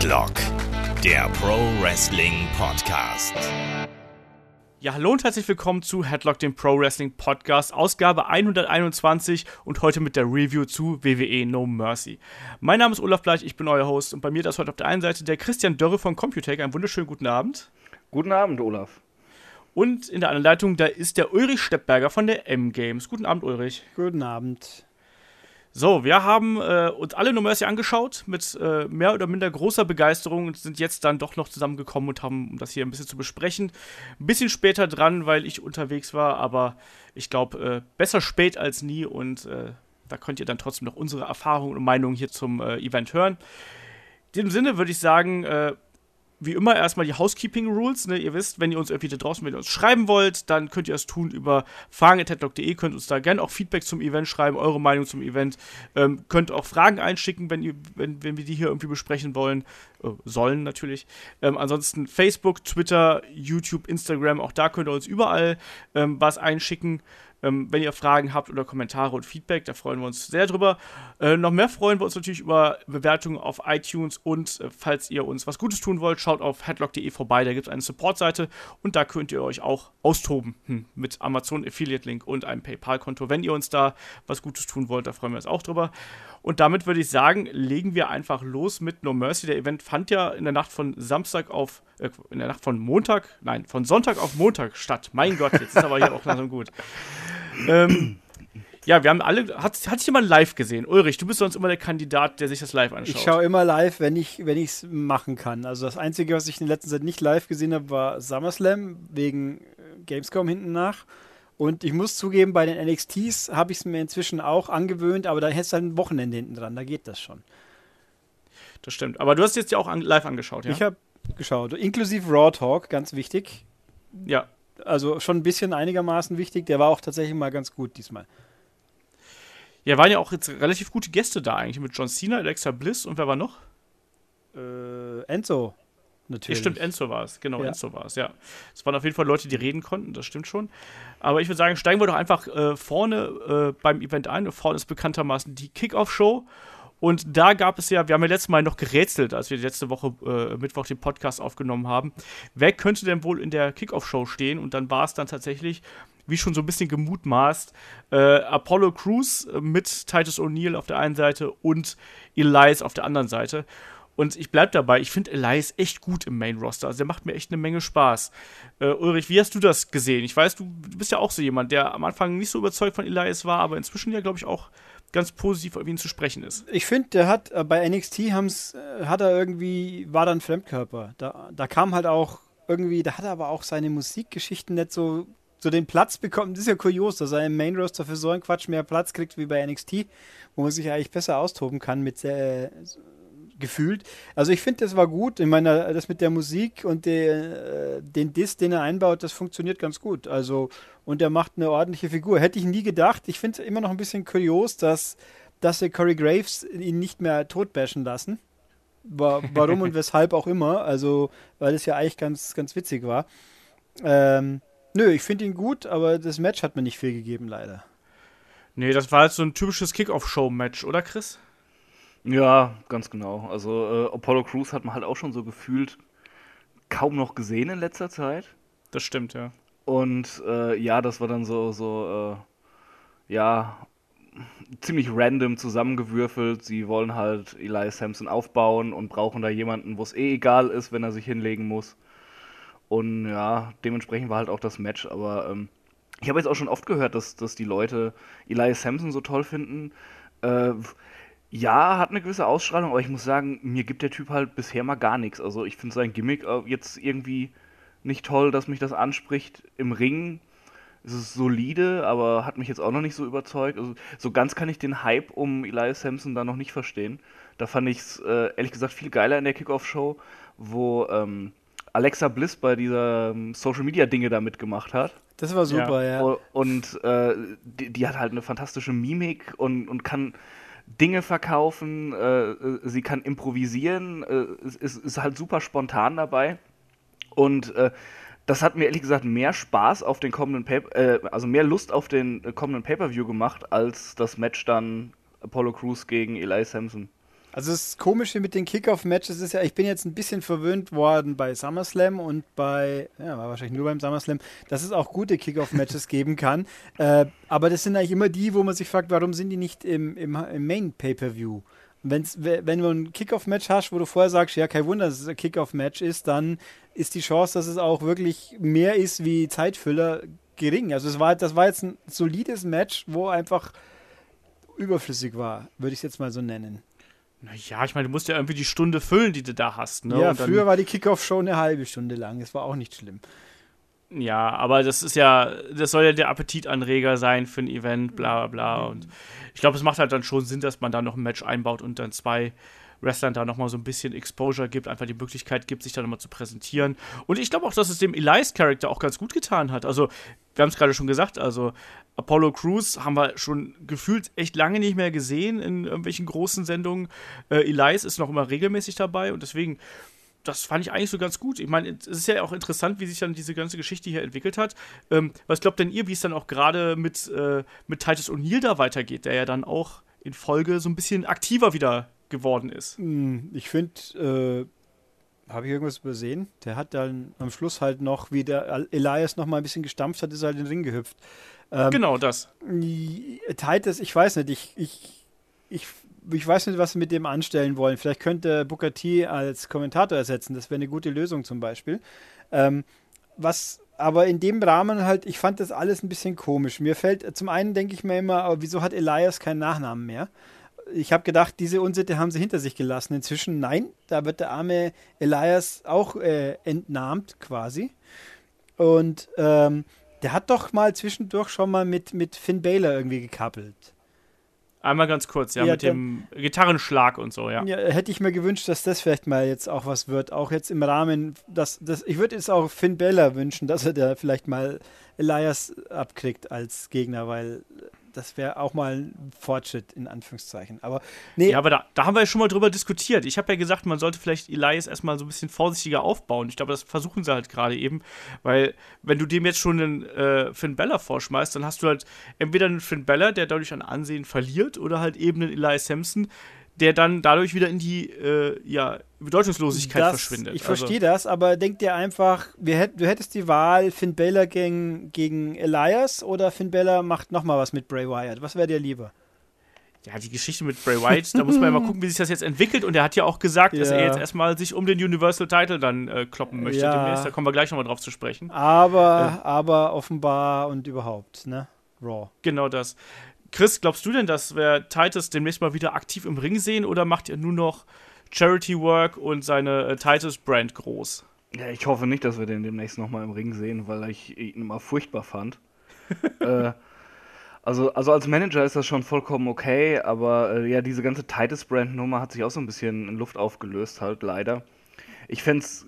Headlock, der Pro Wrestling Podcast. Ja, hallo und herzlich willkommen zu Headlock, dem Pro Wrestling Podcast, Ausgabe 121 und heute mit der Review zu WWE No Mercy. Mein Name ist Olaf Bleich, ich bin euer Host und bei mir ist heute auf der einen Seite der Christian Dörre von Computec. Einen wunderschönen guten Abend. Guten Abend, Olaf. Und in der anderen Leitung, da ist der Ulrich Steppberger von der M-Games. Guten Abend, Ulrich. Guten Abend. So, wir haben äh, uns alle No Mercy angeschaut mit äh, mehr oder minder großer Begeisterung und sind jetzt dann doch noch zusammengekommen und haben, um das hier ein bisschen zu besprechen, ein bisschen später dran, weil ich unterwegs war, aber ich glaube, äh, besser spät als nie und äh, da könnt ihr dann trotzdem noch unsere Erfahrungen und Meinungen hier zum äh, Event hören. In dem Sinne würde ich sagen, äh, wie immer erstmal die Housekeeping Rules. Ne? Ihr wisst, wenn ihr uns irgendwie da draußen, ihr uns schreiben wollt, dann könnt ihr das tun über fragen.headlock.de, könnt uns da gerne auch Feedback zum Event schreiben, eure Meinung zum Event. Ähm, könnt auch Fragen einschicken, wenn, ihr, wenn, wenn wir die hier irgendwie besprechen wollen. Äh, sollen natürlich. Ähm, ansonsten Facebook, Twitter, YouTube, Instagram, auch da könnt ihr uns überall ähm, was einschicken. Ähm, wenn ihr Fragen habt oder Kommentare und Feedback, da freuen wir uns sehr drüber. Äh, noch mehr freuen wir uns natürlich über Bewertungen auf iTunes und äh, falls ihr uns was Gutes tun wollt, schaut auf headlock.de vorbei, da gibt es eine Support-Seite und da könnt ihr euch auch austoben hm, mit Amazon Affiliate-Link und einem PayPal-Konto. Wenn ihr uns da was Gutes tun wollt, da freuen wir uns auch drüber. Und damit würde ich sagen, legen wir einfach los mit No Mercy. Der Event fand ja in der Nacht von Samstag auf, äh, in der Nacht von Montag, nein, von Sonntag auf Montag statt. Mein Gott, jetzt ist aber hier auch langsam gut. Ähm, ja, wir haben alle. Hat, hat sich jemand live gesehen? Ulrich, du bist sonst immer der Kandidat, der sich das live anschaut. Ich schaue immer live, wenn ich es machen kann. Also das Einzige, was ich in der letzten Zeit nicht live gesehen habe, war SummerSlam wegen äh, Gamescom hinten nach. Und ich muss zugeben, bei den NXTs habe ich es mir inzwischen auch angewöhnt, aber da hättest du halt ein Wochenende hinten dran, da geht das schon. Das stimmt. Aber du hast jetzt ja auch an, live angeschaut, ja? Ich habe geschaut, inklusive Raw Talk, ganz wichtig. Ja. Also schon ein bisschen einigermaßen wichtig. Der war auch tatsächlich mal ganz gut diesmal. Ja, waren ja auch jetzt relativ gute Gäste da eigentlich mit John Cena, Alexa Bliss und wer war noch? Äh, Enzo. Natürlich. Ja, stimmt, Enzo war es. Genau, ja. Enzo war es, ja. Es waren auf jeden Fall Leute, die reden konnten, das stimmt schon. Aber ich würde sagen, steigen wir doch einfach äh, vorne äh, beim Event ein. Vorne ist bekanntermaßen die Kickoff-Show. Und da gab es ja, wir haben ja letztes Mal noch gerätselt, als wir letzte Woche äh, Mittwoch den Podcast aufgenommen haben. Wer könnte denn wohl in der Kickoff-Show stehen? Und dann war es dann tatsächlich, wie schon so ein bisschen gemutmaßt, äh, Apollo Crews mit Titus O'Neill auf der einen Seite und Elias auf der anderen Seite. Und ich bleib dabei, ich finde Elias echt gut im Main Roster. Also der macht mir echt eine Menge Spaß. Äh, Ulrich, wie hast du das gesehen? Ich weiß, du, du bist ja auch so jemand, der am Anfang nicht so überzeugt von Elias war, aber inzwischen ja, glaube ich, auch ganz positiv auf ihn zu sprechen ist. Ich finde, der hat äh, bei NXT haben's, äh, hat er irgendwie, war dann Fremdkörper. Da, da kam halt auch irgendwie, da hat er aber auch seine Musikgeschichten nicht so, so den Platz bekommen. Das ist ja kurios, dass er im Main Roster für so einen Quatsch mehr Platz kriegt wie bei NXT, wo man sich eigentlich besser austoben kann mit äh, gefühlt. Also ich finde, das war gut. Ich meine, das mit der Musik und der, äh, den Diss, den er einbaut, das funktioniert ganz gut. Also, und er macht eine ordentliche Figur. Hätte ich nie gedacht. Ich finde es immer noch ein bisschen kurios, dass, dass sie Corey Graves ihn nicht mehr totbashen lassen. Warum und weshalb auch immer. Also, weil es ja eigentlich ganz, ganz witzig war. Ähm, nö, ich finde ihn gut, aber das Match hat mir nicht viel gegeben, leider. Nee, das war halt so ein typisches Kickoff-Show-Match, oder Chris? Ja, ganz genau. Also äh, Apollo Crews hat man halt auch schon so gefühlt kaum noch gesehen in letzter Zeit. Das stimmt, ja. Und äh, ja, das war dann so, so äh, ja, ziemlich random zusammengewürfelt. Sie wollen halt Elias Sampson aufbauen und brauchen da jemanden, wo es eh egal ist, wenn er sich hinlegen muss. Und ja, dementsprechend war halt auch das Match. Aber ähm, ich habe jetzt auch schon oft gehört, dass, dass die Leute Elias Sampson so toll finden. Äh, ja, hat eine gewisse Ausstrahlung, aber ich muss sagen, mir gibt der Typ halt bisher mal gar nichts. Also ich finde sein Gimmick äh, jetzt irgendwie nicht toll, dass mich das anspricht. Im Ring ist es solide, aber hat mich jetzt auch noch nicht so überzeugt. Also so ganz kann ich den Hype um Elias Sampson da noch nicht verstehen. Da fand ich es äh, ehrlich gesagt viel geiler in der Kickoff-Show, wo ähm, Alexa Bliss bei dieser ähm, Social Media Dinge da mitgemacht hat. Das war super, ja. ja. Und äh, die, die, hat halt eine fantastische Mimik und, und kann Dinge verkaufen, äh, sie kann improvisieren, äh, ist, ist, halt super spontan dabei. Und äh, das hat mir ehrlich gesagt mehr Spaß auf den kommenden Pay äh, also mehr Lust auf den kommenden Pay-Per-View gemacht, als das Match dann Apollo Crews gegen Eli Sampson. Also das Komische mit den Kickoff-Matches ist ja, ich bin jetzt ein bisschen verwöhnt worden bei SummerSlam und bei, ja, war wahrscheinlich nur beim SummerSlam, dass es auch gute Kickoff-Matches geben kann. Äh, aber das sind eigentlich immer die, wo man sich fragt, warum sind die nicht im, im, im Main-Pay-Per-View? Wenn du ein Kickoff-Match hast, wo du vorher sagst, ja, kein Wunder, dass es ein Kickoff-Match ist, dann ist die Chance, dass es auch wirklich mehr ist wie Zeitfüller, gering. Also es war, das war jetzt ein solides Match, wo einfach überflüssig war, würde ich es jetzt mal so nennen. Naja, ich meine, du musst ja irgendwie die Stunde füllen, die du da hast. Ne? Ja, früher war die Kickoff-Show eine halbe Stunde lang. Das war auch nicht schlimm. Ja, aber das ist ja, das soll ja der Appetitanreger sein für ein Event, bla bla bla. Und ich glaube, es macht halt dann schon Sinn, dass man da noch ein Match einbaut und dann zwei Wrestlern da nochmal so ein bisschen Exposure gibt, einfach die Möglichkeit gibt, sich da nochmal zu präsentieren. Und ich glaube auch, dass es dem Elias-Charakter auch ganz gut getan hat. Also, wir haben es gerade schon gesagt, also Apollo Crews haben wir schon gefühlt echt lange nicht mehr gesehen in irgendwelchen großen Sendungen. Äh, Elias ist noch immer regelmäßig dabei und deswegen das fand ich eigentlich so ganz gut. Ich meine, es ist ja auch interessant, wie sich dann diese ganze Geschichte hier entwickelt hat. Ähm, was glaubt denn ihr, wie es dann auch gerade mit, äh, mit Titus O'Neill da weitergeht, der ja dann auch in Folge so ein bisschen aktiver wieder geworden ist? Hm, ich finde, äh, habe ich irgendwas übersehen? Der hat dann am Schluss halt noch, wie der Elias noch mal ein bisschen gestampft hat, ist halt in den Ring gehüpft. Ähm, genau das. Titus, ich weiß nicht, ich, ich, ich ich weiß nicht, was sie mit dem anstellen wollen. Vielleicht könnte Booker T als Kommentator ersetzen. Das wäre eine gute Lösung zum Beispiel. Ähm, was aber in dem Rahmen halt, ich fand das alles ein bisschen komisch. Mir fällt, zum einen denke ich mir immer, wieso hat Elias keinen Nachnamen mehr? Ich habe gedacht, diese Unsitte haben sie hinter sich gelassen. Inzwischen, nein, da wird der arme Elias auch äh, entnahmt quasi. Und ähm, der hat doch mal zwischendurch schon mal mit, mit Finn Baylor irgendwie gekappelt. Einmal ganz kurz, ja, ja mit dem Gitarrenschlag und so, ja. ja. Hätte ich mir gewünscht, dass das vielleicht mal jetzt auch was wird. Auch jetzt im Rahmen, dass das, ich würde jetzt auch Finn Bella wünschen, dass er da vielleicht mal Elias abkriegt als Gegner, weil das wäre auch mal ein Fortschritt in Anführungszeichen. Aber nee. Ja, aber da, da haben wir ja schon mal drüber diskutiert. Ich habe ja gesagt, man sollte vielleicht Elias erstmal so ein bisschen vorsichtiger aufbauen. Ich glaube, das versuchen sie halt gerade eben, weil wenn du dem jetzt schon einen äh, Finn Bella vorschmeißt, dann hast du halt entweder einen Finn Bella, der dadurch an Ansehen verliert, oder halt eben einen Elias Sampson, der dann dadurch wieder in die äh, ja, Bedeutungslosigkeit das, verschwindet. Ich verstehe also. das, aber denk dir einfach, hätt, du hättest die Wahl Finn Balor gegen, gegen Elias oder Finn Balor macht nochmal was mit Bray Wyatt. Was wäre dir lieber? Ja, die Geschichte mit Bray Wyatt, da muss man ja mal gucken, wie sich das jetzt entwickelt. Und er hat ja auch gesagt, ja. dass er jetzt erstmal sich um den Universal Title dann äh, kloppen möchte ja. demnächst. Da kommen wir gleich nochmal drauf zu sprechen. Aber, äh. aber offenbar und überhaupt, ne? Raw. Genau das. Chris, glaubst du denn, dass wir Titus demnächst mal wieder aktiv im Ring sehen oder macht er nur noch Charity Work und seine äh, Titus-Brand groß? Ja, ich hoffe nicht, dass wir den demnächst nochmal im Ring sehen, weil ich ihn immer furchtbar fand. äh, also, also als Manager ist das schon vollkommen okay, aber äh, ja, diese ganze Titus-Brand-Nummer hat sich auch so ein bisschen in Luft aufgelöst, halt leider. Ich fände es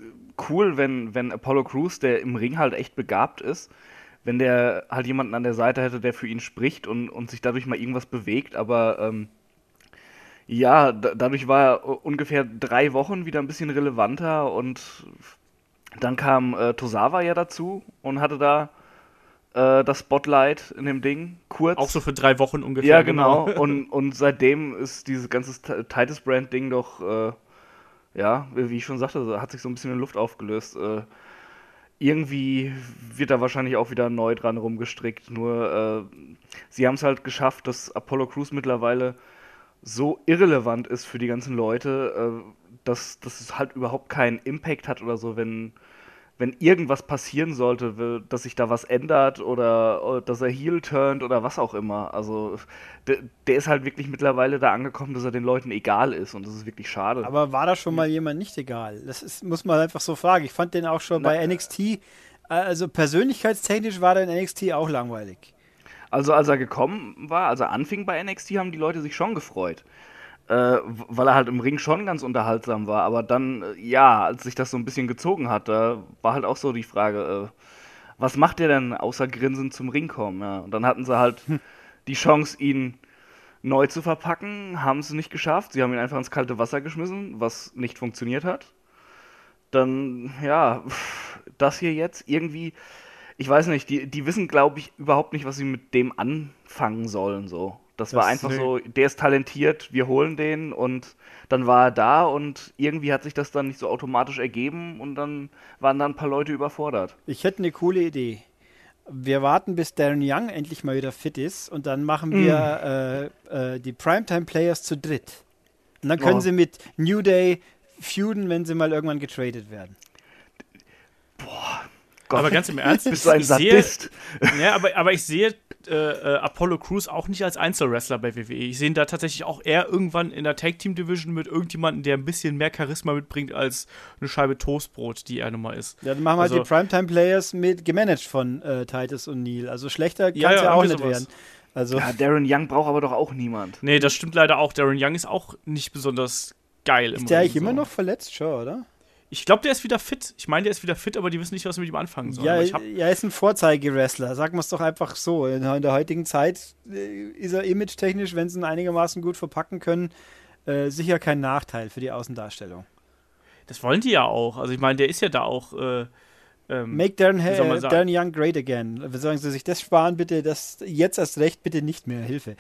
cool, wenn, wenn Apollo Crews, der im Ring halt echt begabt ist, wenn der halt jemanden an der Seite hätte, der für ihn spricht und, und sich dadurch mal irgendwas bewegt, aber ähm, ja, dadurch war er ungefähr drei Wochen wieder ein bisschen relevanter und dann kam äh, Tosawa ja dazu und hatte da äh, das Spotlight in dem Ding kurz. Auch so für drei Wochen ungefähr. Ja, genau. genau. und, und seitdem ist dieses ganze Titus Brand Ding doch, äh, ja, wie ich schon sagte, hat sich so ein bisschen in Luft aufgelöst. Äh, irgendwie wird da wahrscheinlich auch wieder neu dran rumgestrickt. Nur äh, sie haben es halt geschafft, dass Apollo Crews mittlerweile so irrelevant ist für die ganzen Leute, äh, dass, dass es halt überhaupt keinen Impact hat oder so, wenn wenn irgendwas passieren sollte, dass sich da was ändert oder, dass er heel turnt oder was auch immer. Also der, der, ist halt wirklich mittlerweile da angekommen, dass er den Leuten egal ist und das ist wirklich schade. Aber war da schon mal jemand nicht egal? Das ist, muss man einfach so fragen. Ich fand den auch schon Na, bei NXT, also persönlichkeitstechnisch war der in NXT auch langweilig. Also als er gekommen war, als er anfing bei NXT, haben die Leute sich schon gefreut äh, weil er halt im Ring schon ganz unterhaltsam war. Aber dann, äh, ja, als sich das so ein bisschen gezogen hat, da war halt auch so die Frage, äh, was macht der denn außer Grinsen zum Ring kommen? Ja, und dann hatten sie halt hm. die Chance, ihn neu zu verpacken, haben es nicht geschafft. Sie haben ihn einfach ins kalte Wasser geschmissen, was nicht funktioniert hat. Dann, ja, das hier jetzt irgendwie, ich weiß nicht, die, die wissen, glaube ich, überhaupt nicht, was sie mit dem anfangen sollen, so. Das, Das- war einfach nee. so, der ist talentiert, wir holen den und dann war er da und irgendwie hat sich das dann nicht so automatisch ergeben und dann waren dann ein paar Leute überfordert. Ich hätte eine coole Idee. Wir warten, bis Darren Young endlich mal wieder fit ist und dann machen wir äh, äh, die Primetime Players zu dritt. Und dann können Oh. sie mit New Day feuden, wenn sie mal irgendwann getradet werden. Gott, Aber ganz im Ernst, bist du ein ich sehe, Sadist? ja, aber, aber ich sehe äh, äh, Apollo Crews auch nicht als Einzelwrestler bei WWE. Ich sehe ihn da tatsächlich auch eher irgendwann in der Tag Team Division mit irgendjemandem, der ein bisschen mehr Charisma mitbringt als eine Scheibe Toastbrot, die er nun mal ist. Ja, dann machen wir Also- halt die Primetime Players mit gemanagt von äh, Titus und Neil. Also schlechter kann es Ja, ja, ja, auch nicht sowas. werden. Also Ja, Darren Young braucht aber doch auch niemand. Nee, das stimmt leider auch. Darren Young ist auch nicht besonders geil im ist der Ring, eigentlich immer so. noch verletzt, schon, oder? Ich glaube, der ist wieder fit. Ich meine, der ist wieder fit, aber die wissen nicht, was sie mit ihm anfangen sollen. Ja, er ist ein Vorzeige-Wrestler. Sagen wir es doch einfach so. In, in der heutigen Zeit äh, ist er image-technisch, wenn sie ihn einigermaßen gut verpacken können, äh, sicher kein Nachteil für die Außendarstellung. das wollen die ja auch. Also ich meine, der ist ja da auch. Äh, ähm, Make Darren, äh? Darren Young great again. Sagen Sie sich das sparen, bitte. Das jetzt erst recht, bitte nicht mehr. Hilfe.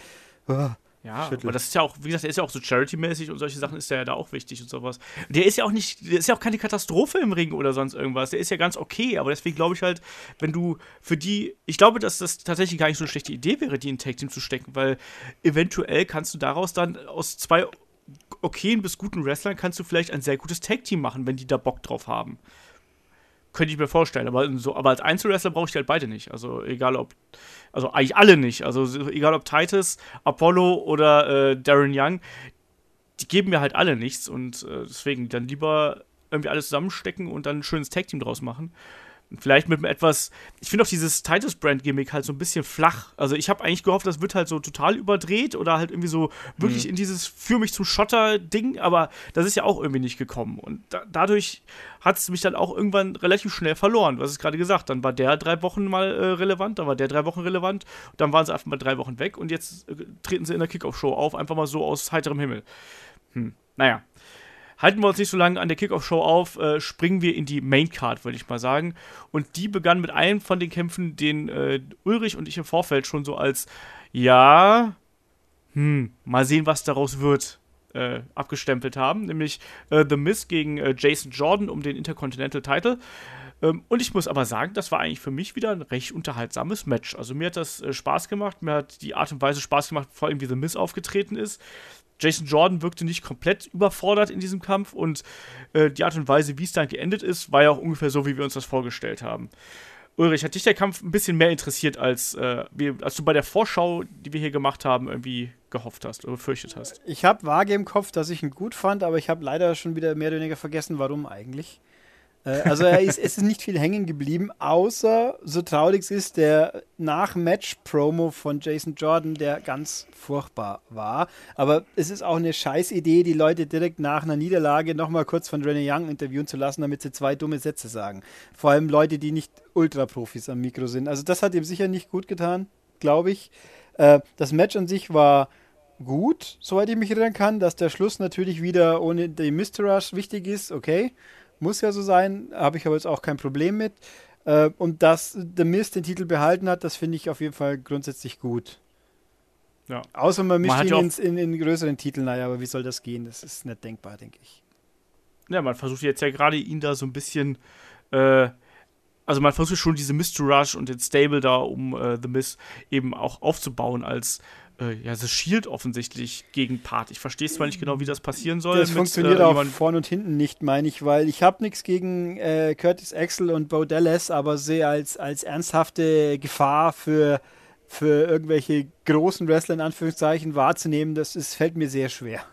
Oh. Ja, Schüttel. aber das ist ja auch, wie gesagt, der ist ja auch so charity-mäßig und solche Sachen ist ja da auch wichtig und sowas. Der ist ja auch nicht, der ist ja auch keine Katastrophe im Ring oder sonst irgendwas. Der ist ja ganz okay, aber deswegen glaube ich halt, wenn du für die, ich glaube, dass das tatsächlich gar nicht so eine schlechte Idee wäre, die in Tag Team zu stecken, weil eventuell kannst du daraus dann aus zwei okayen bis guten Wrestlern kannst du vielleicht ein sehr gutes Tag Team machen, wenn die da Bock drauf haben. Könnte ich mir vorstellen, aber, so, aber als Einzelwrestler brauche ich die halt beide nicht. Also egal ob, also eigentlich alle nicht. Also so- egal ob Titus, Apollo oder äh, Darren Young, die geben mir halt alle nichts und äh, deswegen dann lieber irgendwie alles zusammenstecken und dann ein schönes Tag-Team draus machen. Vielleicht mit einem etwas, ich finde auch dieses Titus-Brand-Gimmick halt so ein bisschen flach. Also ich habe eigentlich gehofft, das wird halt so total überdreht oder halt irgendwie so wirklich in dieses für mich zum Schotter-Ding, aber das ist ja auch irgendwie nicht gekommen. Und da, dadurch hat es mich dann auch irgendwann relativ schnell verloren. Du hast es gerade gesagt, dann war der drei Wochen mal äh, relevant, dann war der drei Wochen relevant, dann waren sie einfach mal drei Wochen weg und jetzt äh, treten sie in der Kickoff-Show auf, einfach mal so aus heiterem Himmel. Hm, naja. Halten wir uns nicht so lange an der Kickoff-Show auf, äh, springen wir in die Main-Card, würde ich mal sagen. Und die begann mit einem von den Kämpfen, den äh, Ulrich und ich im Vorfeld schon so als, ja, hm, mal sehen, was daraus wird, äh, abgestempelt haben. Nämlich äh, The Miz gegen äh, Jason Jordan um den Intercontinental Title. Ähm, und ich muss aber sagen, das war eigentlich für mich wieder ein recht unterhaltsames Match. Also mir hat das äh, Spaß gemacht, mir hat die Art und Weise Spaß gemacht, vor allem wie The Miz aufgetreten ist. Jason Jordan wirkte nicht komplett überfordert in diesem Kampf und äh, die Art und Weise, wie es dann geendet ist, war ja auch ungefähr so, wie wir uns das vorgestellt haben. Ulrich, hat dich der Kampf ein bisschen mehr interessiert, als, äh, wie, als du bei der Vorschau, die wir hier gemacht haben, irgendwie gehofft hast oder befürchtet hast? Ich habe vage im Kopf, dass ich ihn gut fand, aber ich habe leider schon wieder mehr oder weniger vergessen, warum eigentlich. Äh, also ist, es ist nicht viel hängen geblieben, außer, so traurig es ist, der Nach-Match-Promo von Jason Jordan, der ganz furchtbar war. Aber es ist auch eine scheiß Idee, die Leute direkt nach einer Niederlage nochmal kurz von Renee Young interviewen zu lassen, damit sie zwei dumme Sätze sagen. Vor allem Leute, die nicht Ultra-Profis am Mikro sind. Also das hat ihm sicher nicht gut getan, glaube ich. Äh, das Match an sich war gut, soweit ich mich erinnern kann, dass der Schluss natürlich wieder ohne den Mr. Rush wichtig ist, okay. Muss ja so sein, habe ich aber jetzt auch kein Problem mit. Äh, und dass The Mist den Titel behalten hat, das finde ich auf jeden Fall grundsätzlich gut. Ja. Außer man mischt hat ihn ins, in, in größeren Titel, naja, aber wie soll das gehen? Das ist nicht denkbar, denke ich. Ja, man versucht jetzt ja gerade ihn da so ein bisschen, äh, also man versucht schon diese Mr. Rush und den Stable da um äh, The Miz eben auch aufzubauen als äh, ja, The Shield offensichtlich gegen Part. Ich verstehe zwar nicht genau, wie das passieren soll. Das mit, funktioniert äh, auch jemand- vorn und hinten nicht, meine ich, weil ich habe nichts gegen äh, Curtis Axel und Bo Dallas, aber sie als, als ernsthafte Gefahr für, für irgendwelche großen Wrestler in Anführungszeichen wahrzunehmen, das ist, fällt mir sehr schwer.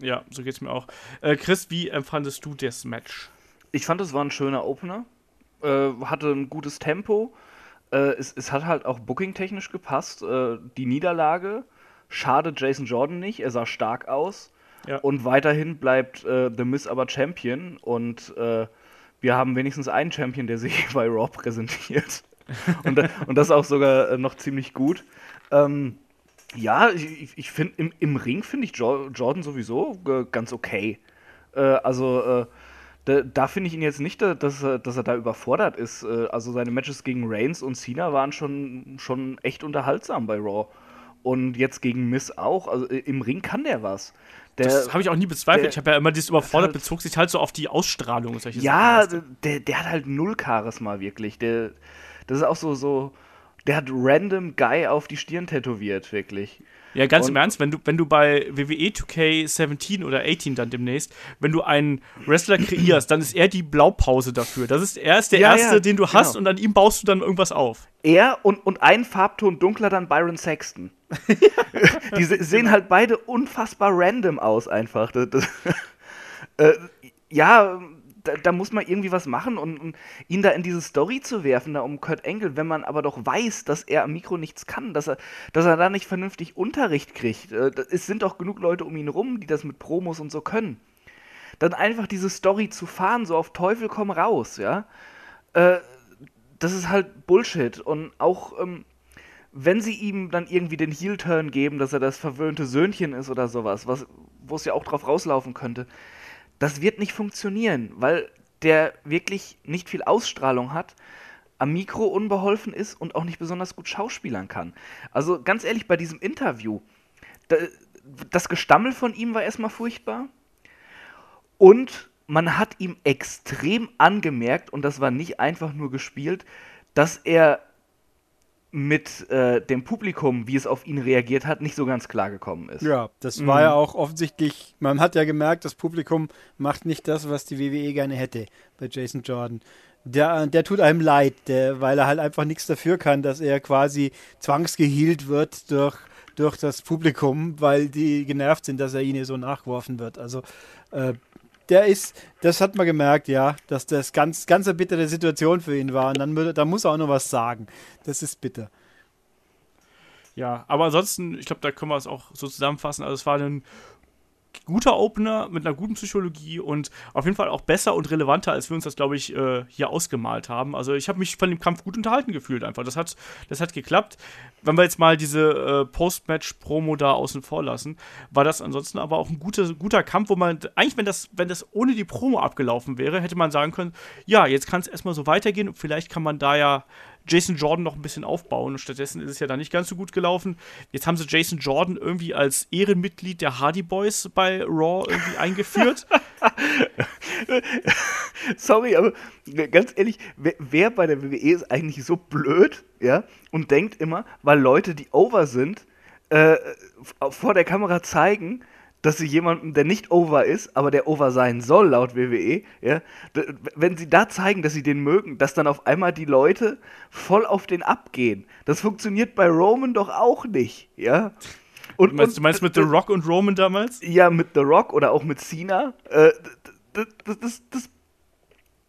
Ja, so geht's mir auch. Äh, Chris, wie empfandest du das Match? Ich fand, es war ein schöner Opener. Äh, hatte ein gutes Tempo. Äh, es, es hat halt auch booking-technisch gepasst. Äh, die Niederlage schadet Jason Jordan nicht. Er sah stark aus. Ja. Und weiterhin bleibt äh, The Miz aber Champion. Und äh, wir haben wenigstens einen Champion, der sich bei Raw präsentiert. und, und das auch sogar äh, noch ziemlich gut. Ähm, ja, ich, ich- ich finde, im, im Ring finde ich jo Jordan sowieso äh, ganz okay. Äh, also, äh, da, da finde ich ihn jetzt nicht, da- dass er, dass er da überfordert ist. Äh, Also seine Matches gegen Reigns und Cena waren schon, schon echt unterhaltsam bei Raw. und jetzt gegen Miss auch. Also äh, im Ring kann der was. Der, das habe ich auch nie bezweifelt. der- ich habe ja immer dieses überfordert, halt- bezog sich halt so auf die Ausstrahlung. und Solche ja, Sachen, der, der hat halt null Charisma wirklich. Der, das ist auch so, so, der hat random Guy auf die Stirn tätowiert, wirklich. Ja, ganz im und- Ernst, wenn du, wenn du bei WWE 2K17 oder 18 dann demnächst, wenn du einen Wrestler kreierst, dann ist er die Blaupause dafür. Das ist, er ist der Ja, Erste, ja, den du hast genau. und an ihm baust du dann irgendwas auf. Er und, und ein Farbton dunkler dann Byron Sexton. die se sehen halt beide unfassbar random aus, einfach. Das, das, äh, ja, da, da muss man irgendwie was machen und, und ihn da in diese Story zu werfen, da um Kurt Angle, wenn man aber doch weiß, dass er am Mikro nichts kann, dass er, dass er da nicht vernünftig Unterricht kriegt. Äh, es sind doch genug Leute um ihn rum, die das mit Promos und so können. Dann einfach diese Story zu fahren, so auf Teufel komm raus, ja. Äh, das ist halt Bullshit. Und auch, ähm, wenn sie ihm dann irgendwie den Heel-Turn geben, dass er das verwöhnte Söhnchen ist oder sowas, was, wo es ja auch drauf rauslaufen könnte, das wird nicht funktionieren, weil der wirklich nicht viel Ausstrahlung hat, am Mikro unbeholfen ist und auch nicht besonders gut schauspielern kann. Also ganz ehrlich, bei diesem Interview, da, das Gestammel von ihm war erstmal furchtbar. Und man hat ihm extrem angemerkt, und das war nicht einfach nur gespielt, dass er mit äh, dem Publikum, wie es auf ihn reagiert hat, nicht so ganz klar gekommen ist. Ja, das Mhm. war ja auch offensichtlich, man hat ja gemerkt, das Publikum macht nicht das, was die WWE gerne hätte bei Jason Jordan. Der, der tut einem leid, der, weil er halt einfach nichts dafür kann, dass er quasi zwangsgehielt wird durch, durch das Publikum, weil die genervt sind, dass er ihnen so nachgeworfen wird. Also äh, der ist, das hat man gemerkt, ja, dass das ganz, ganz eine bittere Situation für ihn war. Und dann, würde- da muss er auch noch was sagen. Das ist bitter. Ja, aber ansonsten, ich glaube, da können wir es auch so zusammenfassen. Also es war ein guter Opener mit einer guten Psychologie und auf jeden Fall auch besser und relevanter, als wir uns das, glaube ich, äh, hier ausgemalt haben. Also ich habe mich von dem Kampf gut unterhalten gefühlt einfach. Das hat, das hat geklappt. Wenn wir jetzt mal diese äh, Post-Match-Promo da außen vor lassen, war das ansonsten aber auch ein guter, guter Kampf, wo man, eigentlich, wenn das, wenn das ohne die Promo abgelaufen wäre, hätte man sagen können, ja, jetzt kann es erstmal so weitergehen und vielleicht kann man da ja Jason Jordan noch ein bisschen aufbauen. Und stattdessen ist es ja da nicht ganz so gut gelaufen. Jetzt haben sie Jason Jordan irgendwie als Ehrenmitglied der Hardy Boys bei Raw irgendwie eingeführt. Sorry, aber ganz ehrlich, wer, wer bei der WWE ist eigentlich so blöd, ja, und denkt immer, weil Leute, die over sind, äh, vor der Kamera zeigen, dass sie jemanden, der nicht over ist, aber der over sein soll, laut WWE, ja, wenn sie da zeigen, dass sie den mögen, dass dann auf einmal die Leute voll auf den abgehen. Das funktioniert bei Roman doch auch nicht, ja. Und, Du meinst, du meinst mit The Rock und Roman damals? ja, mit The Rock oder auch mit Cena, äh, das, das, das, das,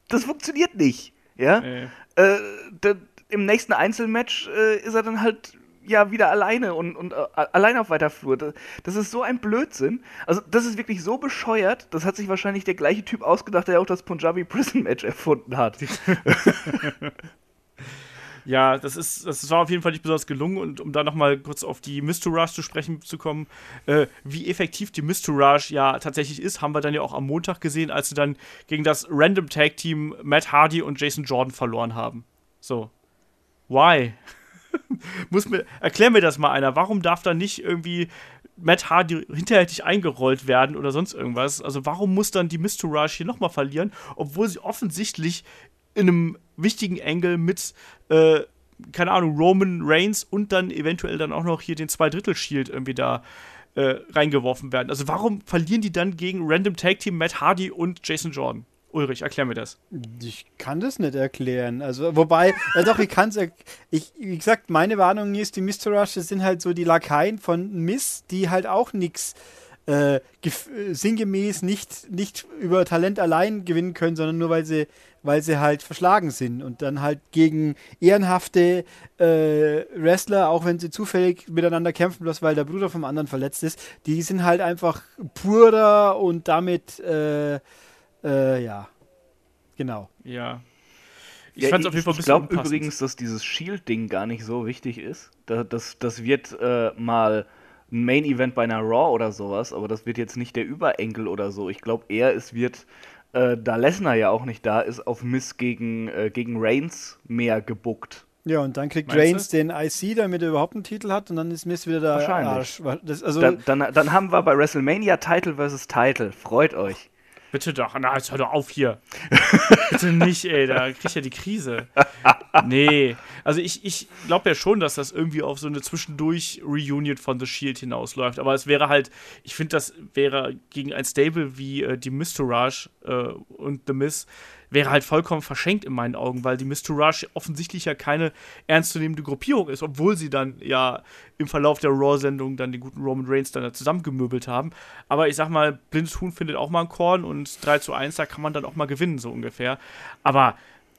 das funktioniert nicht. Ja? Äh, Äh, d- Im nächsten Einzelmatch äh, ist er dann halt ja wieder alleine und, und äh, alleine auf weiter Flur. Das, das ist so ein Blödsinn. Also, das ist wirklich so bescheuert. Das hat sich wahrscheinlich der gleiche Typ ausgedacht, der auch das Punjabi Prison Match erfunden hat. Ja, das ist, das war auf jeden Fall nicht besonders gelungen und um da nochmal kurz auf die Mistourage zu sprechen zu kommen, äh, wie effektiv die Mistourage ja tatsächlich ist, haben wir dann ja auch am Montag gesehen, als sie dann gegen das Random Tag Team Matt Hardy und Jason Jordan verloren haben. So. Why? Muss mir, erklär mir das mal einer. Warum darf da nicht irgendwie Matt Hardy hinterhältig eingerollt werden oder sonst irgendwas? Also warum muss dann die Mistourage hier nochmal verlieren, obwohl sie offensichtlich in einem wichtigen Angle mit, äh, keine Ahnung, Roman Reigns und dann eventuell dann auch noch hier den Zwei-Drittel-Shield irgendwie da äh, reingeworfen werden. Also warum verlieren die dann gegen Random Tag Team Matt Hardy und Jason Jordan? Ulrich, erklär mir das. Ich kann das nicht erklären. Also, wobei, äh, doch, ich kann es. Ich, wie gesagt, meine Warnung ist, die Mistourage sind halt so die Lakaien von Miss, die halt auch nichts äh, sinngemäß nicht, nicht über Talent allein gewinnen können, sondern nur weil sie, weil sie halt verschlagen sind und dann halt gegen ehrenhafte äh, Wrestler, auch wenn sie zufällig miteinander kämpfen, bloß weil der Bruder vom anderen verletzt ist, die sind halt einfach purer und damit äh, äh, ja, genau. Ja. Ich Ja, fand's auf jeden Fall ein ich bisschen glaube übrigens, dass dieses Shield-Ding gar nicht so wichtig ist. Da, das, das wird äh, mal ein Main-Event bei einer Raw oder sowas, aber das wird jetzt nicht der Überenkel oder so. Ich glaube eher, es wird, äh, da Lesnar ja auch nicht da ist, auf Miss gegen, äh, gegen Reigns mehr gebuckt. Ja, und dann kriegt Reigns den IC, damit er überhaupt einen Titel hat, und dann ist Mist wieder der Wahrscheinlich. Arsch. Das, also, Dann, dann, dann haben wir bei WrestleMania Title vs. Title. Freut euch. Bitte doch, na, jetzt hör doch auf hier. Bitte nicht, ey, da krieg ich ja die Krise. Nee, also ich, ich glaube ja schon, dass das irgendwie auf so eine Zwischendurch-Reunion von The Shield hinausläuft. Aber es wäre halt, ich finde, das wäre gegen ein Stable wie äh, die Mistourage äh, und The Miz, wäre halt vollkommen verschenkt in meinen Augen, weil die Mistourage offensichtlich ja keine ernstzunehmende Gruppierung ist, obwohl sie dann ja im Verlauf der Raw-Sendung dann den guten Roman Reigns dann da zusammengemöbelt haben. Aber ich sag mal, blindes Huhn findet auch mal ein Korn und 3 zu 1, da kann man dann auch mal gewinnen, so ungefähr. Aber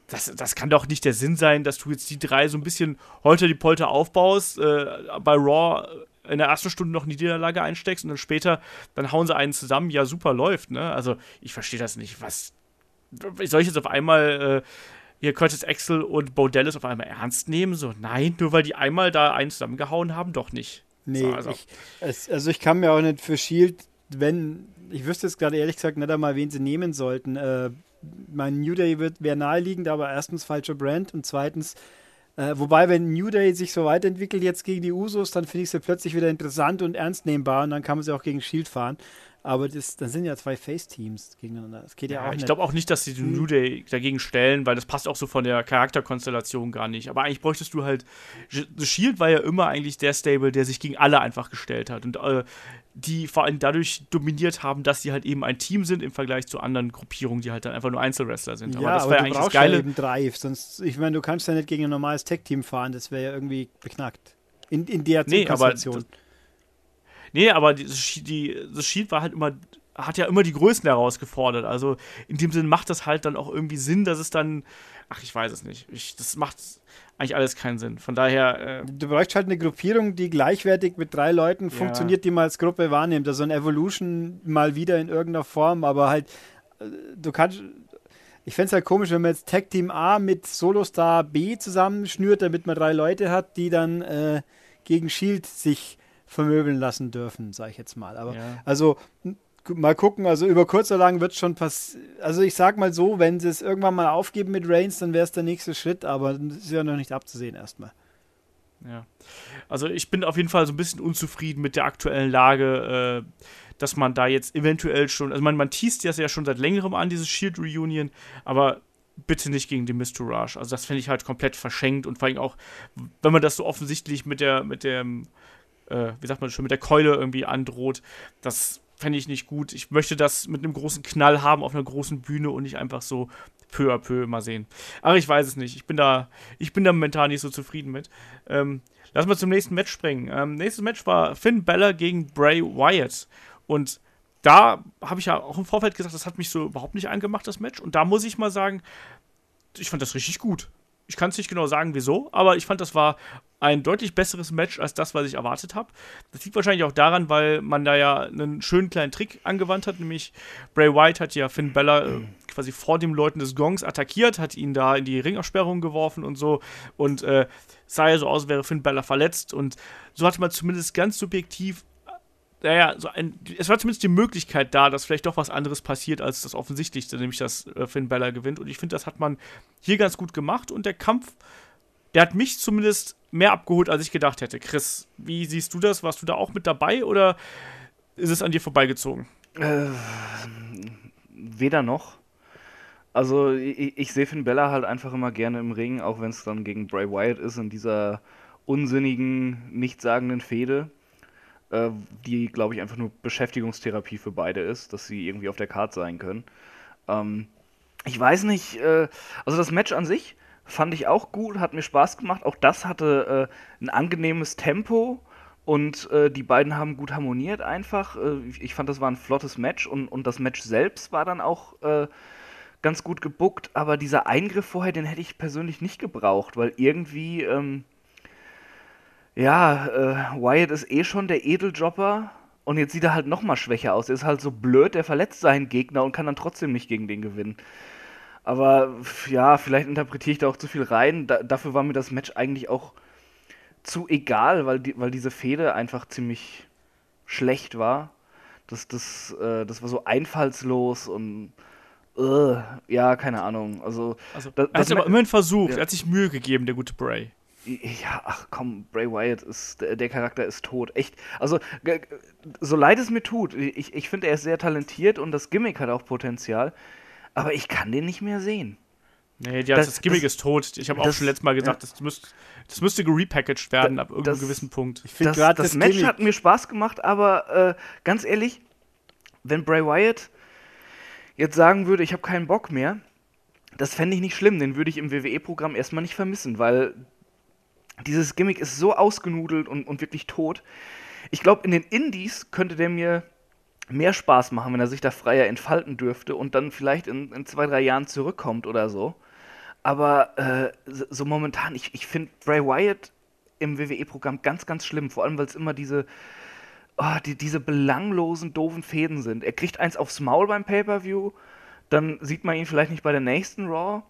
das, das kann doch nicht der Sinn sein, dass du jetzt die drei so ein bisschen holter die Polter aufbaust, äh, bei Raw in der ersten Stunde noch in die Niederlage einsteckst und dann später, dann hauen sie einen zusammen, ja, super läuft, ne? Also, ich verstehe das nicht. Was. Soll ich jetzt auf einmal äh, hier Curtis Axel und Bo Dallas auf einmal ernst nehmen? So, nein, nur weil die einmal da einen zusammengehauen haben, doch nicht. nee, so, also. ich, es, also ich kann mir auch nicht für Shield, wenn, ich wüsste jetzt gerade ehrlich gesagt nicht einmal, wen sie nehmen sollten. Äh, mein New Day wird wäre naheliegend, aber erstens falscher Brand und zweitens, äh, wobei, wenn New Day sich so weiterentwickelt jetzt gegen die Usos, dann finde ich sie plötzlich wieder interessant und ernst nehmbar und dann kann man sie auch gegen Shield fahren. Aber das, dann sind ja zwei Face-Teams gegeneinander. Das geht ja, Ja, auch ich glaube auch nicht, dass sie den Hm. New Day dagegen stellen, weil das passt auch so von der Charakterkonstellation gar nicht. Aber eigentlich bräuchtest du halt. The Shield war ja immer eigentlich der Stable, der sich gegen alle einfach gestellt hat. Und äh, die vor allem dadurch dominiert haben, dass sie halt eben ein Team sind im Vergleich zu anderen Gruppierungen, die halt dann einfach nur Einzelwrestler sind. ja, aber das ja du eigentlich das brauchst ja Geile. eben Drive. Sonst, ich meine, du kannst ja nicht gegen ein normales Tech-Team fahren. Das wäre ja irgendwie beknackt. In, in der Nee, aber. Nee, aber die, die, das Shield war halt immer, hat ja immer die Größen herausgefordert. Also in dem Sinn macht das halt dann auch irgendwie Sinn, dass es dann, ach, ich weiß es nicht. Ich, das macht eigentlich alles keinen Sinn. Von daher, äh, Du bräuchst halt eine Gruppierung, die gleichwertig mit drei Leuten funktioniert, die man als Gruppe wahrnimmt. Also ein Evolution mal wieder in irgendeiner Form, aber halt, äh, du kannst. Ich fände es halt komisch, wenn man jetzt Tag Team A mit Solostar B zusammenschnürt, damit man drei Leute hat, die dann äh, gegen Shield sich vermöbeln lassen dürfen, sage ich jetzt mal. Aber Ja. also mal gucken, also über kurz oder lang wird schon passieren. Also ich sag mal so, wenn sie es irgendwann mal aufgeben mit Reigns, dann wäre es der nächste Schritt, aber das ist ja noch nicht abzusehen erstmal. Ja. Also ich bin auf jeden Fall so ein bisschen unzufrieden mit der aktuellen Lage, äh, dass man da jetzt eventuell schon, also man, man teast das ja schon seit längerem an, dieses Shield Reunion, aber bitte nicht gegen die Mistourage. Also das finde ich halt komplett verschenkt und vor allem auch, wenn man das so offensichtlich mit der, mit dem, äh, wie sagt man schon, mit der Keule irgendwie androht, das fände ich nicht gut. Ich möchte das mit einem großen Knall haben auf einer großen Bühne und nicht einfach so peu à peu mal sehen. Aber ich weiß es nicht. Ich bin da, ich bin da momentan nicht so zufrieden mit. Ähm, lass mal zum nächsten Match springen. Ähm, nächstes Match war Finn Balor gegen Bray Wyatt. Und da habe ich ja auch im Vorfeld gesagt, das hat mich so überhaupt nicht angemacht, das Match. Und da muss ich mal sagen, ich fand das richtig gut. Ich kann es nicht genau sagen, wieso, aber ich fand, das war ein deutlich besseres Match als das, was ich erwartet habe. Das liegt wahrscheinlich auch daran, weil man da ja einen schönen kleinen Trick angewandt hat, nämlich Bray Wyatt hat ja Finn Balor äh, quasi vor dem Läuten des Gongs attackiert, hat ihn da in die Ringabsperrung geworfen und so und äh, sah ja so aus, wäre Finn Balor verletzt und so hatte man zumindest ganz subjektiv naja, so ein, es war zumindest die Möglichkeit da, dass vielleicht doch was anderes passiert als das Offensichtlichste, nämlich dass äh, Finn Balor gewinnt. Und ich finde, das hat man hier ganz gut gemacht. Und der Kampf, der hat mich zumindest mehr abgeholt, als ich gedacht hätte. Chris, wie siehst du das? Warst du da auch mit dabei oder ist es an dir vorbeigezogen? Äh, weder noch. Also ich, ich sehe Finn Bella halt einfach immer gerne im Ring, auch wenn es dann gegen Bray Wyatt ist, in dieser unsinnigen, nichtssagenden Fehde, äh, die, glaube ich, einfach nur Beschäftigungstherapie für beide ist, dass sie irgendwie auf der Karte sein können. Ähm, ich weiß nicht, äh, also das Match an sich fand ich auch gut, hat mir Spaß gemacht. Auch das hatte äh, ein angenehmes Tempo und äh, die beiden haben gut harmoniert einfach. Äh, ich- fand, das war ein flottes Match und, und das Match selbst war dann auch äh, ganz gut gebuckt. Aber dieser Eingriff vorher, den hätte ich persönlich nicht gebraucht, weil irgendwie, ähm, ja, äh, Wyatt ist eh schon der Edeljobber. Und jetzt sieht er halt noch mal schwächer aus. Er ist halt so blöd, der verletzt seinen Gegner und kann dann trotzdem nicht gegen den gewinnen. Aber ja, vielleicht interpretiere ich da auch zu viel rein. Da, dafür war mir das Match eigentlich auch zu egal, weil, die, weil diese Fehde einfach ziemlich schlecht war. Das, das, äh, das war so einfallslos und uh, ja, keine Ahnung. Also, Also, Da- er das hat aber immerhin versucht, Ja. er hat sich Mühe gegeben, der gute Bray. Ja, ach komm, Bray Wyatt ist, der, der Charakter ist tot. Echt. Also, so leid es mir tut, ich, ich finde, er ist sehr talentiert und das Gimmick hat auch Potenzial, aber ich kann den nicht mehr sehen. Nee, die, das, Das- Gimmick das- ist tot. Ich habe auch schon letztes Mal gesagt, das, müsst, das müsste gerepackaged werden Da- ab irgendeinem das- gewissen Punkt. Ich finde gerade das, das, Match Gimmick- hat mir Spaß gemacht, aber äh, ganz ehrlich, wenn Bray Wyatt jetzt sagen würde, ich habe keinen Bock mehr, das fände ich nicht schlimm. Den würde ich im WWE-Programm erstmal nicht vermissen, weil dieses Gimmick ist so ausgenudelt und, und wirklich tot. Ich glaube, in den Indies könnte der mir mehr Spaß machen, wenn er sich da freier entfalten dürfte und dann vielleicht in, in zwei, drei Jahren zurückkommt oder so. Aber äh, so, momentan, ich, ich finde Bray Wyatt im WWE-Programm ganz, ganz schlimm. Vor allem, weil es immer diese, oh, die, diese belanglosen, doofen Fäden sind. Er kriegt eins aufs Maul beim Pay-Per-View, dann sieht man ihn vielleicht nicht bei der nächsten Raw,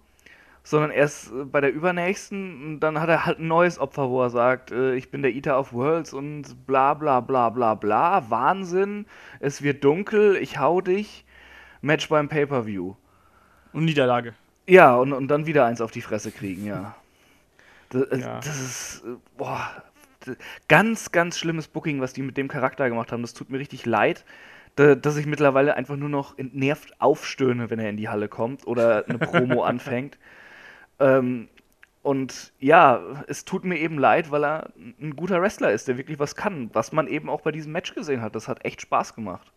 sondern erst äh, bei der übernächsten. Und dann hat er halt ein neues Opfer, wo er sagt, äh, ich bin der Eater of Worlds und bla bla bla bla bla. Wahnsinn, es wird dunkel, ich hau dich. Match beim Pay-Per-View. Und Niederlage. Ja, und, und dann wieder eins auf die Fresse kriegen, ja. Das, äh, Ja. das ist, äh, boah, ganz, ganz schlimmes Booking, was die mit dem Charakter gemacht haben. Das tut mir richtig leid, da, dass ich mittlerweile einfach nur noch entnervt aufstöhne, wenn er in die Halle kommt oder eine Promo anfängt. Ähm, und ja, es tut mir eben leid, weil er ein guter Wrestler ist, der wirklich was kann, was man eben auch bei diesem Match gesehen hat. Das hat echt Spaß gemacht.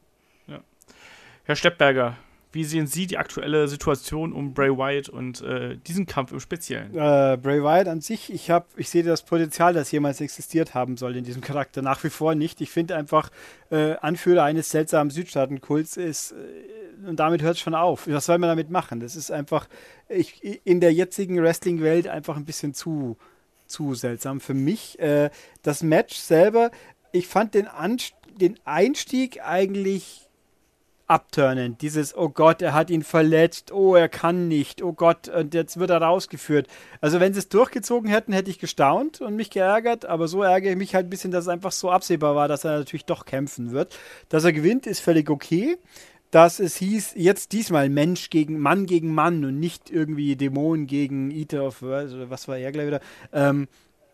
Herr Steppberger, wie sehen Sie die aktuelle Situation um Bray Wyatt und äh, diesen Kampf im Speziellen? Äh, Bray Wyatt an sich, ich, hab, ich sehe das Potenzial, das jemals existiert haben soll in diesem Charakter, nach wie vor nicht. Ich finde einfach, äh, Anführer eines seltsamen Südstaatenkults ist, äh, und damit hört es schon auf. Was soll man damit machen? Das ist einfach ich, in der jetzigen Wrestling-Welt einfach ein bisschen zu, zu seltsam für mich. Äh, das Match selber, ich fand den, Anst den Einstieg eigentlich abturnen. Dieses, oh Gott, er hat ihn verletzt, oh, er kann nicht, oh Gott, und jetzt wird er rausgeführt. Also wenn sie es durchgezogen hätten, hätte ich gestaunt und mich geärgert, aber so ärgere ich mich halt ein bisschen, dass es einfach so absehbar war, dass er natürlich doch kämpfen wird. Dass er gewinnt, ist völlig okay. Dass es hieß, jetzt diesmal Mensch gegen Mann gegen Mann und nicht irgendwie Dämon gegen Eater of Worlds oder was war er gleich wieder. Ähm,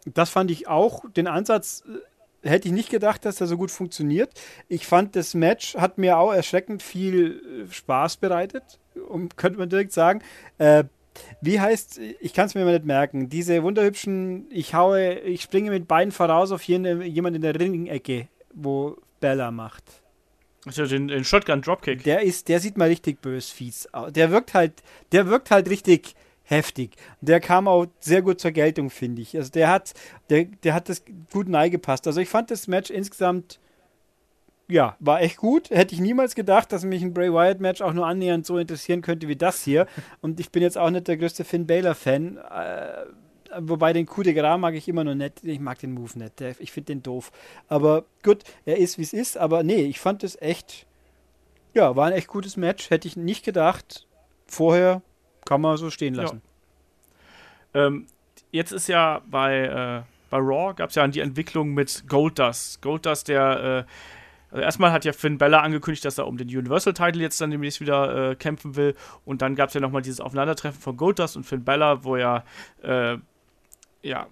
das fand ich auch, den Ansatz äh, hätte ich nicht gedacht, dass er so gut funktioniert. Ich fand, das Match hat mir auch erschreckend viel äh, Spaß bereitet, um, könnte man direkt sagen. Äh, wie heißt, ich kann es mir mal nicht merken, diese wunderhübschen, ich haue, ich springe mit Beinen voraus auf jene, jemand in der Ringecke, wo Bella macht. Also den, den Shotgun Dropkick. Der ist, der sieht mal richtig bös fies aus. Der wirkt halt, der wirkt halt richtig heftig. Der kam auch sehr gut zur Geltung, finde ich. Also der hat, der, der hat das gut neigepasst. Also ich fand das Match insgesamt, ja, war echt gut. Hätte ich niemals gedacht, dass mich ein Bray Wyatt Match auch nur annähernd so interessieren könnte wie das hier. Und ich bin jetzt auch nicht der größte Finn Balor Fan. Äh, wobei den Coup de Gras mag ich immer noch nicht. Ich mag den Move nicht. Ich finde den doof. Aber gut, er ist wie es ist. Aber nee, ich fand es echt, ja, war ein echt gutes Match. Hätte ich nicht gedacht. Vorher kann man so stehen lassen. Ähm, jetzt ist ja bei, äh, bei Raw gab es ja die Entwicklung mit Goldust. Goldust, der äh, also erstmal hat ja Finn Bella angekündigt, dass er um den Universal-Title jetzt dann demnächst wieder äh, kämpfen will. Und dann gab es ja nochmal dieses Aufeinandertreffen von Goldust und Finn Bella, wo ja, äh, ja,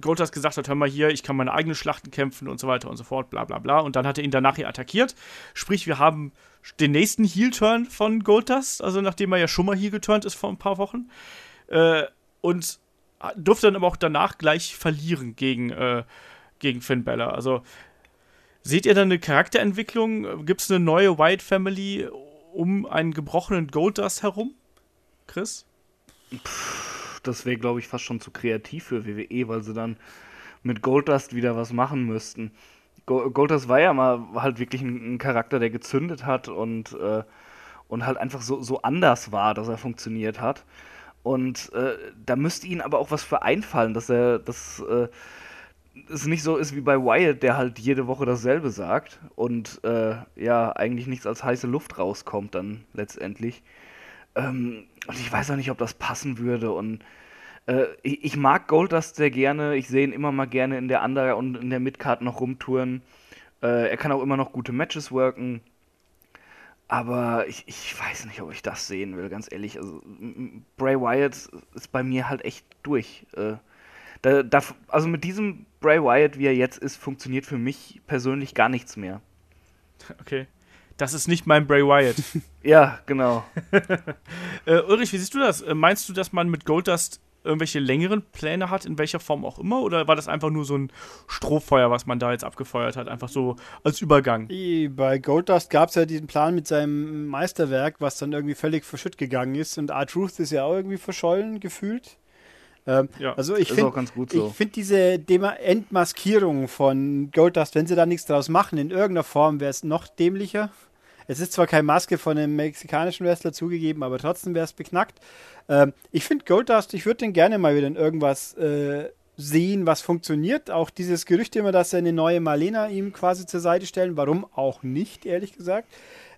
Goldust gesagt hat, hör mal hier, ich kann meine eigenen Schlachten kämpfen und so weiter und so fort, bla bla bla. Und dann hat er ihn danach hier attackiert. Sprich, wir haben den nächsten Heel-Turn von Goldust, also nachdem er ja schon mal hier geturnt ist vor ein paar Wochen. Äh, und durfte dann aber auch danach gleich verlieren gegen, äh, gegen Finn Balor. Also seht ihr da eine Charakterentwicklung? Gibt es eine neue White Family um einen gebrochenen Goldust herum? Chris? Das wäre, glaube ich, fast schon zu kreativ für WWE, weil sie dann mit Goldust wieder was machen müssten. Go Goldust war ja mal halt wirklich ein, ein Charakter, der gezündet hat und, äh, und halt einfach so, so anders war, dass er funktioniert hat. Und äh, da müsste ihnen aber auch was für einfallen, dass er, dass äh, es nicht so ist wie bei Wyatt, der halt jede Woche dasselbe sagt und äh, ja, eigentlich nichts als heiße Luft rauskommt dann letztendlich. Ähm, und ich weiß auch nicht, ob das passen würde. Und äh, ich, ich, mag Goldust sehr gerne. Ich sehe ihn immer mal gerne in der Under- und in der Midcard noch rumtouren. Äh, er kann auch immer noch gute Matches worken. Aber ich, ich weiß nicht, ob ich das sehen will, ganz ehrlich. Also, Bray Wyatt ist bei mir halt echt durch. Äh, da, da, also mit diesem Bray Wyatt, wie er jetzt ist, funktioniert für mich persönlich gar nichts mehr. Okay. Das ist nicht mein Bray Wyatt. ja, genau. äh, Ulrich, wie siehst du das? Äh, meinst du, dass man mit Goldust irgendwelche längeren Pläne hat, in welcher Form auch immer? Oder war das einfach nur so ein Strohfeuer, was man da jetzt abgefeuert hat? Einfach so als Übergang? Bei Goldust gab es ja diesen Plan mit seinem Meisterwerk, was dann irgendwie völlig verschütt gegangen ist. Und R-Truth ist ja auch irgendwie verschollen gefühlt. Ähm, ja, also ich finde so. find diese Dema Entmaskierung von Goldust, wenn sie da nichts draus machen, in irgendeiner Form wäre es noch dämlicher. Es ist zwar keine Maske von einem mexikanischen Wrestler zugegeben, aber trotzdem wäre es beknackt. Ähm, ich finde Goldust, ich würde den gerne mal wieder in irgendwas äh, sehen, was funktioniert. Auch dieses Gerücht immer, dass er eine neue Marlena ihm quasi zur Seite stellen. Warum auch nicht, ehrlich gesagt.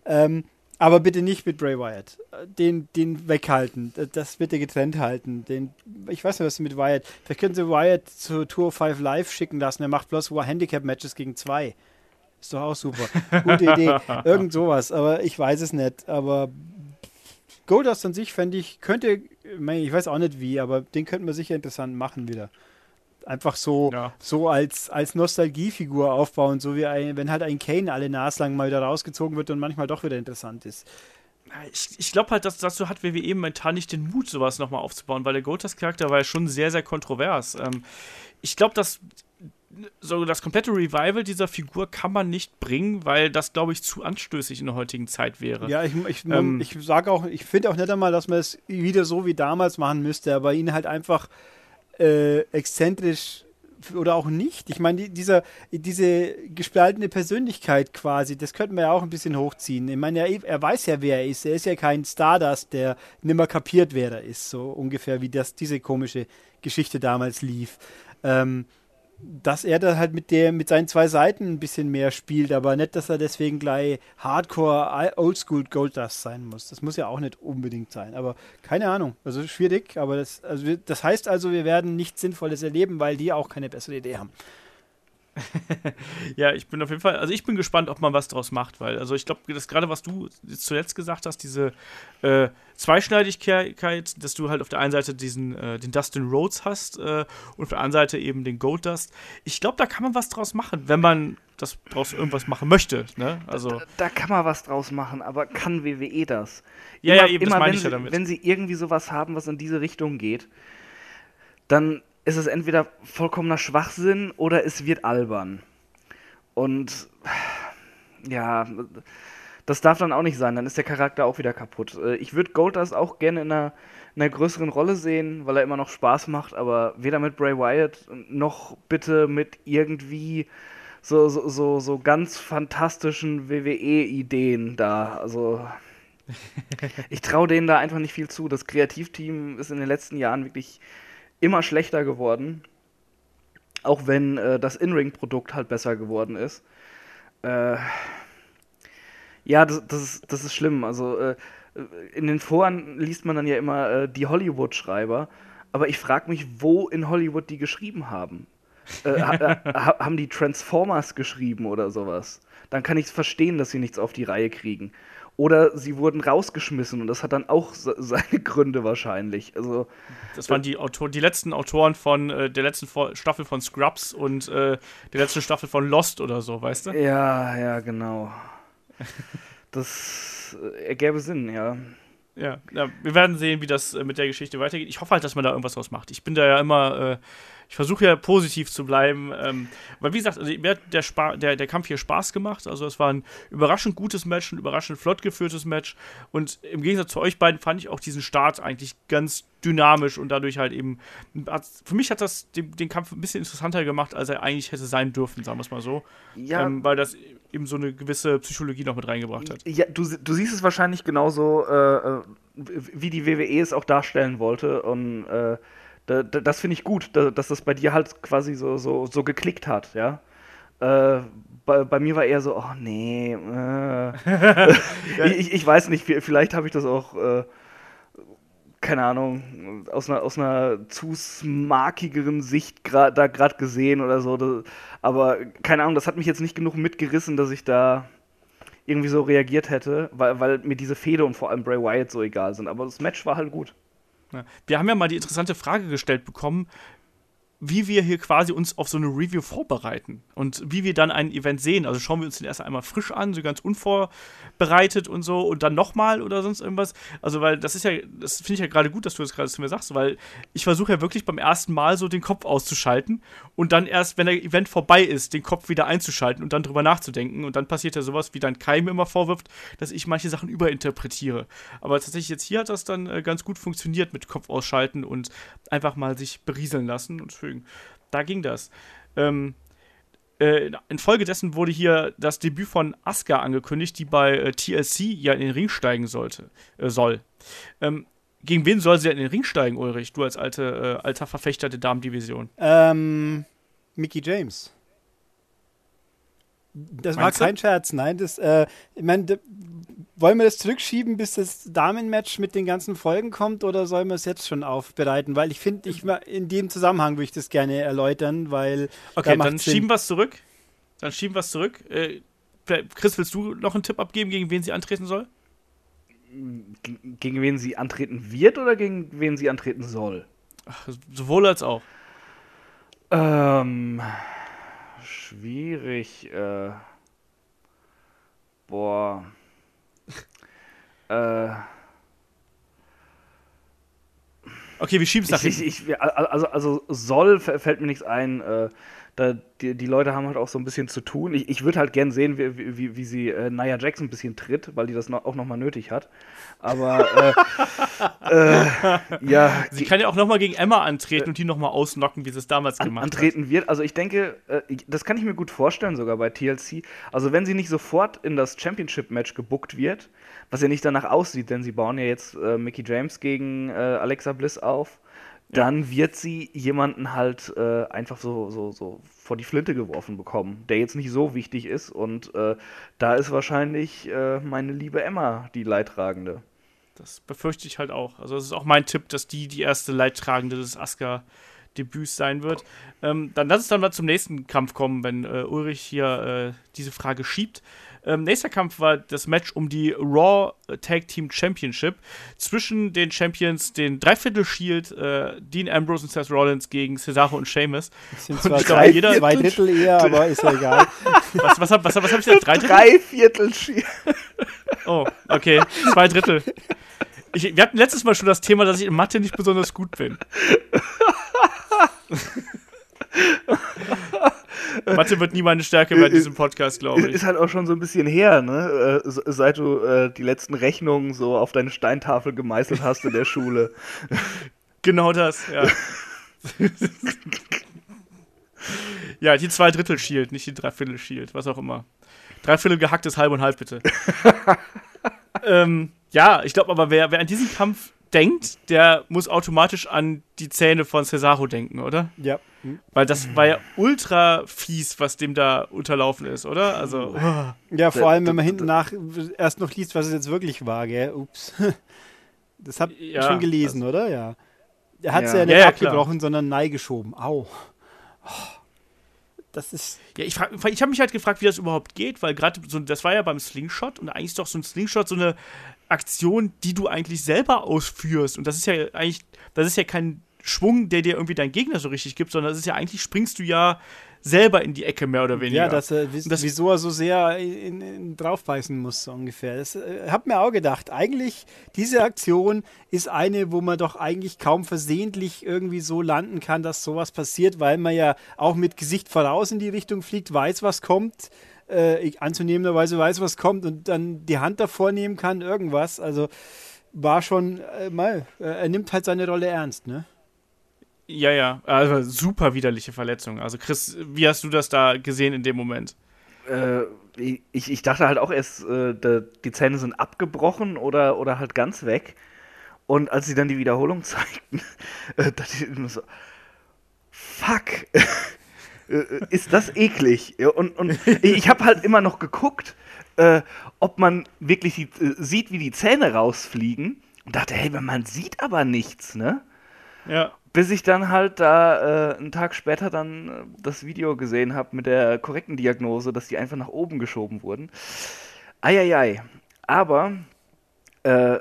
Ähm, aber bitte nicht mit Bray Wyatt. Den, den weghalten. Das bitte getrennt halten. Den, ich weiß nicht, was mit Wyatt. Vielleicht können sie Wyatt zu Tour 5 Live schicken lassen. Er macht bloß Handicap-Matches gegen zwei. Ist doch auch super. Gute Idee. Irgend sowas. Aber ich weiß es nicht. Aber Goldust an sich fände ich, könnte, ich weiß auch nicht wie, aber den könnten wir sicher interessant machen wieder. Einfach so, ja. so als, als Nostalgiefigur aufbauen, so wie ein, wenn halt ein Kane alle naslang mal wieder rausgezogen wird und manchmal doch wieder interessant ist. Ich, ich glaube halt, dass dazu hat WWE momentan nicht den Mut, sowas nochmal aufzubauen, weil der Goldust-Charakter war ja schon sehr, sehr kontrovers. Ähm, ich glaube, dass so das komplette Revival dieser Figur kann man nicht bringen, weil das, glaube ich, zu anstößig in der heutigen Zeit wäre. Ja, ich, ich, ähm, ich sage auch, ich finde auch nicht einmal, dass man es wieder so wie damals machen müsste, aber ihn halt einfach äh, exzentrisch oder auch nicht. Ich meine, die, dieser, diese gespaltene Persönlichkeit quasi, das könnten wir ja auch ein bisschen hochziehen. Ich meine, er, er weiß ja, wer er ist. Er ist ja kein Stardust, der nimmer kapiert, wer er ist. So ungefähr wie das diese komische Geschichte damals lief. Ähm, dass er da halt mit der mit seinen zwei Seiten ein bisschen mehr spielt, aber nicht, dass er deswegen gleich Hardcore Oldschool Goldust sein muss. Das muss ja auch nicht unbedingt sein, aber keine Ahnung. Also schwierig, aber das, also das heißt also, wir werden nichts Sinnvolles erleben, weil die auch keine bessere Idee haben. Ja, ich bin auf jeden Fall, also ich bin gespannt, ob man was draus macht, weil, also ich glaube, das gerade, was du zuletzt gesagt hast, diese äh, Zweischneidigkeit, dass du halt auf der einen Seite diesen, äh, den Dustin Rhodes hast äh, und auf der anderen Seite eben den Gold Dust. Ich glaube, da kann man was draus machen, wenn man das draus irgendwas machen möchte. Ne? Also da, da, kann man was draus machen, aber kann WWE das? Ja, immer, ja, eben, immer, das meine ich ja damit. Wenn sie irgendwie sowas haben, was in diese Richtung geht, dann ist es entweder vollkommener Schwachsinn oder es wird albern. Und ja, das darf dann auch nicht sein, dann ist der Charakter auch wieder kaputt. Äh, ich würde Goldust auch gerne in einer, in einer größeren Rolle sehen, weil er immer noch Spaß macht, aber weder mit Bray Wyatt noch bitte mit irgendwie so, so, so, so ganz fantastischen WWE-Ideen da. Also ich traue denen da einfach nicht viel zu. Das Kreativteam ist in den letzten Jahren wirklich immer schlechter geworden. Auch wenn äh, das In-Ring-Produkt halt besser geworden ist. Äh, ja, das, das, ist, das ist schlimm. Also äh, in den Foren liest man dann ja immer äh, die Hollywood-Schreiber. Aber ich frage mich, wo in Hollywood die geschrieben haben. Äh, äh, ha, haben die Transformers geschrieben oder sowas? Dann kann ich es verstehen, dass sie nichts auf die Reihe kriegen. Oder sie wurden rausgeschmissen und das hat dann auch seine Gründe wahrscheinlich. Also, das waren die, Autor die letzten Autoren von äh, der letzten Staffel von Scrubs und äh, der letzten Staffel von Lost oder so, weißt du? Ja, ja, genau. das äh, ergäbe Sinn, ja. Ja, ja, wir werden sehen, wie das äh, mit der Geschichte weitergeht. Ich hoffe halt, dass man da irgendwas draus macht. Ich bin da ja immer äh, ich versuche ja positiv zu bleiben. Ähm, weil wie gesagt, also, mir hat der, Spa der, der Kampf hier Spaß gemacht. Also es war ein überraschend gutes Match, ein überraschend flott geführtes Match. Und im Gegensatz zu euch beiden fand ich auch diesen Start eigentlich ganz dynamisch und dadurch halt eben. Für mich hat das den, den Kampf ein bisschen interessanter gemacht, als er eigentlich hätte sein dürfen, sagen wir es mal so. Ja. Ähm, weil das eben so eine gewisse Psychologie noch mit reingebracht hat. Ja, du, du siehst es wahrscheinlich genauso, äh, äh wie die WWE es auch darstellen wollte. Und äh, da, da, das finde ich gut, da, dass das bei dir halt quasi so, so, so geklickt hat, ja. Äh, bei, bei, mir war eher so, oh nee, äh. ich, ich, weiß nicht, vielleicht habe ich das auch, äh, keine Ahnung, aus einer, aus einer zu smarkigeren Sicht gra da gerade gesehen oder so. Das, aber keine Ahnung, das hat mich jetzt nicht genug mitgerissen, dass ich da irgendwie so reagiert hätte, weil, weil mir diese Fehde und vor allem Bray Wyatt so egal sind. Aber das Match war halt gut. Ja. Wir haben ja mal die interessante Frage gestellt bekommen, wie wir hier quasi uns auf so eine Review vorbereiten und wie wir dann ein Event sehen. Also schauen wir uns den erst einmal frisch an, so ganz unvorbereitet und so und dann nochmal oder sonst irgendwas. Also, weil das ist ja, das finde ich ja gerade gut, dass du das gerade zu mir sagst, weil ich versuche ja wirklich beim ersten Mal so den Kopf auszuschalten und dann erst, wenn der Event vorbei ist, den Kopf wieder einzuschalten und dann drüber nachzudenken. Und dann passiert ja sowas, wie dann Kai mir immer vorwirft, dass ich manche Sachen überinterpretiere. Aber tatsächlich jetzt hier hat das dann äh, ganz gut funktioniert mit Kopf ausschalten und einfach mal sich berieseln lassen und für hinzufügen. Da ging das. Ähm, äh, infolgedessen wurde hier das Debüt von Asuka angekündigt, die bei äh, TLC ja in den Ring steigen sollte, äh, soll. Ähm, gegen wen soll sie in den Ring steigen, Ulrich? Du als alte, äh, alter Verfechter der Damendivision. Ähm, Mickey James. Das Meinst war kein du? Scherz, nein. Das, äh, ich meine, wollen wir das zurückschieben, bis das Damenmatch mit den ganzen Folgen kommt, oder sollen wir es jetzt schon aufbereiten? Weil ich finde, ich in dem Zusammenhang würde ich das gerne erläutern, weil. Okay, da dann Sinn. schieben wir es zurück. Dann schieben wir es zurück. Äh, Chris, willst du noch einen Tipp abgeben, gegen wen sie antreten soll? Gegen wen sie antreten wird oder gegen wen sie antreten soll? Ach, sowohl als auch. Ähm schwierig. Äh, boah. Äh. Okay, wir schieben es nach ich, ich, ich, also, also soll fällt mir nichts ein. Äh, da, die, die Leute haben halt auch so ein bisschen zu tun. Ich, ich würde halt gern sehen, wie, wie, wie sie äh, Nia Jackson ein bisschen tritt, weil die das noch, auch nochmal nötig hat. Aber äh, äh, ja. Sie kann ja auch nochmal gegen Emma antreten äh, und die nochmal ausnocken, wie sie es damals an, gemacht hat. Antreten wird. Also ich denke, äh, das kann ich mir gut vorstellen, sogar bei TLC. Also wenn sie nicht sofort in das Championship-Match gebuckt wird, was ja nicht danach aussieht, denn sie bauen ja jetzt äh, Mickey James gegen Alexa Bliss auf dann wird sie jemanden halt äh, einfach so, so, so vor die Flinte geworfen bekommen, der jetzt nicht so wichtig ist. Und äh, da ist wahrscheinlich äh, meine liebe Emma die Leidtragende. Das befürchte ich halt auch. Also, das ist auch mein Tipp, dass die die erste Leidtragende des Asuka Debüts sein wird. Ähm, dann lass es dann mal zum nächsten Kampf kommen, wenn äh, Ulrich hier äh, diese Frage schiebt. Ähm, nächster Kampf war das Match um die Raw Tag Team Championship zwischen den Champions, den Dreiviertel Shield, äh, Dean Ambrose und Seth Rollins gegen Cesaro und Sheamus. Das sind zwar drei, jeder, zwei Drittel eher, aber ist ja egal. Was, was, was, was, was habe ich gesagt? Drei Drittel? Dreiviertel Shield. Oh, okay. Zwei Drittel. Ich, wir hatten letztes Mal schon das Thema, dass ich in Mathe nicht besonders gut bin. Mathe wird nie meine Stärke bei diesem Podcast, glaube ich. Ist halt auch schon so ein bisschen her, ne? Äh, seit du äh, die letzten Rechnungen so auf deine Steintafel gemeißelt hast in der Schule. Genau das, ja. ja, die zwei Drittel Shield, nicht die Dreiviertel Shield, was auch immer. Dreiviertel gehacktes Halb und Halb, bitte. ähm, ja, ich glaube aber, wer, wer an diesen Kampf denkt, der muss automatisch an die Zähne von Cesaro denken, oder? Ja. Weil das war ja ultra fies, was dem da unterlaufen ist, oder? Also. Ja, vor allem, wenn man hinten nach erst noch liest, was es jetzt wirklich war, gell? Ups. Das habt ihr ja, schon gelesen, also, oder? Ja. Er hat es ja. ja, nicht ja, abgebrochen, klar. sondern neigeschoben. Au. Oh. Das ist. Ja, ich, ich habe mich halt gefragt, wie das überhaupt geht, weil gerade so, das war ja beim Slingshot und eigentlich ist doch so ein Slingshot so eine Aktion, die du eigentlich selber ausführst. Und das ist ja eigentlich, das ist ja kein Schwung, der dir irgendwie dein Gegner so richtig gibt, sondern das ist ja eigentlich, springst du ja selber in die Ecke, mehr oder weniger. Ja, dass er, das, wieso er so sehr in, in, draufbeißen muss, so ungefähr. Das äh, hab mir auch gedacht, eigentlich, diese Aktion ist eine, wo man doch eigentlich kaum versehentlich irgendwie so landen kann, dass sowas passiert, weil man ja auch mit Gesicht voraus in die Richtung fliegt, weiß, was kommt äh, anzunehmenderweise weiß, was kommt und dann die Hand davor nehmen kann, irgendwas. Also war schon äh, mal, äh, er nimmt halt seine Rolle ernst, ne? Ja, ja, also super widerliche Verletzung. Also Chris, wie hast du das da gesehen in dem Moment? Äh, ich, ich dachte halt auch erst, äh, die Zähne sind abgebrochen oder, oder halt ganz weg. Und als sie dann die Wiederholung zeigten, äh, dachte ich immer so, fuck. Äh, ist das eklig. Und, und ich habe halt immer noch geguckt, äh, ob man wirklich die, äh, sieht, wie die Zähne rausfliegen. Und dachte, hey, man sieht aber nichts, ne? Ja. Bis ich dann halt da äh, einen Tag später dann äh, das Video gesehen habe mit der korrekten Diagnose, dass die einfach nach oben geschoben wurden. Eieiei. Aber äh,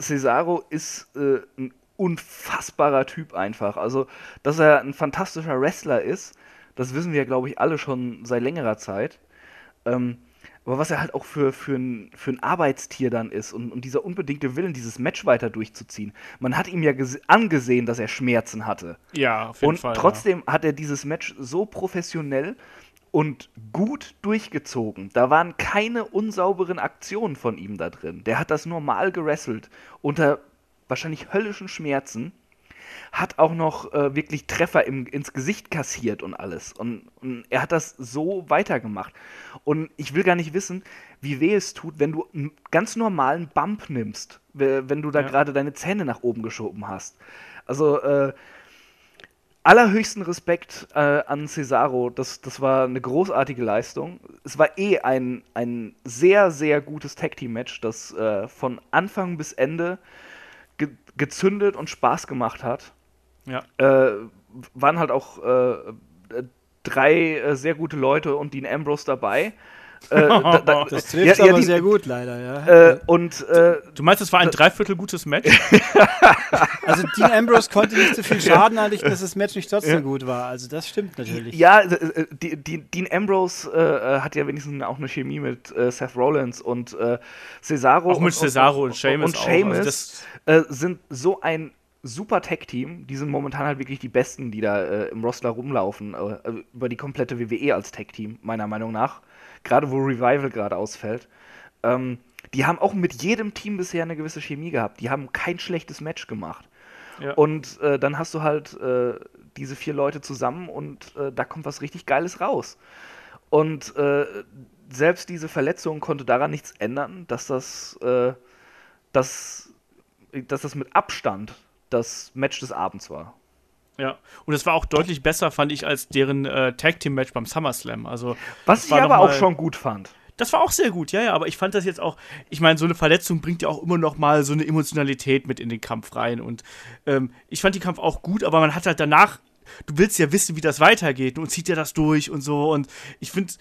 Cesaro ist ein unfassbarer Typ einfach. Also, dass er ein fantastischer Wrestler ist, das wissen wir, glaube ich, alle schon seit längerer Zeit. Ähm, aber was er halt auch für, für, ein, für ein Arbeitstier dann ist und, und dieser unbedingte Willen, dieses Match weiter durchzuziehen. Man hat ihm ja angesehen, dass er Schmerzen hatte. Ja, auf jeden und Fall. Und trotzdem ja. hat er dieses Match so professionell und gut durchgezogen. Da waren keine unsauberen Aktionen von ihm da drin. Der hat das normal gerasselt unter wahrscheinlich höllischen Schmerzen hat auch noch äh, wirklich Treffer im, ins Gesicht kassiert und alles. Und, und, er hat das so weitergemacht. Und ich will gar nicht wissen, wie weh es tut, wenn du einen ganz normalen Bump nimmst, wenn du da ja. gerade deine Zähne nach oben geschoben hast. Also, äh, allerhöchsten Respekt äh, an Cesaro. Das, das war eine großartige Leistung. Es war eh ein, ein sehr, sehr gutes Tag-Team-Match, das äh, von Anfang bis Ende gezündet und Spaß gemacht hat. Ja. Äh, waren halt auch äh, drei äh, sehr gute Leute und Dean Ambrose dabei. Äh, da, da, das trifft ja, aber die, sehr gut, leider, ja. Äh, und, äh, du meinst, es war ein Dreiviertel gutes Match? also Dean Ambrose konnte nicht so viel Schaden anrichten, dass das Match nicht trotzdem ja. gut war. Also das stimmt natürlich. Ja, die, die, Dean Ambrose äh, hat ja wenigstens auch eine Chemie mit äh, Seth Rollins und Cesaro. Auch mit und, Cesaro und, und Sheamus. Und Sheamus also sind so ein super Tag-Team. Die sind momentan halt wirklich die Besten, die da äh, im Roster rumlaufen. Äh, über die komplette WWE als Tag-Team, meiner Meinung nach. Gerade wo Revival gerade ausfällt. Ähm, die haben auch mit jedem Team bisher eine gewisse Chemie gehabt. Die haben kein schlechtes Match gemacht. Ja. Und äh, dann hast du halt äh, diese vier Leute zusammen und äh, da kommt was richtig Geiles raus. Und äh, selbst diese Verletzung konnte daran nichts ändern, dass das, dass, dass das mit Abstand das Match des Abends war. Ja, und es war auch deutlich besser, fand ich, als deren äh, Tag Team Match beim SummerSlam. Also, Was ich aber auch schon gut fand. Das war auch sehr gut, ja, ja, aber ich fand das jetzt auch, ich meine, so eine Verletzung bringt ja auch immer noch mal so eine Emotionalität mit in den Kampf rein und ähm, ich fand den Kampf auch gut, aber man hat halt danach, du willst ja wissen, wie das weitergeht und zieht ja das durch und so und ich finde,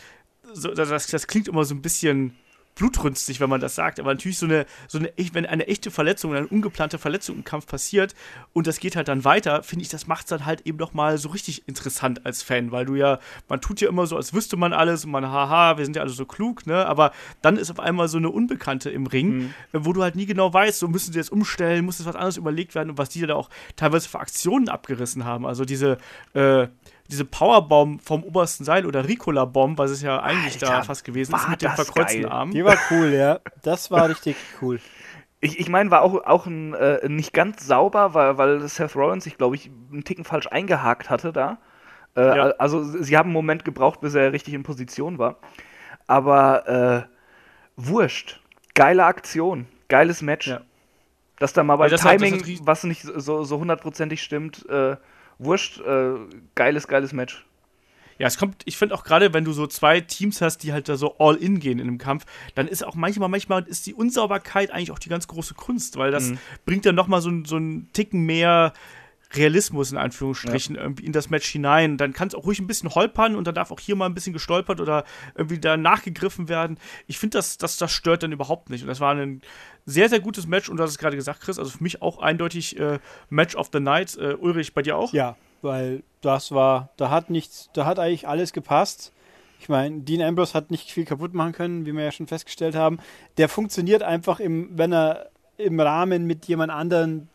so, das, das klingt immer so ein bisschen blutrünstig, wenn man das sagt. Aber natürlich so eine, so eine, wenn eine echte Verletzung, eine ungeplante Verletzung im Kampf passiert und das geht halt dann weiter, finde ich, das macht es dann halt eben noch mal so richtig interessant als Fan, weil du ja, man tut ja immer so, als wüsste man alles und man, haha, wir sind ja alle so klug, ne? Aber dann ist auf einmal so eine Unbekannte im Ring, mhm. wo du halt nie genau weißt, so müssen sie jetzt umstellen, muss jetzt was anderes überlegt werden und was die da auch teilweise für Aktionen abgerissen haben. Also diese, äh, diese Powerbomb vom obersten Seil oder Ricola-Bomb, was es ja eigentlich Alter, da fast gewesen ist, mit dem verkreuzten geil. Arm. Die war cool, ja. Das war richtig cool. Ich, ich meine, war auch, auch ein, äh, nicht ganz sauber, weil, weil Seth Rollins sich, glaube ich, einen Ticken falsch eingehakt hatte da. Äh, ja. Also, sie haben einen Moment gebraucht, bis er richtig in Position war. Aber äh, wurscht. Geile Aktion. Geiles Match. Ja. Dass da mal beim Timing, was nicht so, so hundertprozentig stimmt, äh, wurscht, äh, geiles, geiles Match. Ja, es kommt, ich finde auch gerade, wenn du so zwei Teams hast, die halt da so all in gehen in einem Kampf, dann ist auch manchmal, manchmal ist die Unsauberkeit eigentlich auch die ganz große Kunst, weil das mhm. bringt dann nochmal so, so einen Ticken mehr Realismus in Anführungsstrichen ja. irgendwie in das Match hinein. Dann kann es auch ruhig ein bisschen holpern und dann darf auch hier mal ein bisschen gestolpert oder irgendwie da nachgegriffen werden. Ich finde, das, das, das stört dann überhaupt nicht. Und das war ein sehr, sehr gutes Match und du hast es gerade gesagt, Chris, also für mich auch eindeutig äh, Match of the Night. Äh, Ulrich, bei dir auch? Ja, weil das war, da hat nichts, da hat eigentlich alles gepasst. Ich meine, Dean Ambrose hat nicht viel kaputt machen können, wie wir ja schon festgestellt haben. Der funktioniert einfach, im, wenn er im Rahmen mit jemand anderen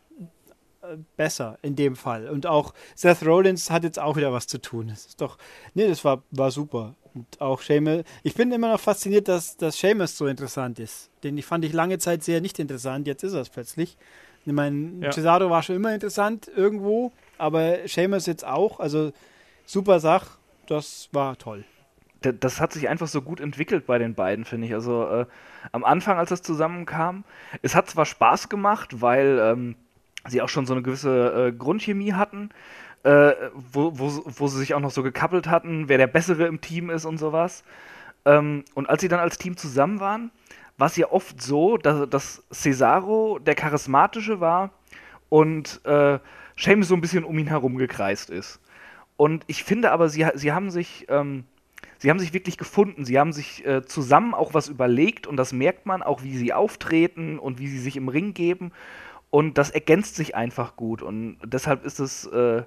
besser in dem Fall. Und auch Seth Rollins hat jetzt auch wieder was zu tun. Das ist doch, nee, das war, war super. Und auch Seamus, ich bin immer noch fasziniert, dass, dass Seamus so interessant ist. Den fand ich lange Zeit sehr nicht interessant, jetzt ist er es plötzlich. Ich meine, ja. Cesaro war schon immer interessant irgendwo, aber Seamus jetzt auch, also super Sach, das war toll. Das hat sich einfach so gut entwickelt bei den beiden, finde ich. Also äh, am Anfang, als das zusammenkam, es hat zwar Spaß gemacht, weil ähm, sie auch schon so eine gewisse äh, Grundchemie hatten, äh, wo, wo, wo sie sich auch noch so gekappelt hatten, wer der Bessere im Team ist und sowas. Ähm, und als sie dann als Team zusammen waren, war es ja oft so, dass, dass Cesaro der Charismatische war und äh, Seamus so ein bisschen um ihn herum gekreist ist. Und ich finde aber, sie, sie haben sich, ähm, sie haben sich wirklich gefunden. Sie haben sich äh, zusammen auch was überlegt und das merkt man auch, wie sie auftreten und wie sie sich im Ring geben. Und das ergänzt sich einfach gut. Und deshalb ist es äh,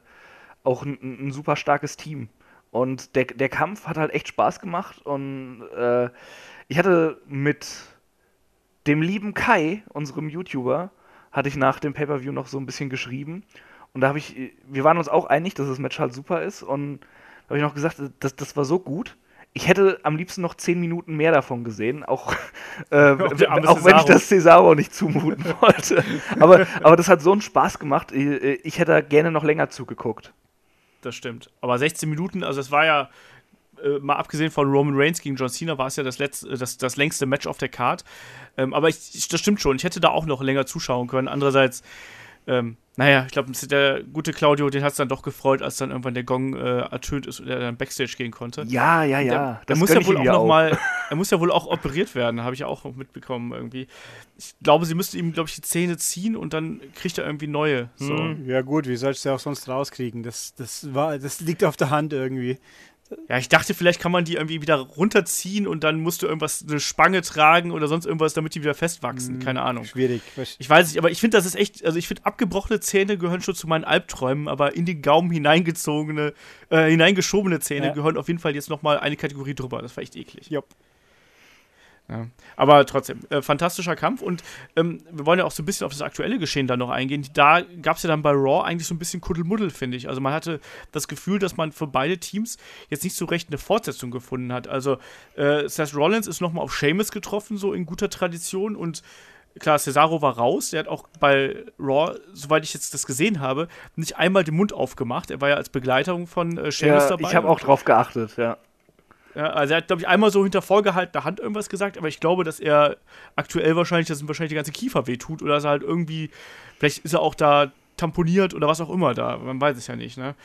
auch ein, ein, super starkes Team. Und der, der Kampf hat halt echt Spaß gemacht. Und äh, ich hatte mit dem lieben Kai, unserem YouTuber, hatte ich nach dem Pay-Per-View noch so ein bisschen geschrieben. Und da habe ich, wir waren uns auch einig, dass das Match halt super ist. Und da habe ich noch gesagt, das, das war so gut. Ich hätte am liebsten noch zehn Minuten mehr davon gesehen, auch, äh, auch wenn ich das Cesaro nicht zumuten wollte. aber, aber das hat so einen Spaß gemacht. Ich, ich hätte gerne noch länger zugeguckt. Das stimmt. Aber 16 Minuten, also es war ja, äh, mal abgesehen von Roman Reigns gegen John Cena, war es ja das, letzte, das, das längste Match auf der Card. Ähm, aber ich, das stimmt schon, ich hätte da auch noch länger zuschauen können. Andererseits, ähm, naja, ich glaube, der gute Claudio, den hat es dann doch gefreut, als dann irgendwann der Gong äh, ertönt ist und er dann Backstage gehen konnte. Ja, ja, ja. Der, der muss ja wohl auch noch mal, er muss ja wohl auch operiert werden, habe ich ja auch mitbekommen irgendwie. Ich glaube, sie müsste ihm, glaube ich, die Zähne ziehen und dann kriegt er irgendwie neue. So. Hm, ja gut, wie sollst du auch sonst rauskriegen? Das, das, war, das liegt auf der Hand irgendwie. Ja, ich dachte, vielleicht kann man die irgendwie wieder runterziehen und dann musst du irgendwas, eine Spange tragen oder sonst irgendwas, damit die wieder festwachsen. Hm, Keine Ahnung. Schwierig. Ich weiß nicht, aber ich finde, das ist echt, also ich finde, abgebrochene Zähne gehören schon zu meinen Albträumen, aber in den Gaumen hineingezogene, äh, hineingeschobene Zähne ja. gehören auf jeden Fall jetzt nochmal eine Kategorie drüber. Das war echt eklig. Jupp. Ja. Aber trotzdem, äh, fantastischer Kampf und ähm, wir wollen ja auch so ein bisschen auf das aktuelle Geschehen da noch eingehen. Da gab es ja dann bei Raw eigentlich so ein bisschen Kuddelmuddel, finde ich. Also man hatte das Gefühl, dass man für beide Teams jetzt nicht so recht eine Fortsetzung gefunden hat. Also äh, Seth Rollins ist nochmal auf Seamus getroffen, so in guter Tradition und klar, Cesaro war raus. Der hat auch bei Raw, soweit ich jetzt das gesehen habe, nicht einmal den Mund aufgemacht. Er war ja als Begleitung von äh, Sheamus ja, dabei. Ich habe auch drauf geachtet, ja. Ja, also er hat, glaube ich, einmal so hinter vorgehaltener Hand irgendwas gesagt, aber ich glaube, dass er aktuell wahrscheinlich, dass ihm wahrscheinlich die ganze Kiefer wehtut oder dass er halt irgendwie, vielleicht ist er auch da tamponiert oder was auch immer da, man weiß es ja nicht, ne?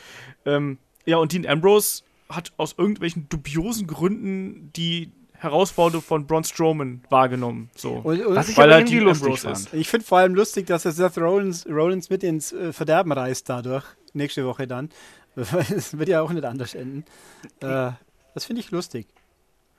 Ähm, ja, und Dean Ambrose hat aus irgendwelchen dubiosen Gründen die Herausforderung von Braun Strowman wahrgenommen. So. Und, und Was ich weil er Dean lustig Ambrose ist. Ich finde vor allem lustig, dass er Seth Rollins, Rollins mit ins äh, Verderben reißt dadurch, nächste Woche dann. Es wird ja auch nicht anders enden. Äh, das finde ich lustig.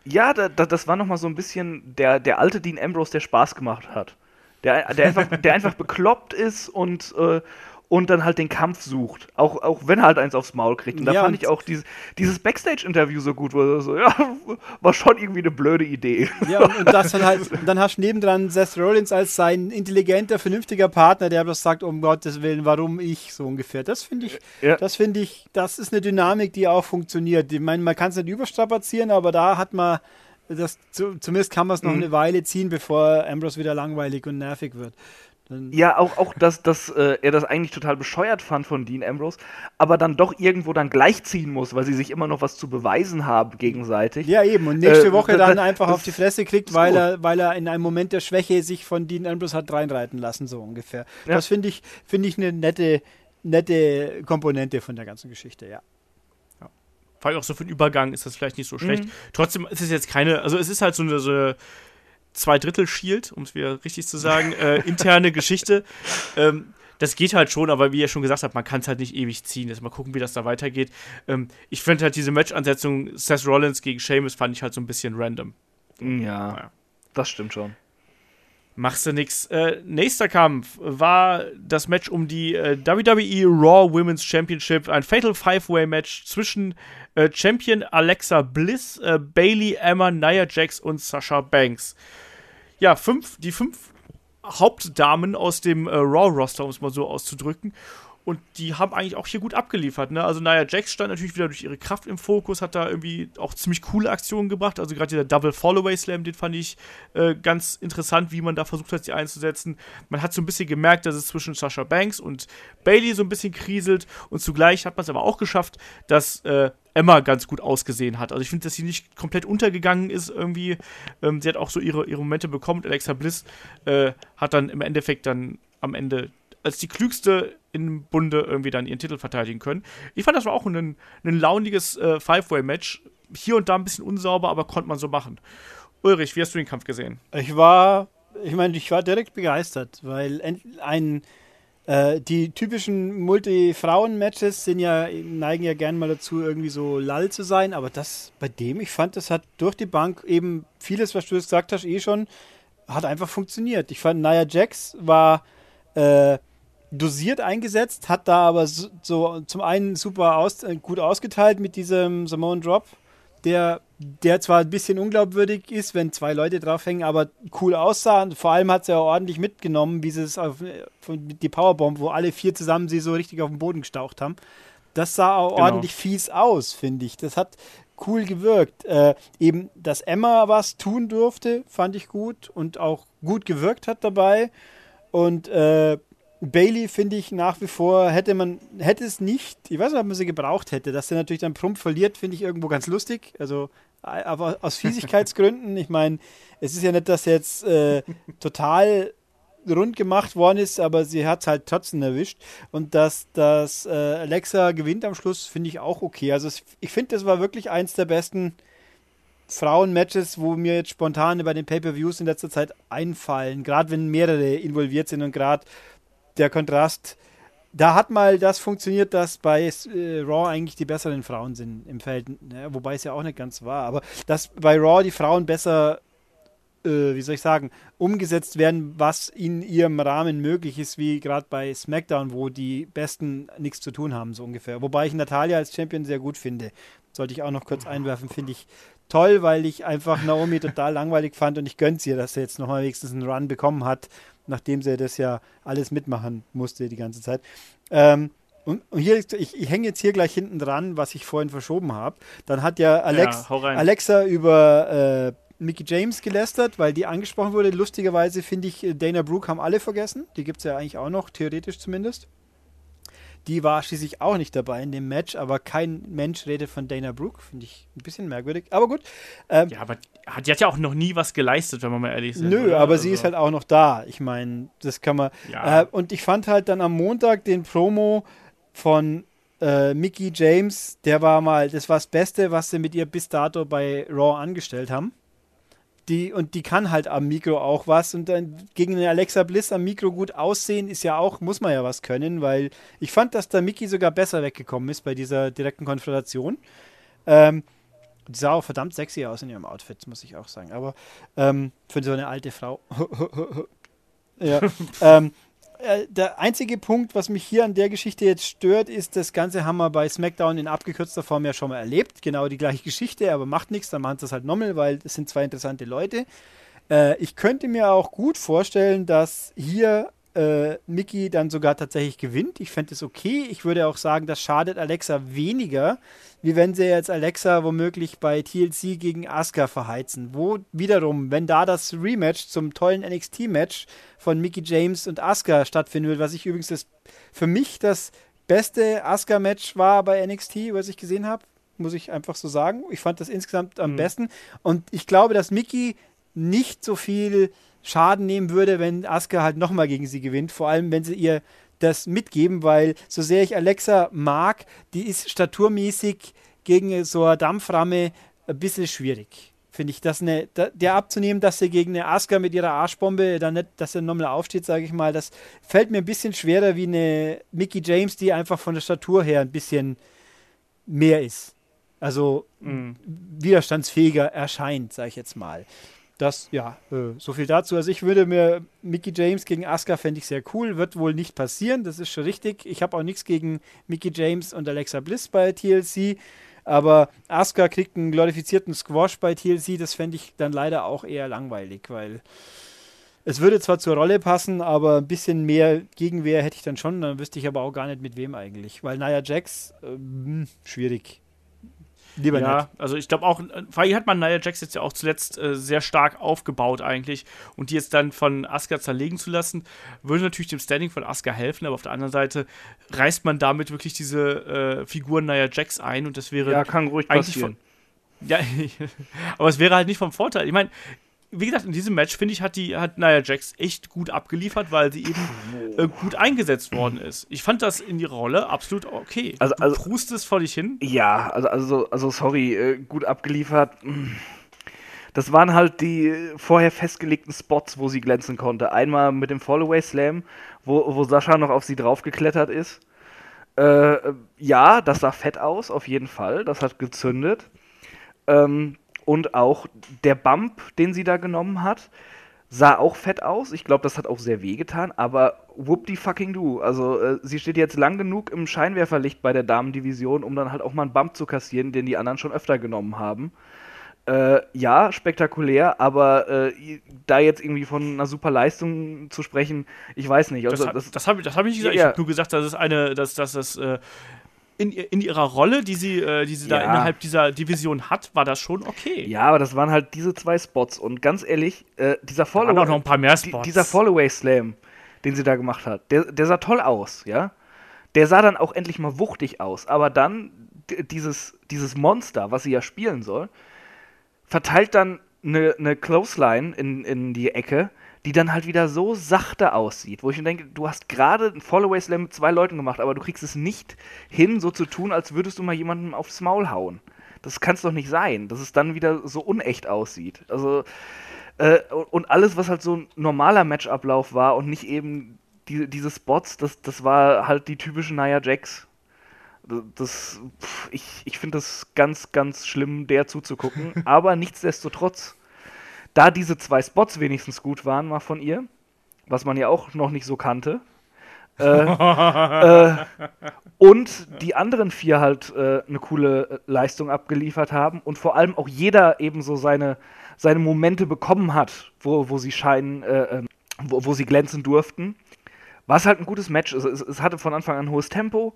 Ja, da, da, das war nochmal so ein bisschen der, der alte Dean Ambrose, der Spaß gemacht hat. Der, der, einfach, der einfach bekloppt ist und, äh, und dann halt den Kampf sucht. Auch, auch wenn er halt eins aufs Maul kriegt. Und da ja, fand ich auch dieses, dieses Backstage-Interview so gut, wo er so, ja, war schon irgendwie eine blöde Idee. Ja, und, und das dann halt, dann hast du nebendran Seth Rollins als sein intelligenter, vernünftiger Partner, der bloß sagt, um Gottes Willen, warum ich, so ungefähr. Das finde ich, ja. das finde ich, das ist eine Dynamik, die auch funktioniert. Ich meine, man kann es nicht überstrapazieren, aber da hat man das, zumindest kann man es noch mhm. eine Weile ziehen, bevor Ambrose wieder langweilig und nervig wird. Dann ja, auch, auch dass, dass äh, er das eigentlich total bescheuert fand von Dean Ambrose, aber dann doch irgendwo dann gleichziehen muss, weil sie sich immer noch was zu beweisen haben gegenseitig. Ja, eben. Und nächste äh, Woche dann einfach auf die Fresse kriegt, weil er, weil er in einem Moment der Schwäche sich von Dean Ambrose hat reinreiten lassen, so ungefähr. Ja. Das finde ich, find ich eine nette, nette Komponente von der ganzen Geschichte, ja vor allem auch so für den Übergang ist das vielleicht nicht so schlecht. Mhm. Trotzdem ist es jetzt keine, also es ist halt so eine, so eine Zwei-Drittel-Shield, um es wieder richtig zu sagen, äh, interne Geschichte. Ähm, das geht halt schon, aber wie ihr schon gesagt habt, man kann es halt nicht ewig ziehen. Jetzt mal gucken, wie das da weitergeht. Ähm, ich finde halt diese Match-Ansetzung Seth Rollins gegen Sheamus fand ich halt so ein bisschen random. Ja, naja. das stimmt schon. Machst du nix. Äh, nächster Kampf war das Match um die äh, WWE Raw Women's Championship. Ein Fatal Five-Way-Match zwischen äh, Champion Alexa Bliss, äh, Bailey, Emma, Nia Jax und Sasha Banks ja, fünf, die fünf Hauptdamen aus dem äh, Raw-Roster, um es mal so auszudrücken. Und die haben eigentlich auch hier gut abgeliefert. Ne? Also Nia Jax stand natürlich wieder durch ihre Kraft im Fokus, hat da irgendwie auch ziemlich coole Aktionen gebracht. Also gerade dieser Double Followaway Slam, den fand ich äh, ganz interessant, wie man da versucht hat, sie einzusetzen. Man hat so ein bisschen gemerkt, dass es zwischen Sasha Banks und Bailey so ein bisschen kriselt. Und zugleich hat man es aber auch geschafft, dass äh, Emma ganz gut ausgesehen hat. Also ich finde, dass sie nicht komplett untergegangen ist irgendwie. Ähm, sie hat auch so ihre, ihre Momente bekommen. Alexa Bliss äh, hat dann im Endeffekt dann am Ende als die klügste im Bunde irgendwie dann ihren Titel verteidigen können. Ich fand, das war auch ein, ein launiges äh, Five-Way-Match. Hier und da ein bisschen unsauber, aber konnte man so machen. Ulrich, wie hast du den Kampf gesehen? Ich war, ich meine, ich war direkt begeistert, weil ein, Äh, die typischen Multi-Frauen-Matches sind ja, neigen ja gern mal dazu, irgendwie so lall zu sein, aber das bei dem, ich fand, das hat durch die Bank eben vieles, was du gesagt hast, eh schon, hat einfach funktioniert. Ich fand, Nia Jax war äh, dosiert eingesetzt, hat da aber so, so zum einen super aus, äh, gut ausgeteilt mit diesem Simone Drop, der, der zwar ein bisschen unglaubwürdig ist, wenn zwei Leute draufhängen, aber cool aussah. Und vor allem hat sie ja ordentlich mitgenommen, wie sie es auf die Powerbomb, wo alle vier zusammen sie so richtig auf den Boden gestaucht haben. Das sah auch genau. ordentlich fies aus, finde ich. Das hat cool gewirkt. Äh, eben, dass Emma was tun durfte, fand ich gut und auch gut gewirkt hat dabei. Und äh, Bailey finde ich nach wie vor, hätte man, hätte es nicht, ich weiß nicht, ob man sie gebraucht hätte, dass sie natürlich dann prompt verliert, finde ich irgendwo ganz lustig. Also, aber aus Fiesigkeitsgründen, ich meine, es ist ja nicht, dass jetzt äh, total rund gemacht worden ist, aber sie hat es halt trotzdem erwischt. Und dass, dass äh, Alexa gewinnt am Schluss, finde ich auch okay. Also, ich finde, das war wirklich eins der besten Frauen-Matches, wo mir jetzt spontan bei den Pay-Per-Views in letzter Zeit einfallen, gerade wenn mehrere involviert sind und gerade der Kontrast, da hat mal das funktioniert, dass bei äh, Raw eigentlich die besseren Frauen sind im Feld, ne? wobei es ja auch nicht ganz war, aber dass bei Raw die Frauen besser, äh, wie soll ich sagen, umgesetzt werden, was in ihrem Rahmen möglich ist, wie gerade bei SmackDown, wo die Besten nichts zu tun haben, so ungefähr. Wobei ich Natalia als Champion sehr gut finde. Sollte ich auch noch kurz einwerfen, finde ich toll, weil ich einfach Naomi total langweilig fand und ich gönn's ihr, dass sie jetzt nochmal wenigstens einen Run bekommen hat nachdem sie das ja alles mitmachen musste die ganze Zeit. Ähm, und hier, ich, ich hänge jetzt hier gleich hinten dran, was ich vorhin verschoben habe. Dann hat ja, Alex, ja, Alexa über äh, Mickey James gelästert, weil die angesprochen wurde. Lustigerweise finde ich, Dana Brooke haben alle vergessen. Die gibt es ja eigentlich auch noch, theoretisch zumindest. Die war schließlich auch nicht dabei in dem Match, aber kein Mensch redet von Dana Brooke. Finde ich ein bisschen merkwürdig. Aber gut. Ähm, ja, aber die hat ja auch noch nie was geleistet, wenn man mal ehrlich ist. Nö, oder? aber also. sie ist halt auch noch da. Ich meine, das kann man. Ja. Äh, und ich fand halt dann am Montag den Promo von äh, Mickey James, der war mal, das war das Beste, was sie mit ihr bis dato bei Raw angestellt haben. Die, und die kann halt am Mikro auch was. Und dann gegen eine Alexa Bliss am Mikro gut aussehen, ist ja auch, muss man ja was können, weil ich fand, dass da Mickey sogar besser weggekommen ist bei dieser direkten Konfrontation. Ähm, die sah auch verdammt sexy aus in ihrem Outfit, muss ich auch sagen. Aber ähm, für so eine alte Frau. ja. ähm, äh, der einzige Punkt, was mich hier an der Geschichte jetzt stört, ist, das Ganze haben wir bei SmackDown in abgekürzter Form ja schon mal erlebt. Genau die gleiche Geschichte, aber macht nichts, dann machen sie es halt nochmal, weil es sind zwei interessante Leute. Äh, ich könnte mir auch gut vorstellen, dass hier äh, Mickey dann sogar tatsächlich gewinnt. Ich fände es okay. Ich würde auch sagen, das schadet Alexa weniger, wie wenn sie jetzt Alexa womöglich bei TLC gegen Asuka verheizen. Wo wiederum, wenn da das Rematch zum tollen NXT-Match von Mickey James und Asuka stattfinden wird, was ich übrigens das, für mich das beste Asuka-Match war bei NXT, was ich gesehen habe, muss ich einfach so sagen. Ich fand das insgesamt am mhm. besten. Und ich glaube, dass Mickey nicht so viel Schaden nehmen würde, wenn Asuka halt nochmal gegen sie gewinnt. Vor allem, wenn sie ihr das mitgeben, weil so sehr ich Alexa mag, die ist staturmäßig gegen so eine Dampframme ein bisschen schwierig. Finde ich, das eine, der abzunehmen, dass sie gegen eine Asuka mit ihrer Arschbombe dann nicht, dass er nochmal aufsteht, sage ich mal, das fällt mir ein bisschen schwerer wie eine Mickey James, die einfach von der Statur her ein bisschen mehr ist. Also mhm. widerstandsfähiger erscheint, sage ich jetzt mal. Das, ja, äh, so viel dazu. Also ich würde mir Mickey James gegen Asuka fände ich sehr cool. Wird wohl nicht passieren, das ist schon richtig. Ich habe auch nichts gegen Mickey James und Alexa Bliss bei TLC. Aber Asuka kriegt einen glorifizierten Squash bei TLC, das fände ich dann leider auch eher langweilig, weil es würde zwar zur Rolle passen, aber ein bisschen mehr Gegenwehr hätte ich dann schon. Dann wüsste ich aber auch gar nicht mit wem eigentlich. Weil Nia Jax, äh, hm, schwierig. Lieber ja, nicht. also ich glaube auch, vor allem hat man Nia Jax jetzt ja auch zuletzt äh, sehr stark aufgebaut eigentlich und die jetzt dann von Asuka zerlegen zu lassen, würde natürlich dem Standing von Asuka helfen, aber auf der anderen Seite reißt man damit wirklich diese äh, Figur Nia Jax ein und das wäre ja kann ruhig passieren. Von, ja, aber es wäre halt nicht vom Vorteil. Ich meine, wie gesagt, in diesem Match, finde ich, hat die hat Nia Jax echt gut abgeliefert, weil sie eben äh, gut eingesetzt worden ist. Ich fand das in ihrer Rolle absolut okay. Also, also du es vor dich hin. Ja, also, also, also sorry, äh, gut abgeliefert. Das waren halt die vorher festgelegten Spots, wo sie glänzen konnte. Einmal mit dem Fallaway Slam, wo, wo Sascha noch auf sie draufgeklettert ist. Äh, ja, das sah fett aus, auf jeden Fall. Das hat gezündet. Ähm, und auch der Bump, den sie da genommen hat, sah auch fett aus. Ich glaube, das hat auch sehr weh getan, aber whoop die fucking du. Also, äh, sie steht jetzt lang genug im Scheinwerferlicht bei der Damendivision, um dann halt auch mal einen Bump zu kassieren, den die anderen schon öfter genommen haben. Äh, ja, spektakulär, aber äh, da jetzt irgendwie von einer super Leistung zu sprechen, ich weiß nicht. Also, das, das, das habe hab ich nicht gesagt. Ja. Ich habe nur gesagt, dass es eine, dass, dass das äh, in, in ihrer Rolle, die sie, äh, die sie ja. da innerhalb dieser Division hat, war das schon okay. Ja, aber das waren halt diese zwei Spots. Und ganz ehrlich, äh, dieser Follow noch ein paar mehr Spots. dieser Followaway Slam, den sie da gemacht hat, der, der sah toll aus, ja. Der sah dann auch endlich mal wuchtig aus. Aber dann dieses, dieses Monster, was sie ja spielen soll, verteilt dann eine, eine Clothesline in, in die Ecke, die dann halt wieder so sachte aussieht, wo ich mir denke, du hast gerade einen Followaway Slam mit zwei Leuten gemacht, aber du kriegst es nicht hin, so zu tun, als würdest du mal jemandem aufs Maul hauen. Das kann es doch nicht sein, dass es dann wieder so unecht aussieht. Also, äh, und alles, was halt so ein normaler Matchablauf war und nicht eben die, diese Spots, das, das war halt die typische Nia Jax. Das, pff, ich ich finde das ganz, ganz schlimm, der zuzugucken. Aber nichtsdestotrotz, da diese zwei Spots wenigstens gut waren, mal von ihr, was man ja auch noch nicht so kannte. äh, äh, und die anderen vier halt äh, eine coole äh, Leistung abgeliefert haben und vor allem auch jeder eben so seine, seine Momente bekommen hat, wo, wo sie scheinen, äh, ähm, wo, wo sie glänzen durften. War es halt ein gutes Match. Es, es, es hatte von Anfang an ein hohes Tempo,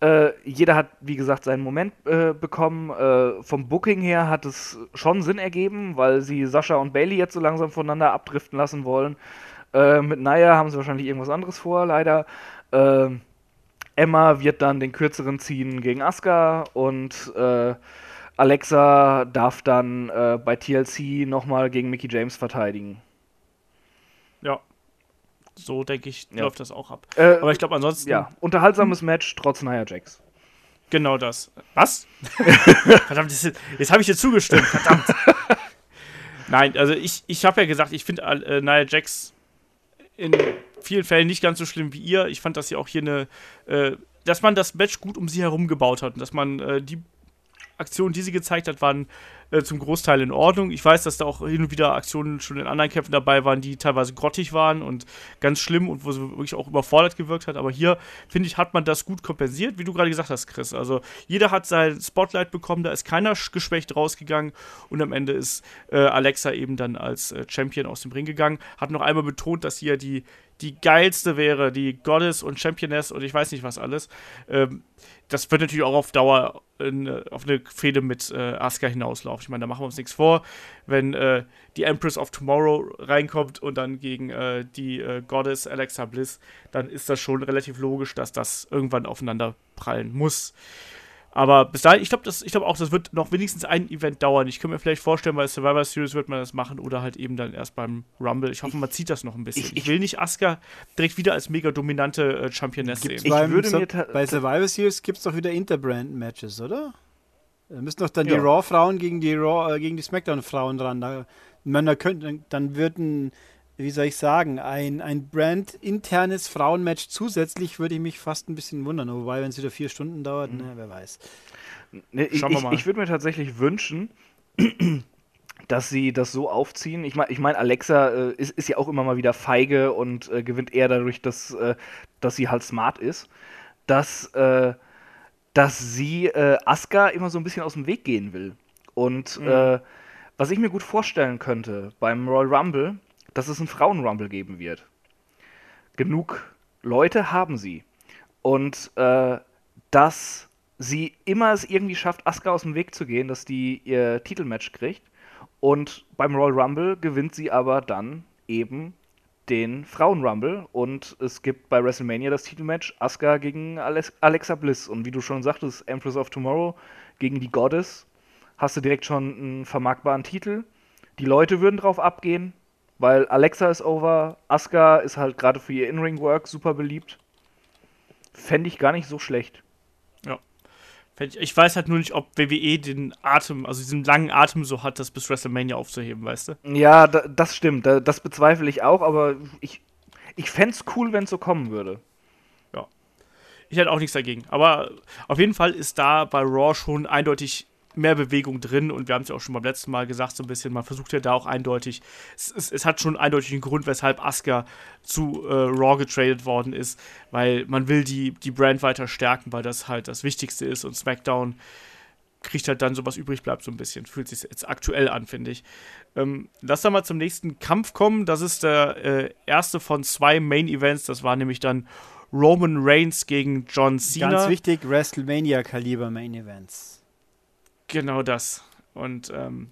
äh, jeder hat, wie gesagt, seinen Moment äh, bekommen. Äh, vom Booking her hat es schon Sinn ergeben, weil sie Sascha und Bailey jetzt so langsam voneinander abdriften lassen wollen. Äh, mit Naya haben sie wahrscheinlich irgendwas anderes vor, leider. Äh, Emma wird dann den kürzeren ziehen gegen Asuka und Alexa darf dann bei TLC nochmal gegen Mickey James verteidigen. So denke ich, ja. läuft das auch ab. Äh, Aber ich glaube ansonsten. Ja, unterhaltsames Match trotz Nia Jax. Genau das. Was? verdammt, jetzt habe ich dir zugestimmt. Verdammt. Nein, also ich, ich habe ja gesagt, ich finde äh, Nia Jax in vielen Fällen nicht ganz so schlimm wie ihr. Ich fand, dass sie auch hier eine, äh, dass man das Match gut um sie herum gebaut hat und dass man äh, die Aktionen, die sie gezeigt hat, waren äh, zum Großteil in Ordnung. Ich weiß, dass da auch hin und wieder Aktionen schon in anderen Kämpfen dabei waren, die teilweise grottig waren und ganz schlimm und wo sie wirklich auch überfordert gewirkt hat. Aber hier, finde ich, hat man das gut kompensiert, wie du gerade gesagt hast, Chris. Also jeder hat sein Spotlight bekommen, da ist keiner geschwächt rausgegangen und am Ende ist äh, Alexa eben dann als äh, Champion aus dem Ring gegangen. Hat noch einmal betont, dass ja die die geilste wäre, die Goddess und Championess und ich weiß nicht was alles. Ähm, das wird natürlich auch auf Dauer in, auf eine Fehde mit äh, Asuka hinauslaufen. Ich meine, da machen wir uns nichts vor. Wenn äh, die Empress of Tomorrow reinkommt und dann gegen äh, die äh, Goddess Alexa Bliss, dann ist das schon relativ logisch, dass das irgendwann aufeinander prallen muss. Aber bis dahin, ich glaube glaub auch, das wird noch wenigstens ein Event dauern. Ich könnte mir vielleicht vorstellen, bei Survivor Series wird man das machen oder halt eben dann erst beim Rumble. Ich hoffe, man zieht das noch ein bisschen. Ich, ich will nicht Asuka direkt wieder als mega dominante äh, Championess sehen. Ich würde mir bei Survivor Series gibt es doch wieder Interbrand-Matches, oder? Da müssen doch dann ja. die Raw-Frauen gegen die Raw, äh, gegen die SmackDown-Frauen dran. Da, man, da könnte, dann würden wie soll ich sagen, ein, ein Brand-internes Frauenmatch zusätzlich würde ich mich fast ein bisschen wundern. Wobei, wenn es wieder vier Stunden dauert, mhm. ne, wer weiß. Ne, ich, ich, ich würde mir tatsächlich wünschen, dass sie das so aufziehen. Ich meine, ich mein, Alexa äh, ist, ist, ja auch immer mal wieder feige und äh, gewinnt eher dadurch, dass, äh, dass sie halt smart ist. Dass, äh, dass sie äh, Asuka immer so ein bisschen aus dem Weg gehen will. Und mhm. Äh, was ich mir gut vorstellen könnte beim Royal Rumble, dass es einen Frauen-Rumble geben wird. Genug Leute haben sie. Und äh, dass sie immer es irgendwie schafft, Asuka aus dem Weg zu gehen, dass die ihr Titelmatch kriegt. Und beim Royal Rumble gewinnt sie aber dann eben den Frauen-Rumble. Und es gibt bei WrestleMania das Titelmatch Asuka gegen Alexa Bliss. Und wie du schon sagtest, Empress of Tomorrow gegen die Goddess. Hast du direkt schon einen vermarktbaren Titel. Die Leute würden drauf abgehen. Weil Alexa ist over, Asuka ist halt gerade für ihr In-Ring-Work super beliebt. Fände ich gar nicht so schlecht. Ich weiß halt nur nicht, ob WWE den Atem, also diesen langen Atem so hat, das bis WrestleMania aufzuheben, weißt du? Ja, das stimmt. Das bezweifle ich auch, aber ich, ich fände es cool, wenn es so kommen würde. Ja. Ich hätte auch nichts dagegen. Aber auf jeden Fall ist da bei Raw schon eindeutig mehr Bewegung drin und wir haben es ja auch schon beim letzten Mal gesagt, so ein bisschen, man versucht ja da auch eindeutig, es, es, es hat schon eindeutig einen Grund, weshalb Asuka zu äh, Raw getradet worden ist, weil man will die, die Brand weiter stärken, weil das halt das Wichtigste ist und SmackDown kriegt halt dann so was übrig bleibt so ein bisschen. Fühlt sich jetzt aktuell an, finde ich. Ähm, lass dann mal zum nächsten Kampf kommen. Das ist der äh, erste von zwei Main Events. Das war nämlich dann Roman Reigns gegen John Cena. Ganz wichtig, WrestleMania-Kaliber Main Events. Genau das. Und ähm,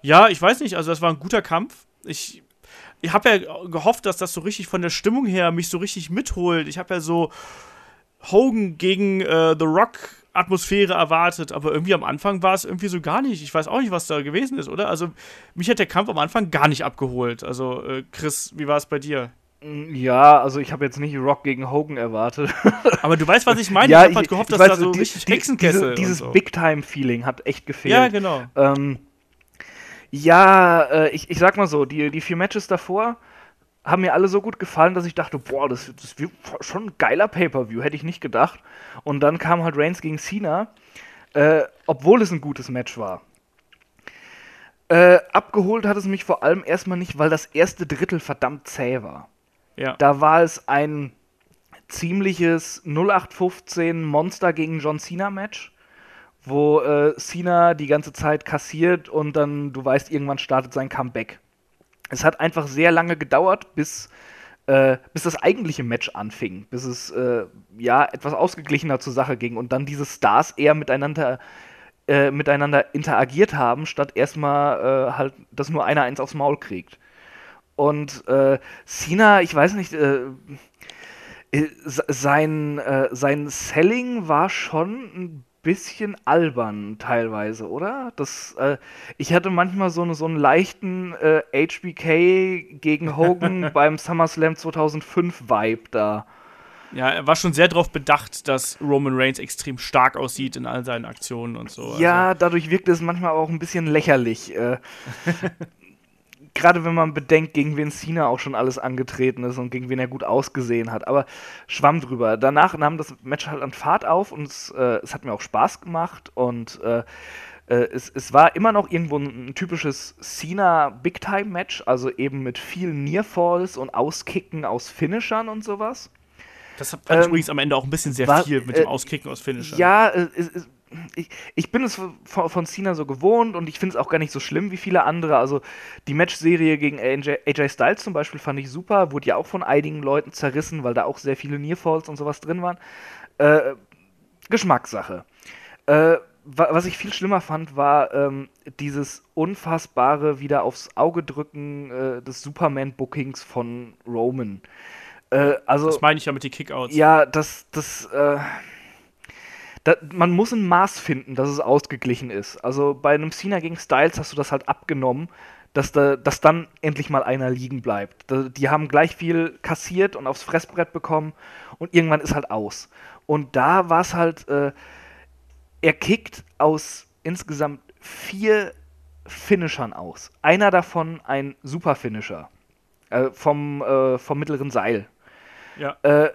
ja, ich weiß nicht, also das war ein guter Kampf. Ich, ich habe ja gehofft, dass das so richtig von der Stimmung her mich so richtig mitholt. Ich habe ja so Hogan gegen äh, The Rock Atmosphäre erwartet, aber irgendwie am Anfang war es irgendwie so gar nicht. Ich weiß auch nicht, was da gewesen ist, oder? Also mich hat der Kampf am Anfang gar nicht abgeholt. Also äh, Chris, wie war es bei dir? Mm, ja, also ich habe jetzt nicht Rock gegen Hogan erwartet. Aber du weißt, was ich meine. ja, ich habe halt gehofft, dass weiß, da so die, richtig die, Hexenkessel Diese, dieses so. Big-Time-Feeling hat echt gefehlt. Ja, genau. Ähm, ja, äh, ich, ich sag mal so, die, die vier Matches davor haben mir alle so gut gefallen, dass ich dachte, boah, das, das wird schon ein geiler Pay-Per-View, hätte ich nicht gedacht. Und dann kam halt Reigns gegen Cena, äh, obwohl es ein gutes Match war. Äh, abgeholt hat es mich vor allem erstmal nicht, weil das erste Drittel verdammt zäh war. Ja. Da war es ein ziemliches 0815 Monster gegen John Cena Match, wo äh, Cena die ganze Zeit kassiert und dann, du weißt, irgendwann startet sein Comeback. Es hat einfach sehr lange gedauert, bis, äh, bis das eigentliche Match anfing, bis es äh, ja etwas ausgeglichener zur Sache ging und dann diese Stars eher miteinander äh, miteinander interagiert haben, statt erstmal äh, halt, dass nur einer eins aufs Maul kriegt. Und äh, Cena, ich weiß nicht, äh, äh, sein, äh, sein Selling war schon ein bisschen albern teilweise, oder? Das, äh, ich hatte manchmal so, eine, so einen leichten äh, HBK gegen Hogan beim SummerSlam 2005 Vibe da. Ja, er war schon sehr darauf bedacht, dass Roman Reigns extrem stark aussieht in all seinen Aktionen und so. Ja, also. dadurch wirkte es manchmal auch ein bisschen lächerlich. Äh, Gerade wenn man bedenkt, gegen wen Cena auch schon alles angetreten ist und gegen wen er gut ausgesehen hat. Aber schwamm drüber. Danach nahm das Match halt an Fahrt auf und es, äh, es hat mir auch Spaß gemacht und äh, äh, es, es, war immer noch irgendwo ein, typisches Cena Big Time Match, also eben mit vielen Nearfalls und Auskicken aus Finishern und sowas. Das fand ähm, übrigens am Ende auch ein bisschen sehr war, viel mit dem Auskicken aus Finishern. Ja, äh, es, es, ich, ich, bin es von, von Cena so gewohnt und ich finde es auch gar nicht so schlimm wie viele andere. Also die Matchserie gegen AJ, AJ, Styles zum Beispiel fand ich super, wurde ja auch von einigen Leuten zerrissen, weil da auch sehr viele Nearfalls und sowas drin waren. Äh, Geschmackssache. Äh, was ich viel schlimmer fand, war ähm, dieses unfassbare wieder aufs Auge drücken äh, des Superman-Bookings von Roman. Äh, also, das meine ich ja mit den Kickouts. Ja, das, das, äh, da, man muss ein Maß finden, dass es ausgeglichen ist. Also bei einem Cena gegen Styles hast du das halt abgenommen, dass, da, dass dann endlich mal einer liegen bleibt. Da, die haben gleich viel kassiert und aufs Fressbrett bekommen und irgendwann ist halt aus. Und da war es halt, äh, er kickt aus insgesamt vier Finishern aus. Einer davon ein Super-Finisher. Äh, vom, äh, vom mittleren Seil. Ja. Äh,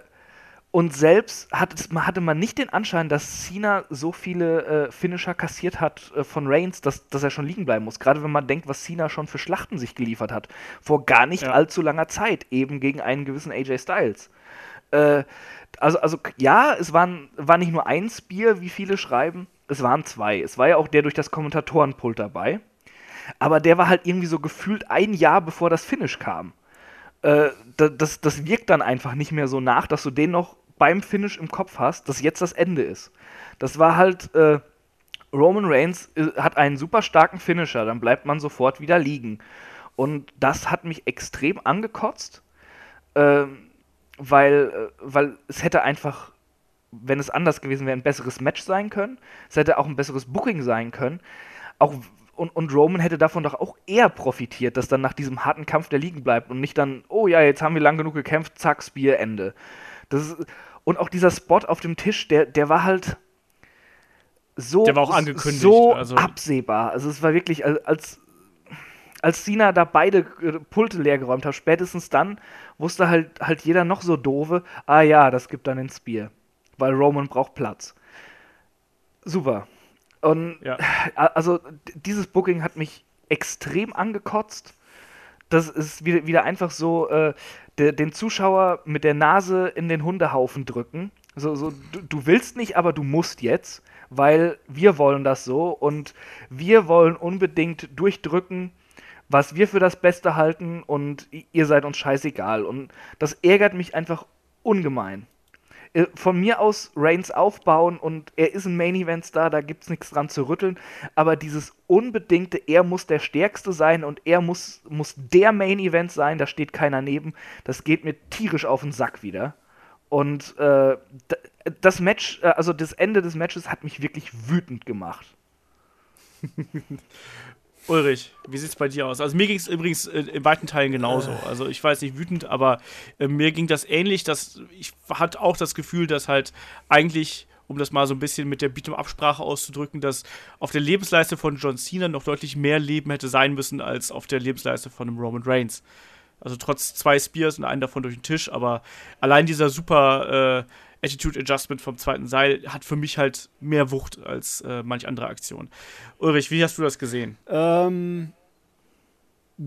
und selbst hat hatte man nicht den Anschein, dass Cena so viele äh, Finisher kassiert hat äh, von Reigns, dass, dass er schon liegen bleiben muss. Gerade wenn man denkt, was Cena schon für Schlachten sich geliefert hat. Vor gar nicht Ja. allzu langer Zeit, eben gegen einen gewissen AJ Styles. Äh, also, also ja, es waren, war nicht nur ein Spear, wie viele schreiben, es waren zwei. Es war ja auch der durch das Kommentatorenpult dabei. Aber der war halt irgendwie so gefühlt ein Jahr bevor das Finish kam äh, da- das, das wirkt dann einfach nicht mehr so nach, dass du den noch beim Finish im Kopf hast, dass jetzt das Ende ist. Das war halt, äh, Roman Reigns äh, hat einen super starken Finisher, dann bleibt man sofort wieder liegen. Und das hat mich extrem angekotzt, ähm, weil, äh, weil es hätte einfach, wenn es anders gewesen wäre, ein besseres Match sein können. Es hätte auch ein besseres Booking sein können. Auch und, und Roman hätte davon doch auch eher profitiert, dass dann nach diesem harten Kampf der liegen bleibt und nicht dann, oh ja, jetzt haben wir lang genug gekämpft, zack, Spear, Ende. Ist, und auch dieser Spot auf dem Tisch, der, der war halt so, Der war auch angekündigt, so also- absehbar. Also es war wirklich als, als Cena da beide Pulte leergeräumt hat, spätestens dann wusste halt, halt jeder noch so doofe, ah ja, das gibt dann den Spear. Weil Roman braucht Platz. Super. Und Ja. also dieses Booking hat mich extrem angekotzt. Das ist wieder, wieder einfach so, äh, de, den Zuschauer mit der Nase in den Hundehaufen drücken. So, so, du, du willst nicht, aber du musst jetzt, weil wir wollen das so und wir wollen unbedingt durchdrücken, was wir für das Beste halten und ihr seid uns scheißegal. Und das ärgert mich einfach ungemein. Äh, Von mir aus Reigns aufbauen und er ist ein Main Event Star, da gibt's nichts dran zu rütteln. Aber dieses unbedingte, er muss der Stärkste sein und er muss, muss der Main Event sein, da steht keiner neben, das geht mir tierisch auf den Sack wieder. Und äh, das Match, äh, also das Ende des Matches hat mich wirklich wütend gemacht. Ulrich, wie sieht's bei dir aus? Also mir ging es übrigens äh, in weiten Teilen genauso. Also ich war jetzt nicht wütend, aber äh, mir ging das ähnlich. Dass ich hatte auch das Gefühl, dass halt eigentlich, um das mal so ein bisschen mit der Beat'em-Absprache auszudrücken, dass auf der Lebensleiste von John Cena noch deutlich mehr Leben hätte sein müssen als auf der Lebensleiste von einem Roman Reigns. Also trotz zwei Spears und einen davon durch den Tisch, aber allein dieser super äh, Attitude Adjustment vom zweiten Seil hat für mich halt mehr Wucht als äh, manch andere Aktion. Ulrich, wie hast du das gesehen? Ähm,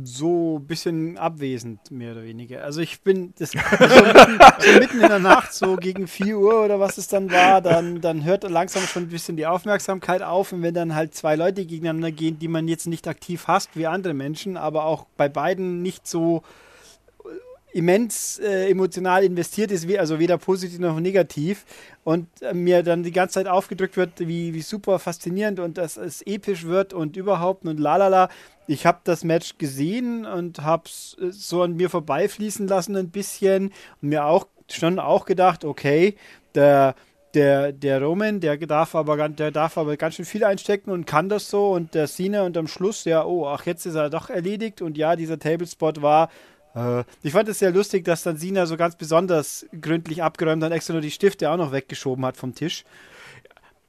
so ein bisschen abwesend, mehr oder weniger. Also ich bin das, so, mitten, so mitten in der Nacht, so gegen 4 Uhr oder was es dann war, dann, dann hört langsam schon ein bisschen die Aufmerksamkeit auf und wenn dann halt zwei Leute gegeneinander gehen, die man jetzt nicht aktiv hasst wie andere Menschen, aber auch bei beiden nicht so immens äh, emotional investiert ist, also weder positiv noch negativ und äh, mir dann die ganze Zeit aufgedrückt wird, wie, wie super faszinierend und dass es episch wird und überhaupt und lalala. Ich habe das Match gesehen und habe es so an mir vorbeifließen lassen ein bisschen und mir auch schon auch gedacht, okay, der der, der Roman, der darf, aber, der darf aber ganz schön viel einstecken und kann das so. Und der Cena und am Schluss, ja, oh, ach, jetzt ist er doch erledigt. Und ja, dieser Tablespot war. Äh, ich fand es sehr lustig, dass dann Cena so ganz besonders gründlich abgeräumt hat, extra nur die Stifte auch noch weggeschoben hat vom Tisch.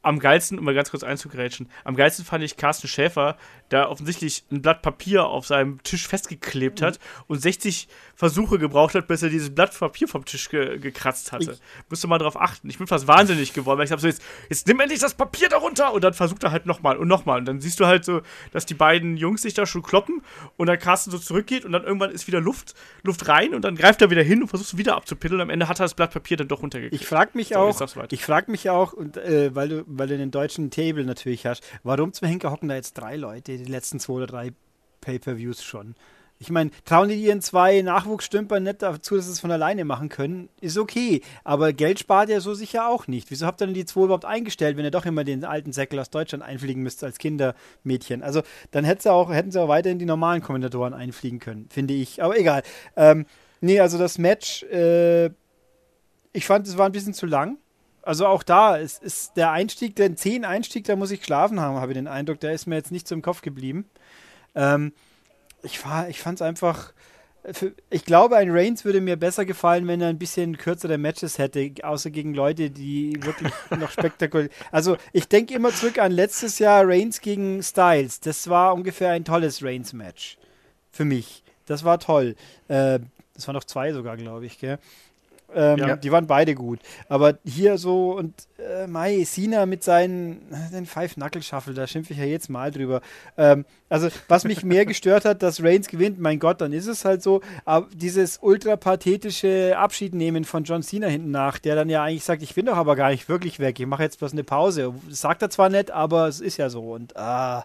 Am geilsten, um mal ganz kurz einzugrätschen, am geilsten fand ich Carsten Schäfer, der offensichtlich ein Blatt Papier auf seinem Tisch festgeklebt hat und 60 Versuche gebraucht hat, bis er dieses Blatt Papier vom Tisch ge gekratzt hatte. Musst du mal drauf achten. Ich bin fast wahnsinnig geworden, weil ich habe so jetzt, jetzt nimm endlich das Papier darunter und dann versucht er halt nochmal und nochmal. Und dann siehst du halt so, dass die beiden Jungs sich da schon kloppen und dann Carsten so zurückgeht und dann irgendwann ist wieder Luft, Luft rein und dann greift er wieder hin und versucht es wieder abzupiddeln. Am Ende hat er das Blatt Papier dann doch runtergekriegt. Ich frage mich So, auch, ich frage mich auch, und, äh, weil, du, weil du den deutschen Table natürlich hast, warum zum Henker hocken da jetzt drei Leute, die letzten zwei oder drei Pay-Per-Views schon? Ich meine, trauen die ihren zwei Nachwuchsstümpern nicht dazu, dass sie es von alleine machen können? Ist okay, aber Geld spart ihr so sicher auch nicht. Wieso habt ihr denn die zwei überhaupt eingestellt, wenn ihr doch immer den alten Säckel aus Deutschland einfliegen müsst als Kindermädchen? Also dann hätten sie auch, hätten sie auch weiterhin die normalen Kommentatoren einfliegen können, finde ich. Aber egal. Ähm, nee, also das Match, äh, ich fand, es war ein bisschen zu lang. Also auch da es ist der Einstieg, den 10 Einstieg, da muss ich geschlafen haben, habe ich den Eindruck. Der ist mir jetzt nicht so im Kopf geblieben. Ähm, ich war, ich fand es einfach. Für, ich glaube, ein Reigns würde mir besser gefallen, wenn er ein bisschen kürzere Matches hätte, außer gegen Leute, die wirklich noch spektakulär. Also, ich denke immer zurück an letztes Jahr Reigns gegen Styles. Das war ungefähr ein tolles Reigns-Match. Für mich. Das war toll. Äh, das waren noch zwei sogar, glaube ich, gell? Ähm, Ja. Die waren beide gut. Aber hier so und äh, Mai, Cena mit seinen den Five Knuckle Shuffle, da schimpfe ich ja jetzt mal drüber. Ähm, also, was mich mehr gestört hat, dass Reigns gewinnt, mein Gott, dann ist es halt so. Aber dieses ultra pathetische Abschiednehmen von John Cena hinten nach, der dann ja eigentlich sagt, ich bin doch aber gar nicht wirklich weg, ich mache jetzt bloß eine Pause. Sagt er zwar nicht, aber es ist ja so. Und ah,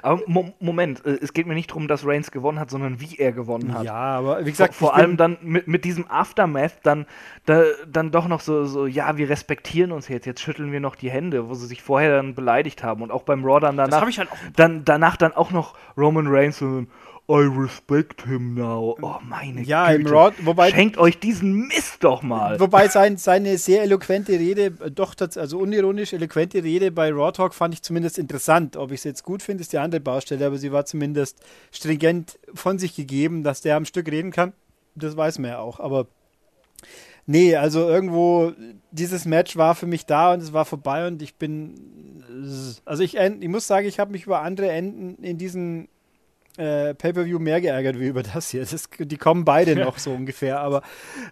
Aber Mo Moment, äh, es geht mir nicht darum, dass Reigns gewonnen hat, sondern wie er gewonnen hat. ja, aber wie Vor, gesagt, vor bin- allem dann mit, mit diesem Aftermath dann, da, dann doch noch so, so, ja, wir respektieren uns jetzt, jetzt schütteln wir noch die Hände, wo sie sich vorher dann beleidigt haben. Und auch beim Raw dann das danach, habe ich halt auch dann, danach dann auch noch Roman Reigns so, I respect him now. Oh, meine Ja, im Güte. Raw, wobei- Schenkt euch diesen Mist doch mal. Wobei sein, seine sehr eloquente Rede, doch, also unironisch eloquente Rede bei Raw Talk fand ich zumindest interessant. Ob ich es jetzt gut finde, ist die andere Baustelle, aber sie war zumindest stringent von sich gegeben, dass der am Stück reden kann. Das weiß man ja auch, aber nee, also irgendwo, dieses Match war für mich da und es war vorbei und ich bin, also ich, ich muss sagen, ich habe mich über andere Enden in diesen äh, Pay-Per-View mehr geärgert wie über das hier. Das, die kommen beide noch so ungefähr, aber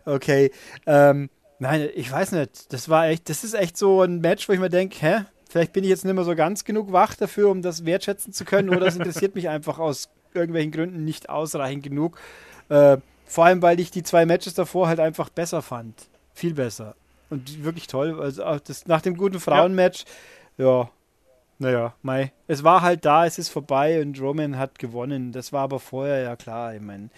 okay. Ähm, nein, ich weiß nicht. Das war echt, das ist echt so ein Match, wo ich mir denke, hä? Vielleicht bin ich jetzt nicht mehr so ganz genug wach dafür, um das wertschätzen zu können, oder das interessiert mich einfach aus irgendwelchen Gründen nicht ausreichend genug. Äh, vor allem, weil ich die zwei Matches davor halt einfach besser fand. Viel besser. Und wirklich toll. Also das, nach dem guten Frauenmatch, ja, ja naja, Mai. Es war halt da, es ist vorbei und Roman hat gewonnen. Das war aber vorher ja klar. Ich meine,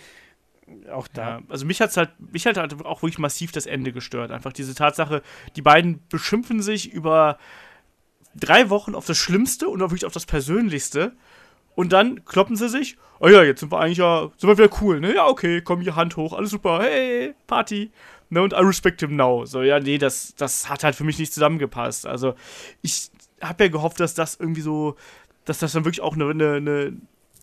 auch da. Ja, also mich hat halt, mich hat halt auch wirklich massiv das Ende gestört. Einfach diese Tatsache, die beiden beschimpfen sich über drei Wochen auf das Schlimmste und auch wirklich auf das Persönlichste. Und dann kloppen sie sich. Oh ja, jetzt sind wir eigentlich ja, sind wir wieder cool, ne? Ja, okay, komm hier, Hand hoch, alles super, hey, Party. Ne, und I respect him now. So, ja, nee, das, das hat halt für mich nicht zusammengepasst. Also, ich habe ja gehofft, dass das irgendwie so, dass das dann wirklich auch eine, eine, eine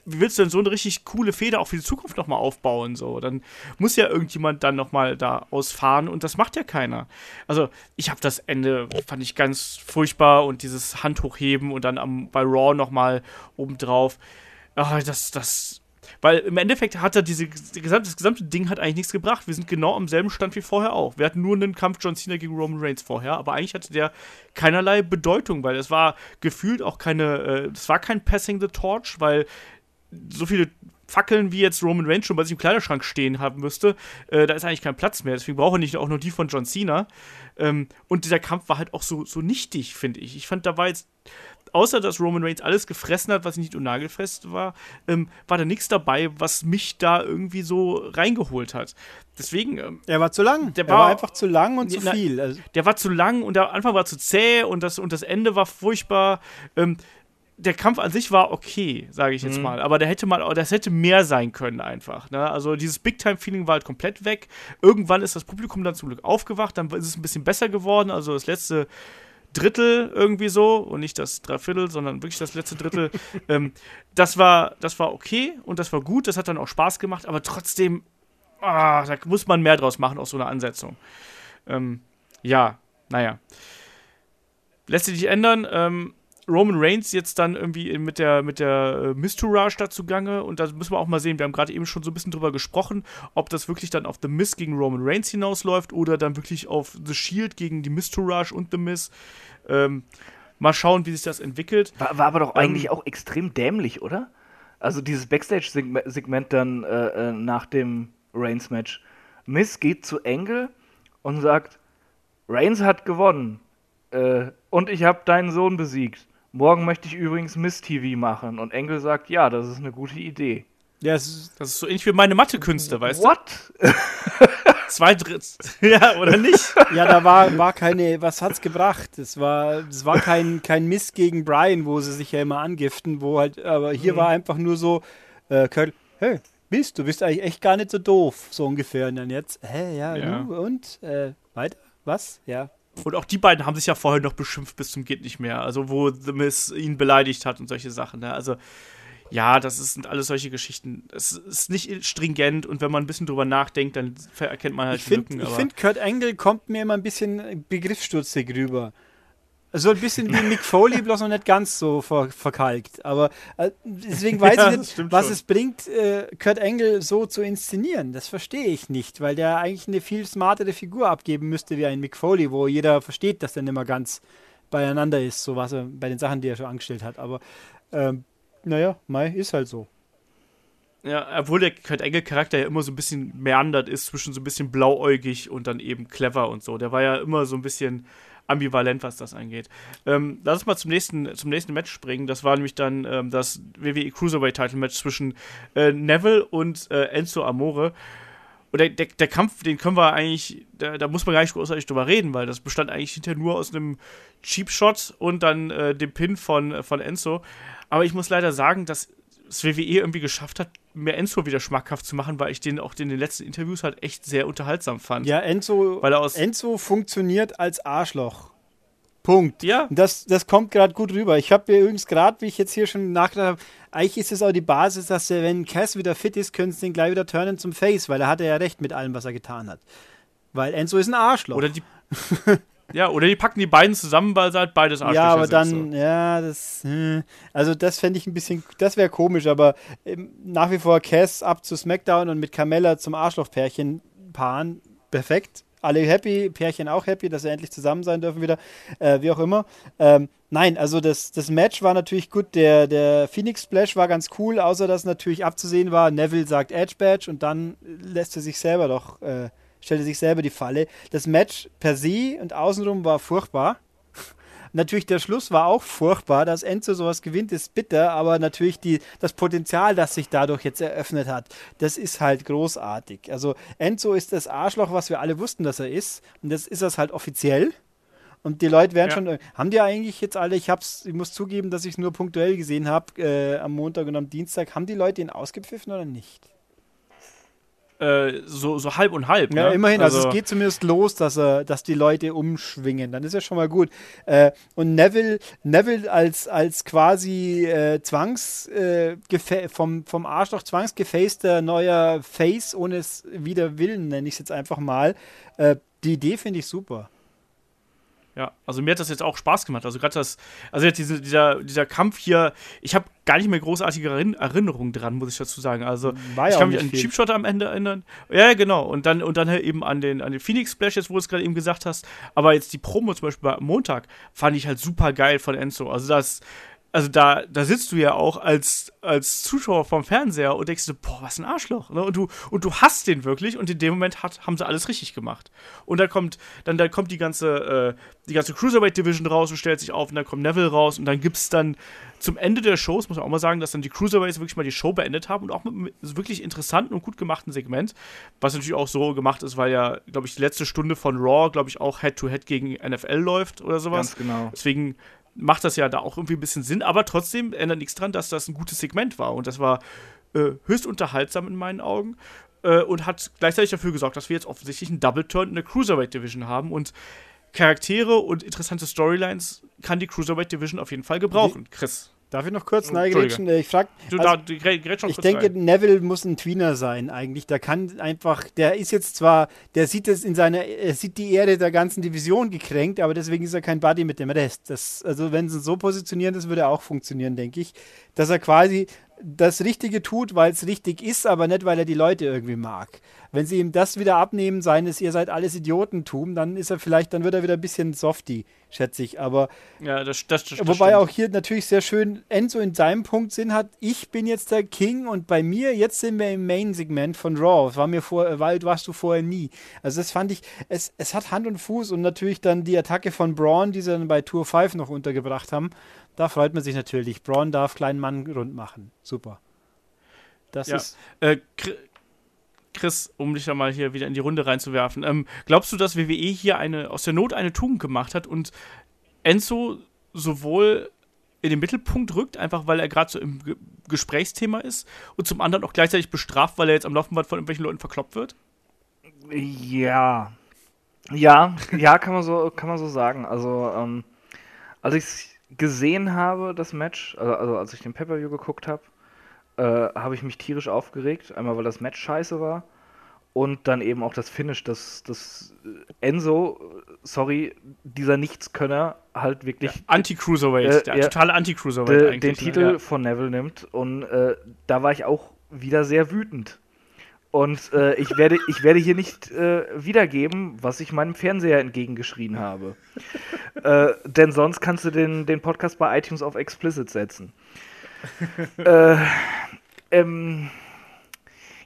wie willst du denn so eine richtig coole Feder auch für die Zukunft nochmal aufbauen? So, dann muss ja irgendjemand dann nochmal da ausfahren und das macht ja keiner. Also, ich habe das Ende, fand ich ganz furchtbar und dieses Handhochheben und dann am, bei Raw nochmal obendrauf. Ach, das, das weil im Endeffekt hat er diese, das gesamte Ding hat eigentlich nichts gebracht. Wir sind genau am selben Stand wie vorher auch. Wir hatten nur einen Kampf John Cena gegen Roman Reigns vorher, aber eigentlich hatte der keinerlei Bedeutung, weil es war gefühlt auch keine, es äh, war kein Passing the Torch, weil so viele Fackeln wie jetzt Roman Reigns schon bei sich im Kleiderschrank stehen haben müsste, äh, da ist eigentlich kein Platz mehr. Deswegen brauche ich auch nur die von John Cena. Ähm, und dieser Kampf war halt auch so, so nichtig, finde ich. Ich fand, da war jetzt außer dass Roman Reigns alles gefressen hat, was nicht unnagelfest war, ähm, war da nichts dabei, was mich da irgendwie so reingeholt hat. Deswegen. Ähm, er war zu lang. Der war, war, einfach zu lang und zu na, viel. Also. Der war zu lang und der Anfang war zu zäh und das, und das Ende war furchtbar. Ähm, der Kampf an sich war okay, sage ich jetzt mhm. mal, aber der hätte mal, das hätte mehr sein können einfach. Ne? Also dieses Big-Time-Feeling war halt komplett weg. Irgendwann ist das Publikum dann zum Glück aufgewacht, dann ist es ein bisschen besser geworden. Also das letzte Drittel irgendwie so und nicht das Dreiviertel, sondern wirklich das letzte Drittel. ähm, das, war, das war okay und das war gut, das hat dann auch Spaß gemacht, aber trotzdem, ah, da muss man mehr draus machen aus so einer Ansetzung. Ähm, ja, naja. Lässt sich nicht ändern. Ähm, Roman Reigns jetzt dann irgendwie mit der, mit der äh, Mistourage da zugange und da müssen wir auch mal sehen, wir haben gerade eben schon so ein bisschen drüber gesprochen, ob das wirklich dann auf The Miz gegen Roman Reigns hinausläuft oder dann wirklich auf The Shield gegen die Mistourage und The Miz. Ähm, mal schauen, wie sich das entwickelt. War, war aber doch ähm, eigentlich auch extrem dämlich, oder? Also dieses Backstage-Segment dann äh, äh, nach dem Reigns-Match. Miz geht zu Engel und sagt, Reigns hat gewonnen. Äh, und ich habe deinen Sohn besiegt. Morgen möchte ich übrigens Miss TV machen. Und Engel sagt, ja, das ist eine gute Idee. Ja, das ist, das ist so ähnlich wie meine Mathekünste, weißt What? du? Zwei Drittel. ja, oder nicht? Ja, da war, war keine, was hat's gebracht? Es war, es war kein, kein Mist gegen Brian, wo sie sich ja immer angiften, wo halt, aber hier mhm. war einfach nur so, äh, Kurt, hey, bist du bist eigentlich echt gar nicht so doof, so ungefähr. Und dann jetzt, hä, ja, ja. Du, und, äh, weiter? Was? Ja, und auch die beiden haben sich ja vorher noch beschimpft bis zum geht nicht mehr. Also wo The Miss ihn beleidigt hat und solche Sachen. Ne? Also ja, das sind alles solche Geschichten. Es ist nicht stringent und wenn man ein bisschen drüber nachdenkt, dann erkennt man halt ich find, Lücken. Ich finde, Kurt Angle kommt mir immer ein bisschen begriffsstutzig rüber. So ein bisschen wie Mick Foley, bloß noch nicht ganz so ver verkalkt. Aber äh, deswegen weiß ja, ich nicht, was schon. es bringt, äh, Kurt Engel so zu inszenieren. Das verstehe ich nicht, weil der eigentlich eine viel smartere Figur abgeben müsste wie ein Mick Foley, wo jeder versteht, dass der nicht mehr ganz beieinander ist, so was er bei den Sachen, die er schon angestellt hat. Aber ähm, naja, Mai ist halt so. Ja, obwohl der Kurt Engel-Charakter ja immer so ein bisschen meandert ist, zwischen so ein bisschen blauäugig und dann eben clever und so. Der war ja immer so ein bisschen ambivalent, was das angeht. Ähm, lass uns mal zum nächsten, zum nächsten Match springen. Das war nämlich dann ähm, das WWE Cruiserweight Title Match zwischen äh, Neville und äh, Enzo Amore. Und der, der, der, Kampf, den können wir eigentlich, da, da, muss man gar nicht großartig drüber reden, weil das bestand eigentlich hinterher nur aus einem Cheap Shot und dann äh, dem Pin von, von Enzo. Aber ich muss leider sagen, dass das WWE irgendwie geschafft hat, mir Enzo wieder schmackhaft zu machen, weil ich den auch in den letzten Interviews halt echt sehr unterhaltsam fand. Ja, Enzo, weil er aus Enzo funktioniert als Arschloch. Punkt. Ja. Das, das kommt gerade gut rüber. Ich habe mir übrigens gerade, wie ich jetzt hier schon nachgedacht habe, eigentlich ist es auch die Basis, dass er, wenn Cass wieder fit ist, können sie den gleich wieder turnen zum Face, weil er hatte ja recht mit allem, was er getan hat. Weil Enzo ist ein Arschloch. Oder die, Ja, oder die packen die beiden zusammen, weil sie halt beides Arschlöcher Ja, aber sind, dann, so. ja, das, hm, also das fände ich ein bisschen, das wäre komisch, aber ähm, nach wie vor Cass ab zu SmackDown und mit Carmella zum Arschlochpärchen paaren, perfekt. Alle happy, Pärchen auch happy, dass sie endlich zusammen sein dürfen wieder, äh, wie auch immer. Ähm, nein, also das, das Match war natürlich gut, der, der Phoenix Splash war ganz cool, außer dass natürlich abzusehen war, Neville sagt Edge Badge und dann lässt er sich selber doch, äh, stellt er sich selber die Falle. Das Match per se und außenrum war furchtbar. Natürlich, der Schluss war auch furchtbar. Dass Enzo sowas gewinnt, ist bitter, aber natürlich die, das Potenzial, das sich dadurch jetzt eröffnet hat, das ist halt großartig. Also Enzo ist das Arschloch, was wir alle wussten, dass er ist. Und das ist das halt offiziell. Und die Leute werden Ja. schon. Haben die eigentlich jetzt alle, ich hab's, ich muss zugeben, dass ich es nur punktuell gesehen habe, äh, am Montag und am Dienstag, haben die Leute ihn ausgepfiffen oder nicht? Äh, so, so halb und halb. Ja, ne? immerhin, also, es geht zumindest los, dass, er, dass die Leute umschwingen. Dann ist ja schon mal gut. Äh, und Neville, Neville als, als quasi äh, Zwangs, äh, vom, vom Arschloch zwangsgefaceder neuer Face ohne es wider Willen, nenne ich es jetzt einfach mal. Äh, die Idee finde ich super. Ja, also mir hat das jetzt auch Spaß gemacht. Also gerade das, also jetzt diese, dieser, dieser Kampf hier, ich habe gar nicht mehr großartige Erinn- Erinnerungen dran, muss ich dazu sagen. Also War ich kann mich an den. Cheapshot am Ende erinnern. Ja, genau. Und dann, und dann halt eben an den, an den Phoenix Splash, jetzt, wo du es gerade eben gesagt hast. Aber jetzt die Promo zum Beispiel am Montag fand ich halt super geil von Enzo. Also das, also da, da sitzt du ja auch als, als Zuschauer vom Fernseher und denkst du, boah, was ein Arschloch. Ne? Und, du, und du hasst den wirklich und in dem Moment hat, haben sie alles richtig gemacht. Und dann kommt, dann, dann kommt die ganze, äh, die ganze Cruiserweight Division raus und stellt sich auf und dann kommt Neville raus und dann gibt's dann zum Ende der Shows, muss man auch mal sagen, dass dann die Cruiserweights wirklich mal die Show beendet haben und auch mit einem wirklich interessanten und gut gemachten Segment, was natürlich auch so gemacht ist, weil ja, glaube ich, die letzte Stunde von Raw, glaube ich, auch Head-to-Head gegen NFL läuft oder sowas. Ganz genau. Deswegen macht das ja da auch irgendwie ein bisschen Sinn, aber trotzdem ändert nichts dran, dass das ein gutes Segment war. Und das war äh, höchst unterhaltsam in meinen Augen äh, und hat gleichzeitig dafür gesorgt, dass wir jetzt offensichtlich einen Double Turn in der Cruiserweight Division haben und Charaktere und interessante Storylines kann die Cruiserweight Division auf jeden Fall gebrauchen. Chris, Darf ich noch kurz Oh, neigrätschen? Äh, Ich frage, Also, da, Ich denke, rein. Neville muss ein Tweener sein eigentlich. Der kann einfach, der ist jetzt zwar, der sieht es in seiner, er sieht die Ehre der ganzen Division gekränkt, aber deswegen ist er kein Buddy mit dem Rest. Das, also wenn sie so positionieren, das würde auch funktionieren, denke ich. Dass er quasi das Richtige tut, weil es richtig ist, aber nicht, weil er die Leute irgendwie mag. Wenn sie ihm das wieder abnehmen, seines ihr seid alles Idiotentum, dann ist er vielleicht, dann wird er wieder ein bisschen softy, schätze ich. Aber Ja, das, das, das, das Wobei stimmt. auch hier natürlich sehr schön Enzo in seinem Punkt Sinn hat, ich bin jetzt der King und bei mir, jetzt sind wir im Main-Segment von Raw. Das war mir vor, weil warst du vorher nie. Also das fand ich, es, es hat Hand und Fuß und natürlich dann die Attacke von Braun, die sie dann bei Tour 5 noch untergebracht haben. Da freut man sich natürlich. Braun darf kleinen Mann rund machen. Super. Das Ja. ist. Äh, Chri- Chris, um dich da mal hier wieder in die Runde reinzuwerfen, ähm, glaubst du, dass WWE hier eine aus der Not eine Tugend gemacht hat und Enzo sowohl in den Mittelpunkt rückt, einfach weil er gerade so im Ge Gesprächsthema ist und zum anderen auch gleichzeitig bestraft, weil er jetzt am Laufenband von irgendwelchen Leuten verkloppt wird? Ja. Ja, ja, kann man so, kann man so sagen. Also, ähm, als ich gesehen habe, das Match, also, also als ich den Pay-Per-View geguckt habe, äh, habe ich mich tierisch aufgeregt. Einmal, weil das Match scheiße war und dann eben auch das Finish, dass dass Enzo, äh, sorry, dieser Nichtskönner halt wirklich Anti-Cruiserweight, Äh, der ja. totale Anti-Cruiserweight de, eigentlich. den ne? Titel Ja. von Neville nimmt und äh, da war ich auch wieder sehr wütend. Und äh, ich, werde, ich werde hier nicht äh, wiedergeben, was ich meinem Fernseher entgegengeschrien habe. äh, denn sonst kannst du den, den Podcast bei iTunes auf Explicit setzen. äh, ähm,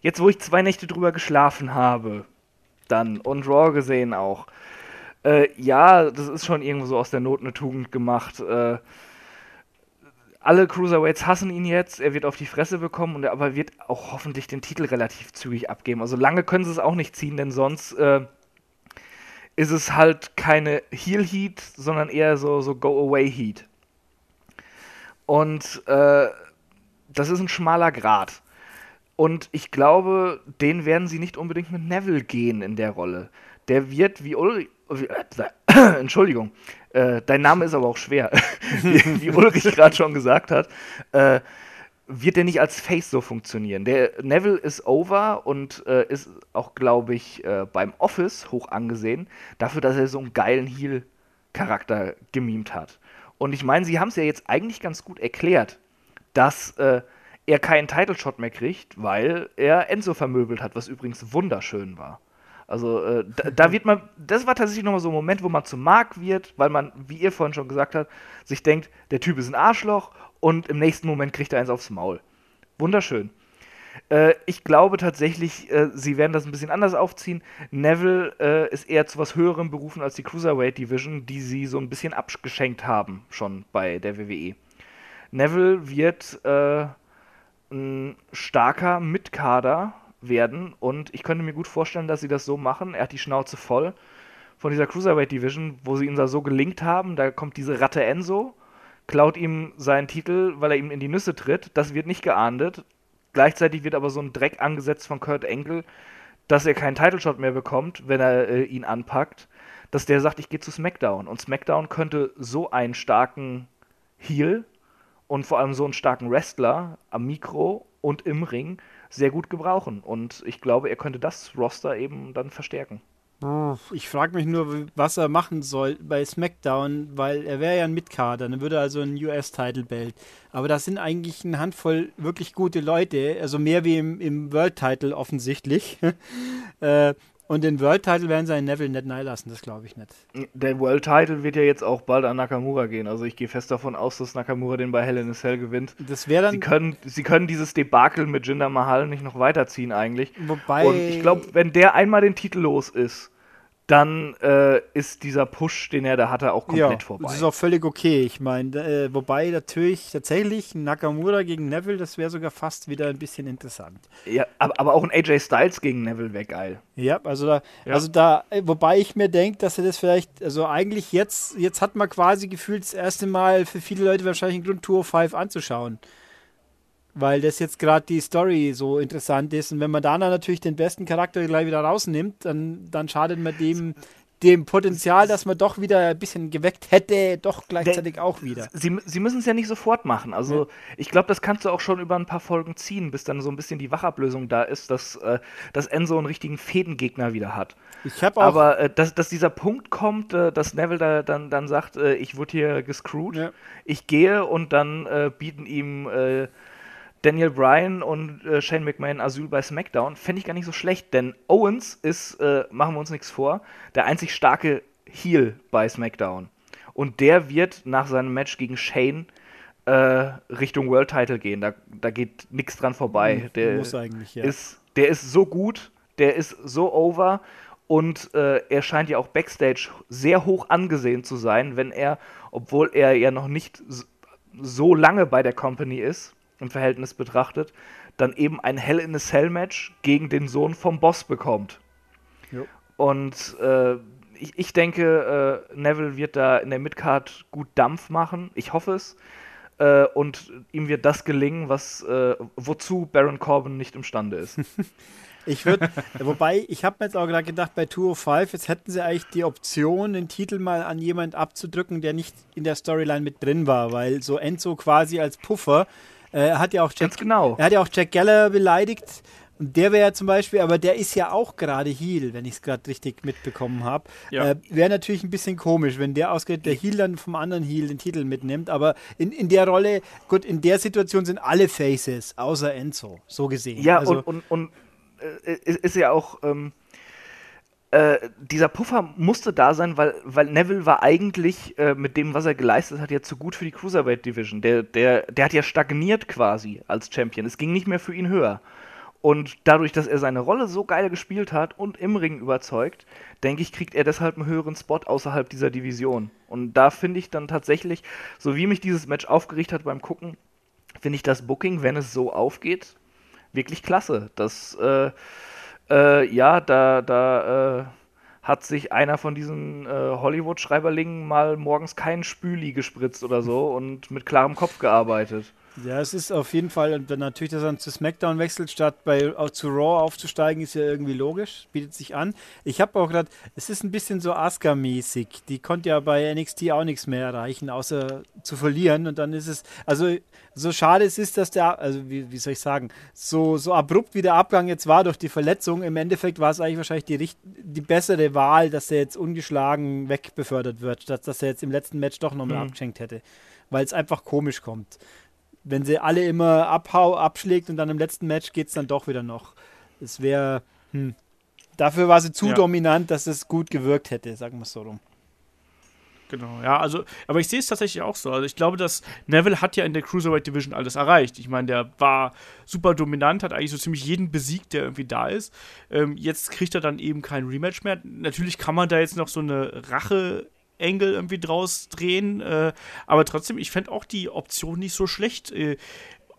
jetzt, wo ich zwei Nächte drüber geschlafen habe, dann und Raw gesehen auch. Äh, ja, das ist schon irgendwo so aus der Not eine Tugend gemacht. Alle Cruiserweights hassen ihn jetzt, er wird auf die Fresse bekommen, und er aber wird auch hoffentlich den Titel relativ zügig abgeben. Also lange können sie es auch nicht ziehen, denn sonst äh, ist es halt keine Heel Heat, sondern eher so, so Go Away Heat. Und äh, das ist ein schmaler Grat. Und ich glaube, den werden sie nicht unbedingt mit Neville gehen in der Rolle. Der wird wie. Wie, äh, Entschuldigung, äh, dein Name ist aber auch schwer. wie, wie Ulrich gerade schon gesagt hat, äh, wird der nicht als Face so funktionieren. Der Neville ist over und äh, ist auch, glaube ich, äh, beim Office hoch angesehen, dafür, dass er so einen geilen Heel Charakter gemimt hat. Und ich meine, sie haben es ja jetzt eigentlich ganz gut erklärt, dass äh, er keinen Title Shot mehr kriegt, weil er Enzo vermöbelt hat, was übrigens wunderschön war. Also äh, da, da, wird man, das war tatsächlich nochmal so ein Moment, wo man zum Mark wird, weil man, wie ihr vorhin schon gesagt habt, sich denkt, der Typ ist ein Arschloch und im nächsten Moment kriegt er eins aufs Maul. Wunderschön. Äh, ich glaube tatsächlich, äh, sie werden das ein bisschen anders aufziehen. Neville äh, ist eher zu was Höherem berufen als die Cruiserweight Division, die sie so ein bisschen abgeschenkt haben, schon bei der WWE. Neville wird äh, ein starker Mitkader werden und ich könnte mir gut vorstellen, dass sie das so machen. Er hat die Schnauze voll von dieser Cruiserweight Division, wo sie ihn da so gelinkt haben. Da kommt diese Ratte Enzo, klaut ihm seinen Titel, weil er ihm in die Nüsse tritt. Das wird nicht geahndet. Gleichzeitig wird aber so ein Dreck angesetzt von Kurt Angle, dass er keinen Title Shot mehr bekommt, wenn er äh, ihn anpackt, dass der sagt, ich gehe zu SmackDown. Und SmackDown könnte so einen starken Heel und vor allem so einen starken Wrestler am Mikro und im Ring sehr gut gebrauchen. Und ich glaube, er könnte das Roster eben dann verstärken. Ich frage mich nur, was er machen soll bei SmackDown, weil er wäre ja ein Mitkader, dann würde also ein US-Title-Belt. Aber das sind eigentlich eine Handvoll wirklich gute Leute, also mehr wie im, im World-Title offensichtlich. äh, und den World Title werden sie einen Neville nicht nahe lassen, das glaube ich nicht. Der World Title wird ja jetzt auch bald an Nakamura gehen. Also ich gehe fest davon aus, dass Nakamura den bei Hell in a Cell gewinnt. Das wäre dann. Sie können, sie können dieses Debakel mit Jinder Mahal nicht noch weiterziehen eigentlich. Wobei. Und ich glaube, wenn der einmal den Titel los ist, dann äh, ist dieser Push, den er da hatte, auch komplett ja, vorbei. Das ist auch völlig okay. Ich meine, äh, wobei natürlich tatsächlich Nakamura gegen Neville, das wäre sogar fast wieder ein bisschen interessant. Ja, aber, aber auch ein AJ Styles gegen Neville wäre geil. Ja, also da, ja. also da, äh, wobei ich mir denke, dass er das vielleicht, also eigentlich jetzt, jetzt hat man quasi gefühlt das erste Mal für viele Leute wahrscheinlich einen Grund, Tour 5 anzuschauen weil das jetzt gerade die Story so interessant ist. Und wenn man da natürlich den besten Charakter gleich wieder rausnimmt, dann, dann schadet man dem, dem Potenzial, dass man doch wieder ein bisschen geweckt hätte, doch gleichzeitig auch wieder. Sie, sie müssen es ja nicht sofort machen. Also ja. ich glaube, das kannst du auch schon über ein paar Folgen ziehen, bis dann so ein bisschen die Wachablösung da ist, dass, äh, dass Enzo einen richtigen Fädengegner wieder hat. Ich auch Aber äh, dass, dass dieser Punkt kommt, äh, dass Neville da dann, dann sagt, ich wurde hier gescrewt, ja. ich gehe und dann bieten ihm Daniel Bryan und äh, Shane McMahon Asyl bei SmackDown, fände ich gar nicht so schlecht, denn Owens ist, äh, machen wir uns nichts vor, der einzig starke Heel bei SmackDown. Und der wird nach seinem Match gegen Shane äh, Richtung World Title gehen. Da, da geht nichts dran vorbei. Der Muss eigentlich, ja. Ist, der ist so gut, der ist so over und äh, er scheint ja auch backstage sehr hoch angesehen zu sein, wenn er, obwohl er ja noch nicht so lange bei der Company ist, im Verhältnis betrachtet, dann eben ein Hell in a Cell Match gegen den Sohn vom Boss bekommt. Jo. Und äh, ich, ich, denke, äh, Neville wird da in der Midcard gut Dampf machen. Ich hoffe es. Äh, und ihm wird das gelingen, was äh, wozu Baron Corbin nicht imstande ist. Ich würde, wobei, ich habe mir jetzt auch gerade gedacht, bei 205, jetzt hätten sie eigentlich die Option, den Titel mal an jemand abzudrücken, der nicht in der Storyline mit drin war, weil so Enzo quasi als Puffer er hat ja auch Jack, genau. Er hat ja auch Jack Geller beleidigt. Und der wäre ja zum Beispiel, aber der ist ja auch gerade Heal, wenn ich es gerade richtig mitbekommen habe. Ja. Äh, wäre natürlich ein bisschen komisch, wenn der ausgeht, der Heal dann vom anderen Heal den Titel mitnimmt. Aber in, in der Rolle, gut, in der Situation sind alle Faces, außer Enzo, so gesehen. Ja, also, und, und, und äh, ist ja auch. Ähm äh, dieser Puffer musste da sein, weil, weil Neville war eigentlich äh, mit dem, was er geleistet hat, ja zu gut für die Cruiserweight Division. Der, der, der hat ja stagniert quasi als Champion. Es ging nicht mehr für ihn höher. Und dadurch, dass er seine Rolle so geil gespielt hat und im Ring überzeugt, denke ich, kriegt er deshalb einen höheren Spot außerhalb dieser Division. Und da finde ich dann tatsächlich, so wie mich dieses Match aufgeregt hat beim Gucken, finde ich das Booking, wenn es so aufgeht, wirklich klasse. Das, äh, äh, ja, da, da äh, hat sich einer von diesen äh, Hollywood-Schreiberlingen mal morgens keinen Spüli gespritzt oder so und mit klarem Kopf gearbeitet. Ja, es ist auf jeden Fall, und dann natürlich, dass er zu SmackDown wechselt, statt bei, auch zu Raw aufzusteigen, ist ja irgendwie logisch, bietet sich an. Ich habe auch gedacht, es ist ein bisschen so Asuka-mäßig. Die konnte ja bei NXT auch nichts mehr erreichen, außer zu verlieren. Und dann ist es, also so schade es ist, dass der, also wie, wie soll ich sagen, so, so abrupt wie der Abgang jetzt war durch die Verletzung, im Endeffekt war es eigentlich wahrscheinlich die, die bessere Wahl, dass er jetzt ungeschlagen wegbefördert wird, statt dass er jetzt im letzten Match doch nochmal mhm. abgeschenkt hätte. Weil es einfach komisch kommt wenn sie alle immer abhau, abschlägt und dann im letzten Match geht es dann doch wieder noch. Es wäre, hm. Dafür war sie zu ja. dominant, dass es gut gewirkt hätte, sagen wir es so rum. Genau, ja, also, aber ich sehe es tatsächlich auch so. Also ich glaube, dass Neville hat ja in der Cruiserweight Division alles erreicht. Ich meine, der war super dominant, hat eigentlich so ziemlich jeden besiegt, der irgendwie da ist. Ähm, jetzt kriegt er dann eben kein Rematch mehr. Natürlich kann man da jetzt noch so eine Rache Angle irgendwie draus drehen. Äh, aber trotzdem, ich fände auch die Option nicht so schlecht. Äh,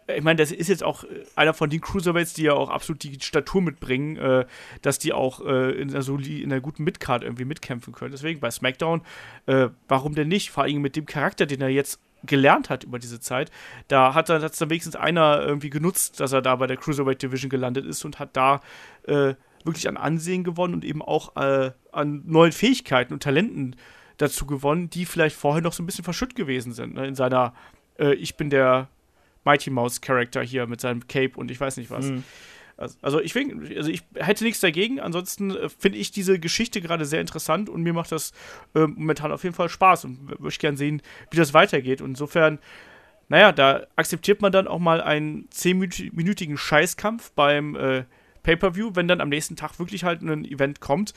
ich meine, das ist jetzt auch einer von den Cruiserweights, die ja auch absolut die Statur mitbringen, äh, dass die auch äh, in, einer in einer guten Midcard irgendwie mitkämpfen können. Deswegen bei SmackDown, äh, warum denn nicht? Vor allem mit dem Charakter, den er jetzt gelernt hat über diese Zeit. Da hat er dann wenigstens einer irgendwie genutzt, dass er da bei der Cruiserweight Division gelandet ist und hat da äh, wirklich an Ansehen gewonnen und eben auch äh, an neuen Fähigkeiten und Talenten dazu gewonnen, die vielleicht vorher noch so ein bisschen verschütt gewesen sind. Ne? In seiner äh, Ich bin der Mighty Mouse Charakter hier mit seinem Cape und ich weiß nicht was. Mhm. Also, also, ich, also ich hätte nichts dagegen. Ansonsten äh, finde ich diese Geschichte gerade sehr interessant und mir macht das äh, momentan auf jeden Fall Spaß und möchte gerne sehen, wie das weitergeht. Und insofern, naja, da akzeptiert man dann auch mal einen zehnminütigen Scheißkampf beim äh, Pay-Per-View, wenn dann am nächsten Tag wirklich halt ein Event kommt,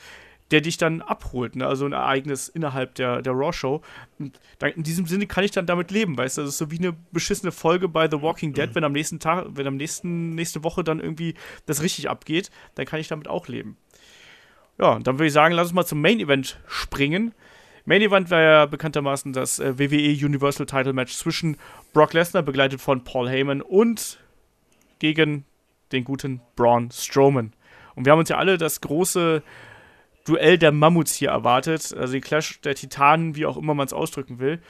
der dich dann abholt, ne? also ein Ereignis innerhalb der, der Raw-Show. in diesem Sinne kann ich dann damit leben, weißt du, das ist so wie eine beschissene Folge bei The Walking Dead, mhm. wenn am nächsten Tag, wenn am nächsten, nächste Woche dann irgendwie das richtig abgeht, dann kann ich damit auch leben. Ja, dann würde ich sagen, lass uns mal zum Main Event springen. Main Event war ja bekanntermaßen das äh, WWE Universal Title Match zwischen Brock Lesnar, begleitet von Paul Heyman, und gegen den guten Braun Strowman. Und wir haben uns ja alle das große Duell der Mammuts hier erwartet, also den Clash der Titanen, wie auch immer man es ausdrücken will.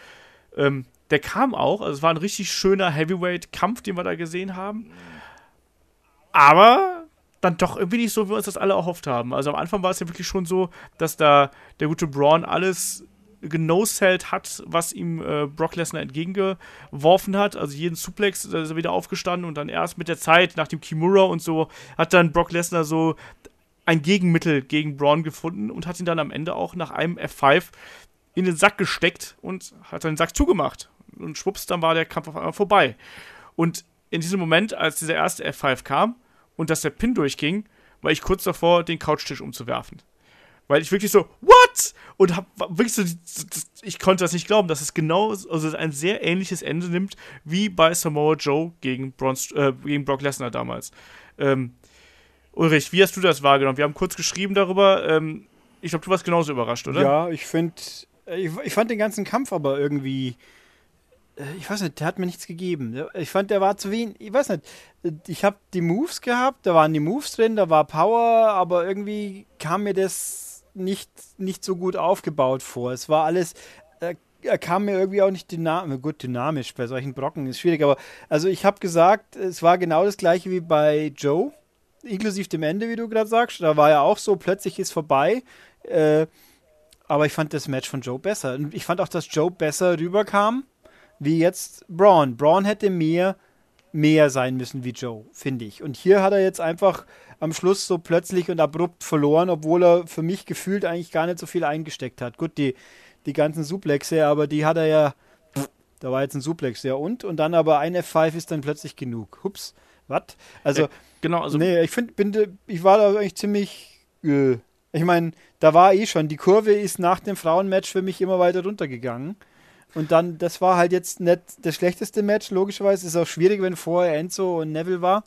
Ähm, der kam auch, also es war ein richtig schöner Heavyweight-Kampf, den wir da gesehen haben. Aber dann doch irgendwie nicht so, wie wir uns das alle erhofft haben. Also am Anfang war es ja wirklich schon so, dass da der gute Braun alles genosellt hat, was ihm äh, Brock Lesnar entgegengeworfen hat. Also jeden Suplex, da ist er wieder aufgestanden und dann erst mit der Zeit, nach dem Kimura und so, hat dann Brock Lesnar so ein Gegenmittel gegen Braun gefunden und hat ihn dann am Ende auch nach einem F5 in den Sack gesteckt und hat den Sack zugemacht. Und schwupps, dann war der Kampf auf einmal vorbei. Und in diesem Moment, als dieser erste F5 kam und dass der Pin durchging, war ich kurz davor, den Couchtisch umzuwerfen. Weil ich wirklich so, what? Und hab wirklich so, ich konnte das nicht glauben, dass es genau, also ein sehr ähnliches Ende nimmt, wie bei Samoa Joe gegen, Braun, äh, gegen Brock Lesnar damals. Ähm, Ulrich, wie hast du das wahrgenommen? Wir haben kurz geschrieben darüber. Ähm, ich glaube, du warst genauso überrascht, oder? Ja, ich finde, ich, ich, fand den ganzen Kampf aber irgendwie, äh, ich weiß nicht, der hat mir nichts gegeben. Ich fand, der war zu wenig, ich weiß nicht, ich habe die Moves gehabt, da waren die Moves drin, da war Power, aber irgendwie kam mir das nicht, nicht so gut aufgebaut vor. Es war alles, äh, er kam mir irgendwie auch nicht dynamisch, gut, dynamisch bei solchen Brocken ist schwierig, aber also ich habe gesagt, es war genau das gleiche wie bei Joe inklusive dem Ende, wie du gerade sagst. Da war ja auch so, plötzlich ist vorbei. Äh, aber ich fand das Match von Joe besser. Und ich fand auch, dass Joe besser rüberkam, wie jetzt Braun. Braun hätte mehr, mehr sein müssen wie Joe, finde ich. Und hier hat er jetzt einfach am Schluss so plötzlich und abrupt verloren, obwohl er für mich gefühlt eigentlich gar nicht so viel eingesteckt hat. Gut, die, die ganzen Suplexe, aber die hat er ja. Da war jetzt ein Suplex, ja und? Und dann aber ein F5 ist dann plötzlich genug. Hups. Was? Also, ja, genau, also. Nee, ich finde, ich war da eigentlich ziemlich. Äh, ich meine, da war eh schon. Die Kurve ist nach dem Frauenmatch für mich immer weiter runtergegangen. Und dann, das war halt jetzt nicht das schlechteste Match, logischerweise. Ist auch schwierig, wenn vorher Enzo und Neville war.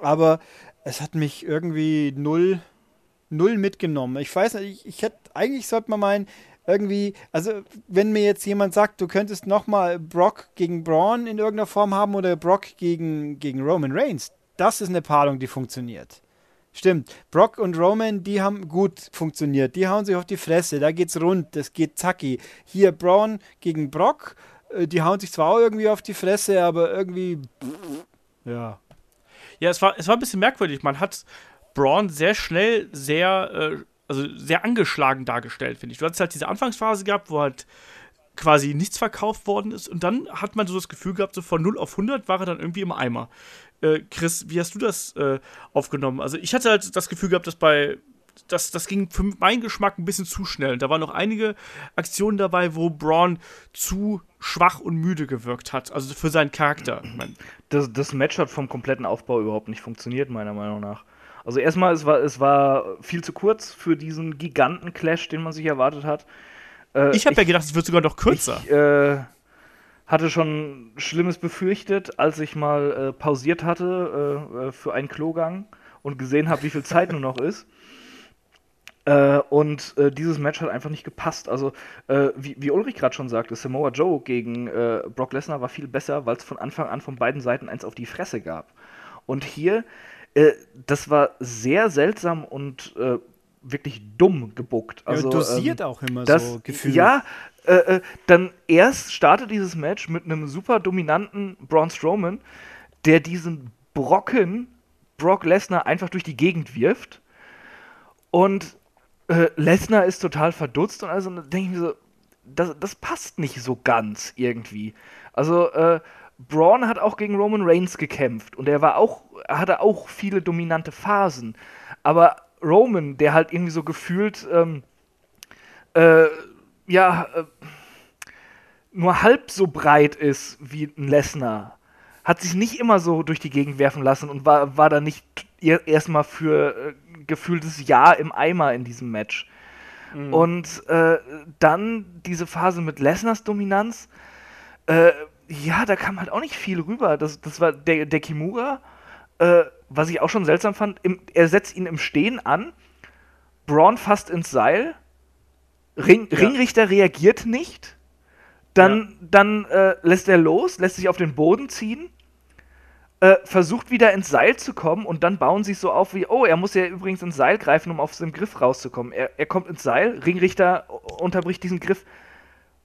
Aber es hat mich irgendwie null, null mitgenommen. Ich weiß nicht, ich, ich hätte, eigentlich sollte man meinen, irgendwie, also wenn mir jetzt jemand sagt, du könntest nochmal Brock gegen Braun in irgendeiner Form haben oder Brock gegen, gegen Roman Reigns, das ist eine Paarung, die funktioniert. Stimmt. Brock und Roman, die haben gut funktioniert. Die hauen sich auf die Fresse. Da geht's rund. Das geht zacki. Hier Braun gegen Brock. äh, die hauen sich zwar auch irgendwie auf die Fresse, aber irgendwie. Ja. Ja, es war, es war ein bisschen merkwürdig. Man hat Braun sehr schnell sehr, äh, also sehr angeschlagen dargestellt, finde ich. Du hattest halt diese Anfangsphase gehabt, wo halt quasi nichts verkauft worden ist und dann hat man so das Gefühl gehabt, so von 0 auf 100 war er dann irgendwie im Eimer. Äh, Chris, wie hast du das äh, aufgenommen? Also ich hatte halt das Gefühl gehabt, dass bei das, das ging für meinen Geschmack ein bisschen zu schnell. Da waren noch einige Aktionen dabei, wo Braun zu schwach und müde gewirkt hat. Also für seinen Charakter. Das, das Match hat vom kompletten Aufbau überhaupt nicht funktioniert, meiner Meinung nach. Also erstmal, es war, es war viel zu kurz für diesen Giganten-Clash, den man sich erwartet hat. Äh, ich habe ja gedacht, es wird sogar noch kürzer. Ich äh, hatte schon Schlimmes befürchtet, als ich mal äh, pausiert hatte äh, äh, für einen Klogang und gesehen habe, wie viel Zeit nur noch ist. Äh, und dieses Match hat einfach nicht gepasst. Also, wie, wie, Ulrich gerade schon sagte, Samoa Joe gegen Brock Lesnar war viel besser, weil es von Anfang an von beiden Seiten eins auf die Fresse gab. Und hier, das war sehr seltsam und wirklich dumm gebuckt. Also, ja, dosiert ähm, auch immer das, so gefühlt. Ja, äh, äh, dann erst startet dieses Match mit einem super dominanten Braun Strowman, der diesen Brocken Brock Lesnar einfach durch die Gegend wirft. Und äh, Lesnar ist total verdutzt und also denke ich mir so, das, das passt nicht so ganz irgendwie. Also, äh, Braun hat auch gegen Roman Reigns gekämpft und er war auch, hatte auch viele dominante Phasen. Aber Roman, der halt irgendwie so gefühlt, ähm, äh, ja, äh, nur halb so breit ist wie ein Lesnar, hat sich nicht immer so durch die Gegend werfen lassen und war, war da nicht erstmal für äh, gefühltes Ja im Eimer in diesem Match. Mhm. Und äh, dann diese Phase mit Lesners Dominanz, äh, ja, da kam halt auch nicht viel rüber. Das, das war der, der Kimura äh, was ich auch schon seltsam fand, im, er setzt ihn im Stehen an, Braun fasst ins Seil, Ring, ja. Ringrichter reagiert nicht, dann, ja. dann äh, lässt er los, lässt sich auf den Boden ziehen, äh, versucht wieder ins Seil zu kommen und dann bauen sie es so auf wie, oh, er muss ja übrigens ins Seil greifen, um aus dem Griff rauszukommen. Er, er kommt ins Seil, Ringrichter unterbricht diesen Griff.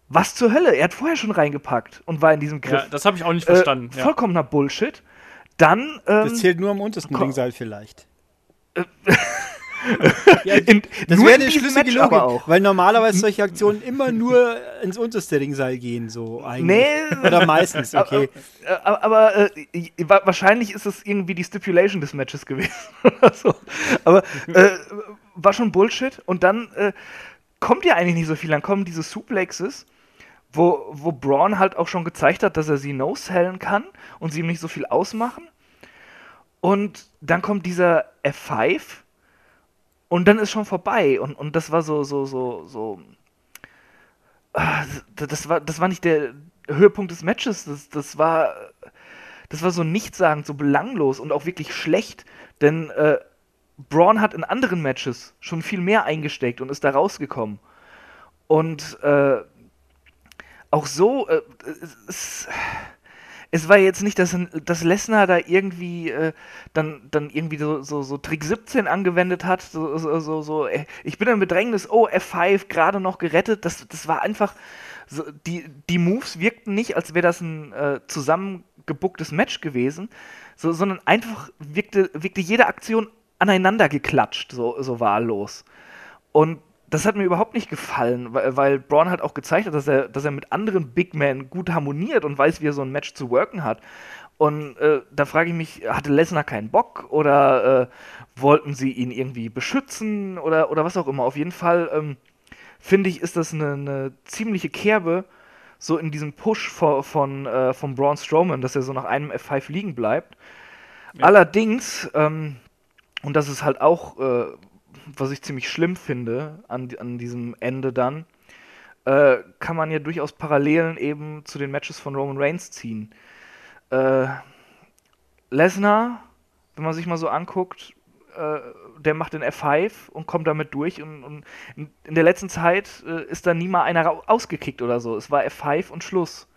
Was zur Hölle? Er hat vorher schon reingepackt und war in diesem Griff. Ja, das habe ich auch nicht verstanden. Äh, vollkommener Bullshit. Dann. Ähm, das zählt nur am untersten Ringseil vielleicht. ja, in, das wäre eine schlüssige Match Logik, auch. weil normalerweise solche Aktionen immer nur ins unterste Ringseil gehen, so eigentlich. Nee. Oder meistens, okay. Aber, aber äh, wahrscheinlich ist es irgendwie die Stipulation des Matches gewesen. so. Aber äh, war schon Bullshit. Und dann äh, kommt ja eigentlich nicht so viel. Dann kommen diese Suplexes wo, wo Braun halt auch schon gezeigt hat, dass er sie no-sellen kann und sie ihm nicht so viel ausmachen. Und dann kommt dieser F5 und dann ist schon vorbei. Und, und das war so, so, so, so. Ah, das war, das war nicht der Höhepunkt des Matches. Das, das war. Das war so nichtssagend, so belanglos und auch wirklich schlecht. Denn äh, Braun hat in anderen Matches schon viel mehr eingesteckt und ist da rausgekommen. Und äh, auch so, äh, es, es, war jetzt nicht, dass, dass Lesnar da irgendwie äh, dann, dann irgendwie so, so, so, Trick 17 angewendet hat, so, so, so, so äh, ich bin im Bedrängnis, oh, F5 gerade noch gerettet, das, das war einfach, so, die, die Moves wirkten nicht, als wäre das ein äh, zusammengebucktes Match gewesen, so, sondern einfach wirkte, wirkte jede Aktion aneinander geklatscht, so, so wahllos. Und das hat mir überhaupt nicht gefallen, weil, weil Braun halt auch gezeigt hat, dass er, dass er mit anderen Big Men gut harmoniert und weiß, wie er so ein Match zu worken hat. Und äh, da frage ich mich, hatte Lesnar keinen Bock oder äh, wollten sie ihn irgendwie beschützen oder, oder was auch immer. Auf jeden Fall ähm, finde ich, ist das eine, eine, ziemliche Kerbe so in diesem Push von, von, äh, von Braun Strowman, dass er so nach einem F5 liegen bleibt. Ja. Allerdings, ähm, und das ist halt auch äh, was ich ziemlich schlimm finde an, an diesem Ende dann, äh, kann man ja durchaus Parallelen eben zu den Matches von Roman Reigns ziehen. Äh, Lesnar, wenn man sich mal so anguckt, äh, der macht den F5 und kommt damit durch und, und in, der letzten Zeit äh, ist da nie mal einer ausgekickt oder so. Es war F5 und Schluss.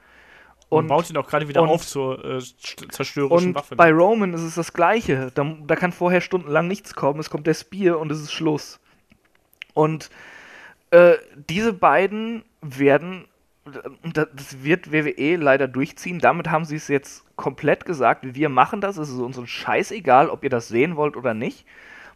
Und, und baut ihn auch gerade wieder und, auf zur äh, zerstörerischen und Waffe. Und bei Roman ist es das Gleiche. Da, da, kann vorher stundenlang nichts kommen. Es kommt der Spear und es ist Schluss. Und äh, diese beiden werden das wird WWE leider durchziehen. Damit haben sie es jetzt komplett gesagt. Wir machen das. Es ist uns scheißegal, ob ihr das sehen wollt oder nicht.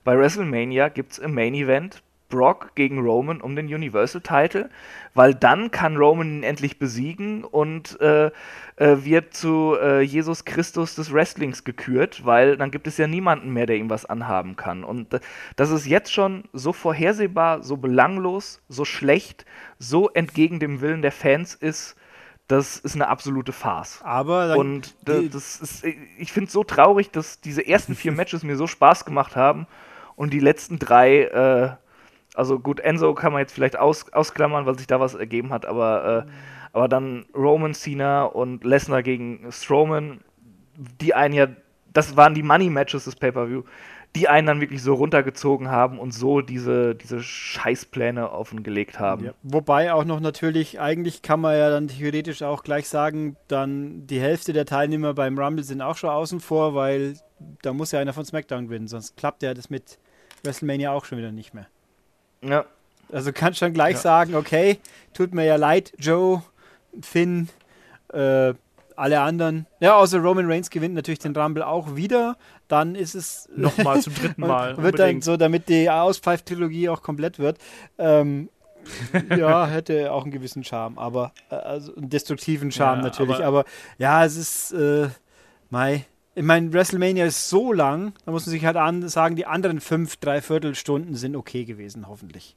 Bei WrestleMania gibt es im Main Event Brock gegen Roman um den Universal Title, weil dann kann Roman ihn endlich besiegen und äh, äh, wird zu äh, Jesus Christus des Wrestlings gekürt, weil dann gibt es ja niemanden mehr, der ihm was anhaben kann. Und äh, das ist jetzt schon so vorhersehbar, so belanglos, so schlecht, so entgegen dem Willen der Fans ist, das ist eine absolute Farce. Aber und das ist, ich finde es so traurig, dass diese ersten vier Matches mir so Spaß gemacht haben und die letzten drei äh, also gut, Enzo kann man jetzt vielleicht aus, ausklammern, weil sich da was ergeben hat, aber, äh, aber dann Roman Cena und Lesnar gegen Strowman, die einen ja, das waren die Money-Matches des Pay-Per-View, die einen dann wirklich so runtergezogen haben und so diese, diese Scheißpläne offengelegt haben. Ja. Wobei auch noch natürlich, eigentlich kann man ja dann theoretisch auch gleich sagen, dann die Hälfte der Teilnehmer beim Rumble sind auch schon außen vor, weil da muss ja einer von SmackDown gewinnen, sonst klappt ja das mit WrestleMania auch schon wieder nicht mehr. Ja. Also kannst schon gleich ja. sagen, okay, tut mir ja leid, Joe, Finn, äh, alle anderen. Ja, außer Roman Reigns gewinnt natürlich den Rumble auch wieder. Dann ist es. Nochmal zum dritten Mal. wird dann so, damit die Auspfeif-Trilogie auch komplett wird. Ähm, ja, hätte auch einen gewissen Charme, aber äh, also einen destruktiven Charme ja, natürlich. Aber, aber, ja, es ist äh, Mai. Ich meine, WrestleMania ist so lang, da muss man sich halt an sagen, die anderen fünf, dreiviertel Stunden sind okay gewesen, hoffentlich.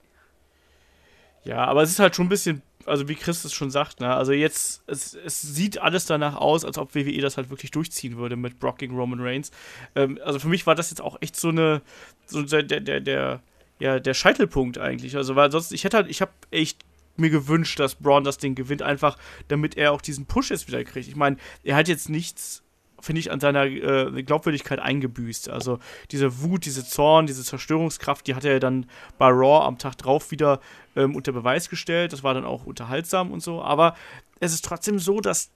Ja, aber es ist halt schon ein bisschen, also wie Chris es schon sagt, ne? Also jetzt, es, es sieht alles danach aus, als ob WWE das halt wirklich durchziehen würde mit Brock gegen Roman Reigns. Ähm, also für mich war das jetzt auch echt so eine, so der, der, der, ja, der Scheitelpunkt eigentlich. Also, weil sonst, ich hätte halt, ich habe echt mir gewünscht, dass Braun das Ding gewinnt, einfach damit er auch diesen Push jetzt wieder kriegt. Ich meine, er hat jetzt nichts finde ich, an seiner äh, Glaubwürdigkeit eingebüßt. Also diese Wut, diese Zorn, diese Zerstörungskraft, die hat er dann bei Raw am Tag drauf wieder ähm, unter Beweis gestellt. Das war dann auch unterhaltsam und so. Aber es ist trotzdem so, dass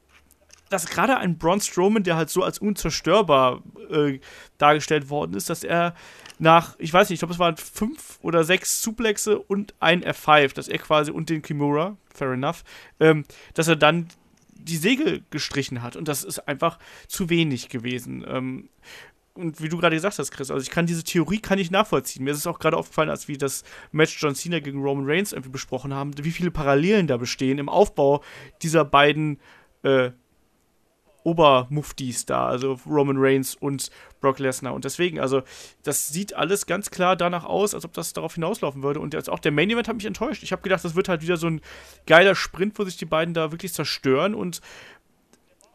dass gerade ein Braun Strowman, der halt so als unzerstörbar äh, dargestellt worden ist, dass er nach, ich weiß nicht, ich glaube, es waren fünf oder sechs Suplexe und ein F5, dass er quasi und den Kimura, fair enough, ähm, dass er dann die Segel gestrichen hat. Und das ist einfach zu wenig gewesen. Ähm, und wie du gerade gesagt hast, Chris, also ich kann diese Theorie kann ich nachvollziehen. Mir ist es auch gerade aufgefallen, als wir das Match John Cena gegen Roman Reigns irgendwie besprochen haben, wie viele Parallelen da bestehen im Aufbau dieser beiden äh, Obermuftis da, also Roman Reigns und Brock Lesnar. Und deswegen, also, das sieht alles ganz klar danach aus, als ob das darauf hinauslaufen würde. Und jetzt auch der Main Event hat mich enttäuscht. Ich habe gedacht, das wird halt wieder so ein geiler Sprint, wo sich die beiden da wirklich zerstören. Und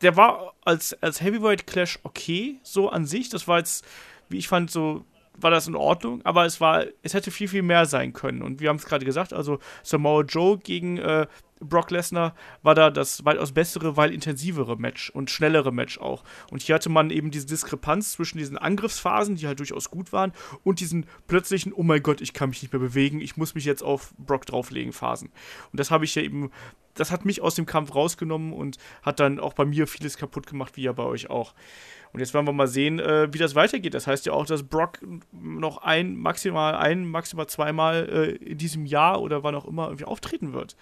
der war als, als Heavyweight Clash okay, so an sich. Das war jetzt, wie ich fand, so war das in Ordnung, aber es war, es hätte viel, viel mehr sein können. Und wir haben es gerade gesagt, also Samoa Joe gegen äh, Brock Lesnar war da das weitaus bessere, weil intensivere Match und schnellere Match auch. Und hier hatte man eben diese Diskrepanz zwischen diesen Angriffsphasen, die halt durchaus gut waren, und diesen plötzlichen, oh mein Gott, ich kann mich nicht mehr bewegen, ich muss mich jetzt auf Brock drauflegen, Phasen. Und das habe ich ja eben, das hat mich aus dem Kampf rausgenommen und hat dann auch bei mir vieles kaputt gemacht, wie ja bei euch auch. Und jetzt werden wir mal sehen, äh, wie das weitergeht. Das heißt ja auch, dass Brock noch ein, maximal ein, maximal zweimal äh, in diesem Jahr oder wann auch immer irgendwie auftreten wird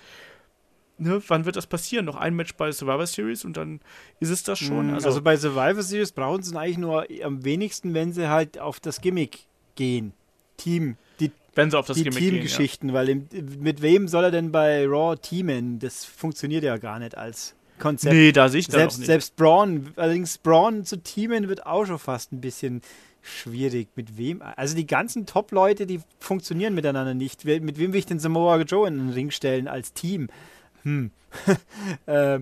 ne, wann wird das passieren? Noch ein Match bei Survivor Series und dann ist es das schon. Mhm. Also, also bei Survivor Series brauchen sie eigentlich nur am wenigsten, wenn sie halt auf das Gimmick gehen. Team. Die, wenn sie auf das die Teamgeschichten, ja. weil im, mit wem soll er denn bei Raw teamen? Das funktioniert ja gar nicht als Konzept. Nee, da sehe ich selbst, nicht. Selbst Braun, allerdings Braun zu teamen wird auch schon fast ein bisschen schwierig. Mit wem? Also die ganzen Top-Leute, die funktionieren miteinander nicht. Mit wem will ich den Samoa Joe in den Ring stellen als Team? Hm. äh,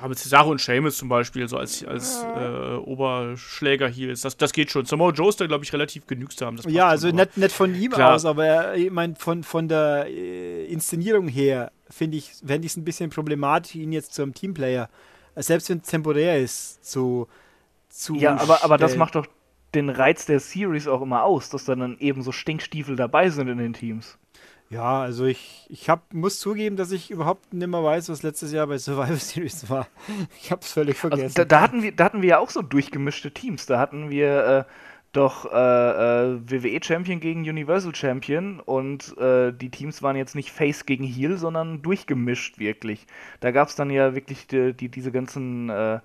aber Cesaro und Seamus zum Beispiel, so als, als äh, Oberschläger hier, das, das geht schon. Samoa Joe ist da, glaube ich, relativ genügsam. ja, also nicht, nicht von ihm Klar. aus, aber er, ich meine, von, von der äh, Inszenierung her finde ich, fände ich es ein bisschen problematisch, ihn jetzt zum Teamplayer, selbst wenn es temporär ist, zu, zu Ja, aber, aber das macht doch den Reiz der Series auch immer aus, dass dann eben so Stinkstiefel dabei sind in den Teams. Ja, also ich, ich hab, muss zugeben, dass ich überhaupt nicht mehr weiß, was letztes Jahr bei Survivor Series war. Ich habe es völlig vergessen. Also da, da, hatten wir, da hatten wir ja auch so durchgemischte Teams. Da hatten wir doch äh, äh, WWE Champion gegen Universal Champion und äh, die Teams waren jetzt nicht Face gegen Heel, sondern durchgemischt wirklich. Da gab es dann ja wirklich die, die diese ganzen äh,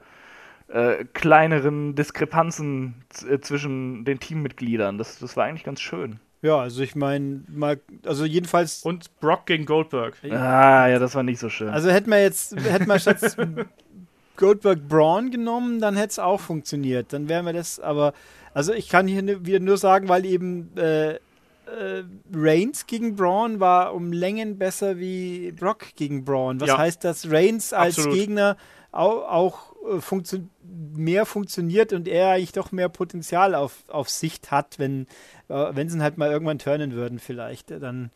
äh, kleineren Diskrepanzen äh, zwischen den Teammitgliedern. Das, das war eigentlich ganz schön. Ja, also ich meine, mal, also jedenfalls. Und Brock gegen Goldberg. Ah, ja, das war nicht so schön. Also hätten wir jetzt, hätten wir statt Goldberg Braun genommen, dann hätte es auch funktioniert. Dann wären wir das, aber, also ich kann hier wieder nur sagen, weil eben äh, äh, Reigns gegen Braun war um Längen besser wie Brock gegen Braun. Was Ja. heißt, dass Reigns als Absolut. Gegner auch, auch äh, funktio mehr funktioniert und er eigentlich doch mehr Potenzial auf, auf Sicht hat, wenn, äh, wenn sie ihn halt mal irgendwann turnen würden, vielleicht. äh, Dann,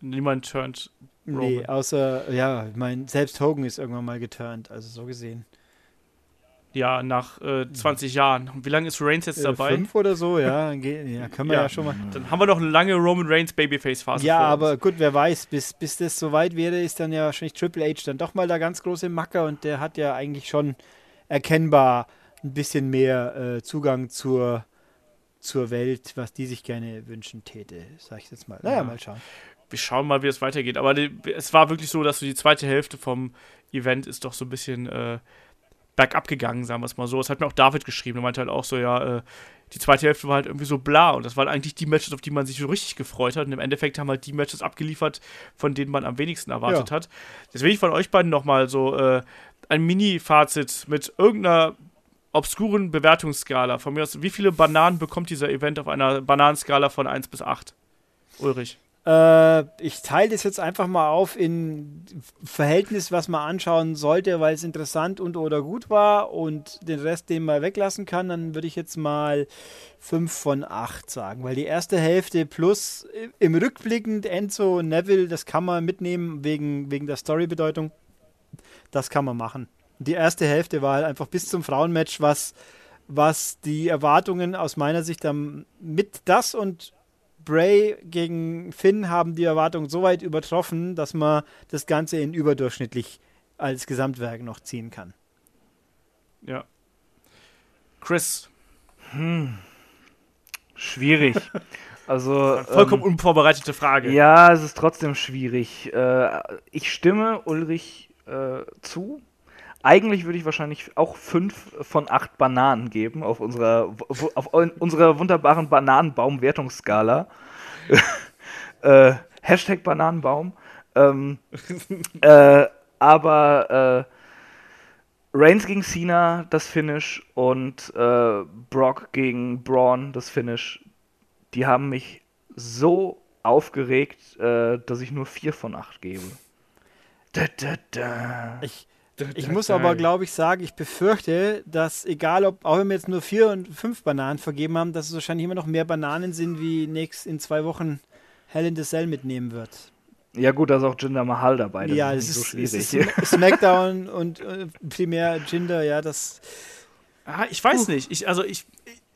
Niemand turnt. nee, Roman. außer, ja, ich meine, selbst Hogan ist irgendwann mal geturnt, also so gesehen. Ja, nach äh, 20 Jahren. Und wie lange ist Reigns jetzt Äh, dabei? Fünf oder so, ja, ja, können wir ja, Ja. schon mal. Dann haben wir noch eine lange Roman Reigns Babyface-Phase. Ja, vor uns. aber gut, wer weiß, bis, bis das soweit wäre, ist dann ja wahrscheinlich Triple H dann doch mal der ganz große Macker und der hat ja eigentlich schon erkennbar ein bisschen mehr äh, Zugang zur, zur Welt, was die sich gerne wünschen täte, sag ich jetzt mal. Naja, Ja. mal schauen. wir schauen mal, wie es weitergeht. Aber die, es war wirklich so, dass so die zweite Hälfte vom Event ist doch so ein bisschen äh, bergab gegangen, sagen wir es mal so. Das hat mir auch David geschrieben. Er meinte halt auch so, ja, äh, die zweite Hälfte war halt irgendwie so bla. Und das waren eigentlich die Matches, auf die man sich so richtig gefreut hat. Und im Endeffekt haben halt die Matches abgeliefert, von denen man am wenigsten erwartet Ja. hat. Deswegen ich von euch beiden nochmal so äh, ein Mini-Fazit mit irgendeiner obskuren Bewertungsskala. Von mir aus, wie viele Bananen bekommt dieser Event auf einer Bananenskala von 1 bis 8? Ulrich. Äh, ich teile das jetzt einfach mal auf in Verhältnis, was man anschauen sollte, weil es interessant und oder gut war und den Rest, den man weglassen kann, dann würde ich jetzt mal 5 von 8 sagen, weil die erste Hälfte plus i- im Rückblickend Enzo und Neville, das kann man mitnehmen wegen, wegen der Storybedeutung. Das kann man machen. Die erste Hälfte war halt einfach bis zum Frauenmatch, was, was die Erwartungen aus meiner Sicht am, mit das und Bray gegen Finn haben die Erwartungen so weit übertroffen, dass man das Ganze in überdurchschnittlich als Gesamtwerk noch ziehen kann. Ja. Chris, Schwierig. Also. vollkommen ähm, unvorbereitete Frage. Ja, es ist trotzdem schwierig. Äh, ich stimme Ulrich äh, zu. Eigentlich würde ich wahrscheinlich auch fünf von acht Bananen geben auf unserer, auf un- unserer wunderbaren Bananenbaum-Wertungsskala. äh, Hashtag Bananenbaum. Ähm, äh, aber äh, Reigns gegen Cena, das Finish, und äh, Brock gegen Braun, das Finish, die haben mich so aufgeregt, äh, dass ich nur vier von acht gebe. Da, da, da. Ich, ich muss aber, glaube ich, sagen, ich befürchte, dass egal ob, auch wenn wir jetzt nur vier und fünf Bananen vergeben haben, dass es wahrscheinlich immer noch mehr Bananen sind, wie nächst in zwei Wochen Hell in the Cell mitnehmen wird. Ja gut, da ist auch Jinder Mahal dabei. Das ja, ist es nicht ist, so es schwierig. ist Smackdown und äh, primär Jinder, ja, das. Ah, ich weiß nicht. Ich, also ich,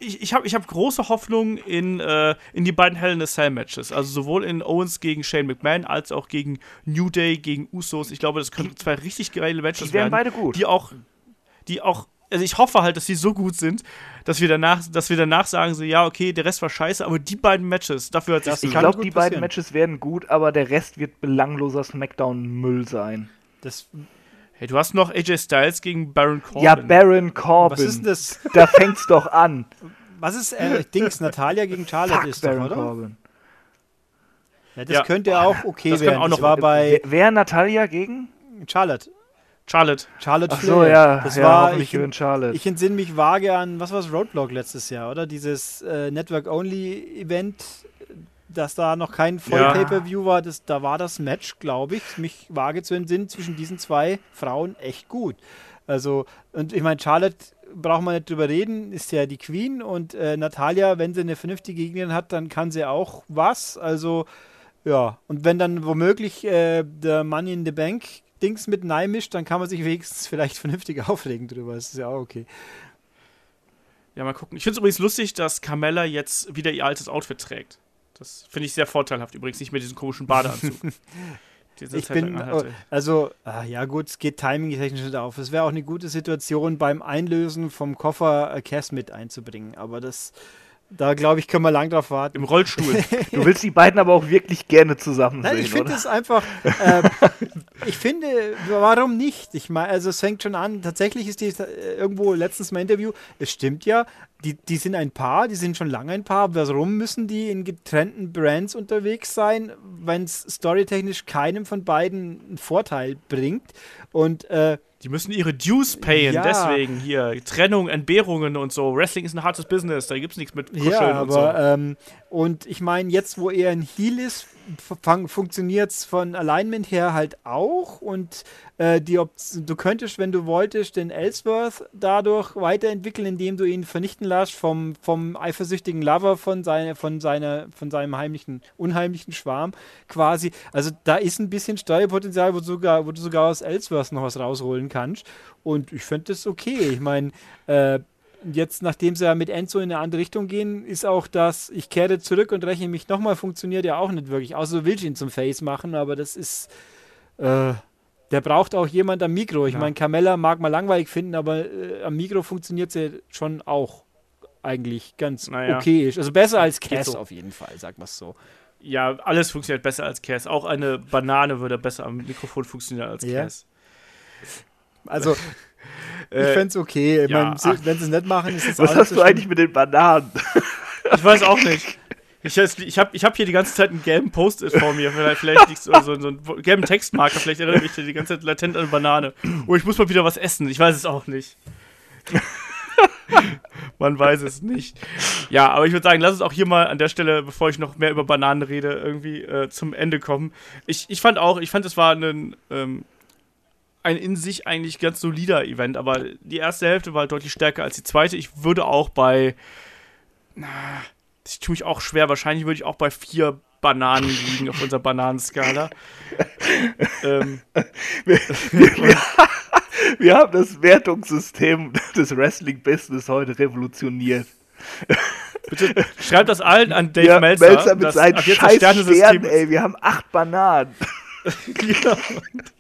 ich, ich habe ich hab große Hoffnung in, äh, in die beiden Hell in a Cell Matches. Also sowohl in Owens gegen Shane McMahon als auch gegen New Day gegen Usos. Ich glaube, das können zwei richtig geile Matches Die wären werden. beide gut. Die auch, die auch, also ich hoffe halt, dass die so gut sind, dass wir danach, dass wir danach sagen so, ja, okay, der Rest war scheiße, aber die beiden Matches, dafür hat Das ich glaube, die beiden. Matches werden gut, aber der Rest wird belangloser Smackdown-Müll sein. das Hey, du hast noch AJ Styles gegen Baron Corbin. Ja, Baron Corbin. was ist denn das? Da fängt's doch an. Was ist äh, Dings? Natalia gegen Charlotte Fuck ist doch, Baron oder? Corbin. Ja, das Ja. könnte auch okay das werden. auch das noch- war bei Wer, wer Natalia gegen? Charlotte. Charlotte. Charlotte Ach so, Flair. ja. Das ja, war, ich, gewinnt Charlotte. ich entsinne mich vage an, was war das, Roadblock letztes Jahr, oder? Dieses äh, Network-Only-Event, dass da noch kein voll Ja. War. Das, da war das Match, glaube ich, mich vage zu entsinnen, zwischen diesen zwei Frauen echt gut. Also, und ich meine, Charlotte braucht man nicht drüber reden, ist ja die Queen und äh, Natalia, wenn sie eine vernünftige Gegnerin hat, dann kann sie auch was. Also, ja, und wenn dann womöglich äh, der Money in the Bank Dings mit Nei mischt, dann kann man sich wenigstens vielleicht vernünftig aufregen drüber. Das ist ja auch okay. Ja, mal gucken. Ich finde es übrigens lustig, dass Carmella jetzt wieder ihr altes Outfit trägt. Das finde ich sehr vorteilhaft übrigens, nicht mehr diesen komischen Badeanzug. Ich Zeit bin, lang anhatte. also, ah, ja gut, es geht timing-technisch nicht auf. Es wäre auch eine gute Situation, beim Einlösen vom Koffer äh, Cass mit einzubringen. Aber das, Da glaube ich, können wir lang drauf warten. Im Rollstuhl. Du willst die beiden aber auch wirklich gerne zusammen Nein, sehen, ich finde es einfach. Äh, ich finde, warum nicht? Ich meine, also es fängt schon an. Tatsächlich ist die äh, irgendwo letztens mal Interview. Es stimmt ja, die, die sind ein Paar, die sind schon lange ein Paar. Warum müssen die in getrennten Brands unterwegs sein, wenn es storytechnisch keinem von beiden einen Vorteil bringt? Und äh, Die müssen ihre Dues payen, Ja. deswegen hier Trennung, Entbehrungen und so. Wrestling ist ein hartes Business, da gibt's nichts mit Kuscheln Ja, und so. aber ähm, und ich meine, jetzt wo er ein Heal ist, funktioniert es von Alignment her halt auch und äh, die du könntest, wenn du wolltest, den Ellsworth dadurch weiterentwickeln, indem du ihn vernichten lässt vom, vom eifersüchtigen Lover von, seine, von, seiner, von seinem heimlichen, unheimlichen Schwarm quasi. Also da ist ein bisschen Steuerpotenzial, wo du sogar, wo du sogar aus Ellsworth noch was rausholen kannst und ich finde das okay. Ich meine, äh, jetzt, nachdem sie ja mit Enzo in eine andere Richtung gehen, ist auch das, ich kehre zurück und rechne mich nochmal, funktioniert ja auch nicht wirklich. Außer du willst ihn zum Face machen, aber das ist, äh, der braucht auch jemand am Mikro. Ich Ja. meine, Carmella mag man langweilig finden, aber äh, am Mikro funktioniert sie schon auch eigentlich ganz Naja. okayisch. Also besser als Cass so. auf jeden Fall, sag mal so. Ja, alles funktioniert besser als Cass. Auch eine Banane würde besser am Mikrofon funktionieren als Ja. Cass. Also, ich Äh, fände es okay. Ich ja, mein, wenn sie es nicht machen, ist es Was hast so du schlimm. eigentlich mit den Bananen? Ich weiß auch nicht. Ich, ich habe ich hab hier die ganze Zeit einen gelben Post-it vor mir. Vielleicht, vielleicht liegt so, so, so einen gelben Textmarker. Vielleicht erinnere ich mich die ganze Zeit latent an eine Banane. Oh, ich muss mal wieder was essen. Ich weiß es auch nicht. Man weiß es nicht. Ja, aber ich würde sagen, lass uns auch hier mal an der Stelle, bevor ich noch mehr über Bananen rede, irgendwie äh, zum Ende kommen. Ich, ich fand auch, ich fand, es war ein, ähm, ein in sich eigentlich ganz solider Event, aber die erste Hälfte war deutlich stärker als die zweite. Ich würde auch bei ich tue mich auch schwer. Wahrscheinlich würde ich auch bei vier Bananen liegen auf unserer Bananenskala. ähm, Wir haben das Wertungssystem des Wrestling-Business heute revolutioniert. bitte schreibt das allen an Dave ja, Meltzer. Melzer mit seinen scheiß Sternen, ey. Wir haben acht Bananen. Ja.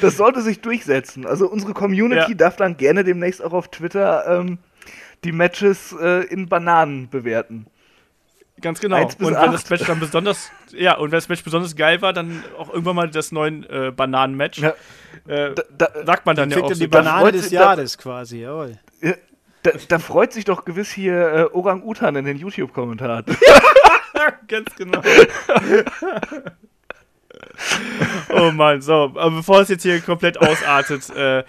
Das sollte sich durchsetzen. Also unsere Community Ja. darf dann gerne demnächst auch auf Twitter ähm, die Matches äh, in Bananen bewerten. Ganz genau. Und wenn acht. das Match dann besonders, ja, und wenn das Match besonders geil war, dann auch irgendwann mal das neuen äh, Bananen-Match. Ja. Äh, Da, da, sagt man dann ja auch so. die da Banane freut des sich- da- Jahres quasi, jawohl. da, da freut sich doch gewiss hier äh, Orang-Utan in den YouTube-Kommentaren. Ganz genau. oh Mann, so, aber bevor es jetzt hier komplett ausartet, äh,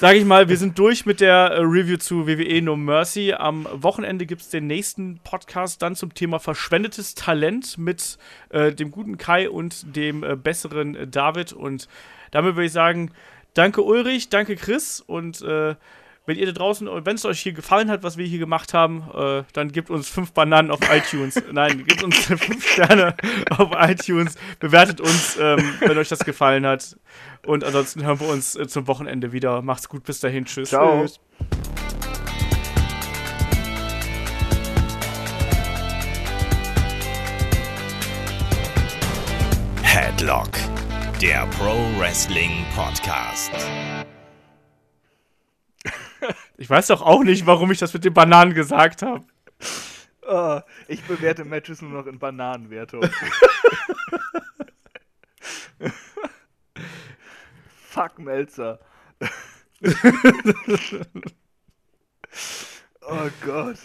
sage ich mal, wir sind durch mit der äh, Review zu WWE No Mercy. Am Wochenende gibt es den nächsten Podcast dann zum Thema verschwendetes Talent mit äh, dem guten Kai und dem äh, besseren David. Und damit würde ich sagen, danke Ulrich, danke Chris und äh, wenn ihr da draußen, wenn es euch hier gefallen hat, was wir hier gemacht haben, äh, dann gebt uns fünf Bananen auf iTunes. Nein, gebt uns fünf Sterne auf iTunes. Bewertet uns, ähm, wenn euch das gefallen hat. Und ansonsten hören wir uns äh, zum Wochenende wieder. Macht's gut, bis dahin. Tschüss. Ciao. Tschüss. Headlock, der Pro Wrestling Podcast. Ich weiß doch auch nicht, warum ich das mit den Bananen gesagt habe. Oh, ich bewerte Matches nur noch in Bananenwertung. Fuck Melzer. oh Gott.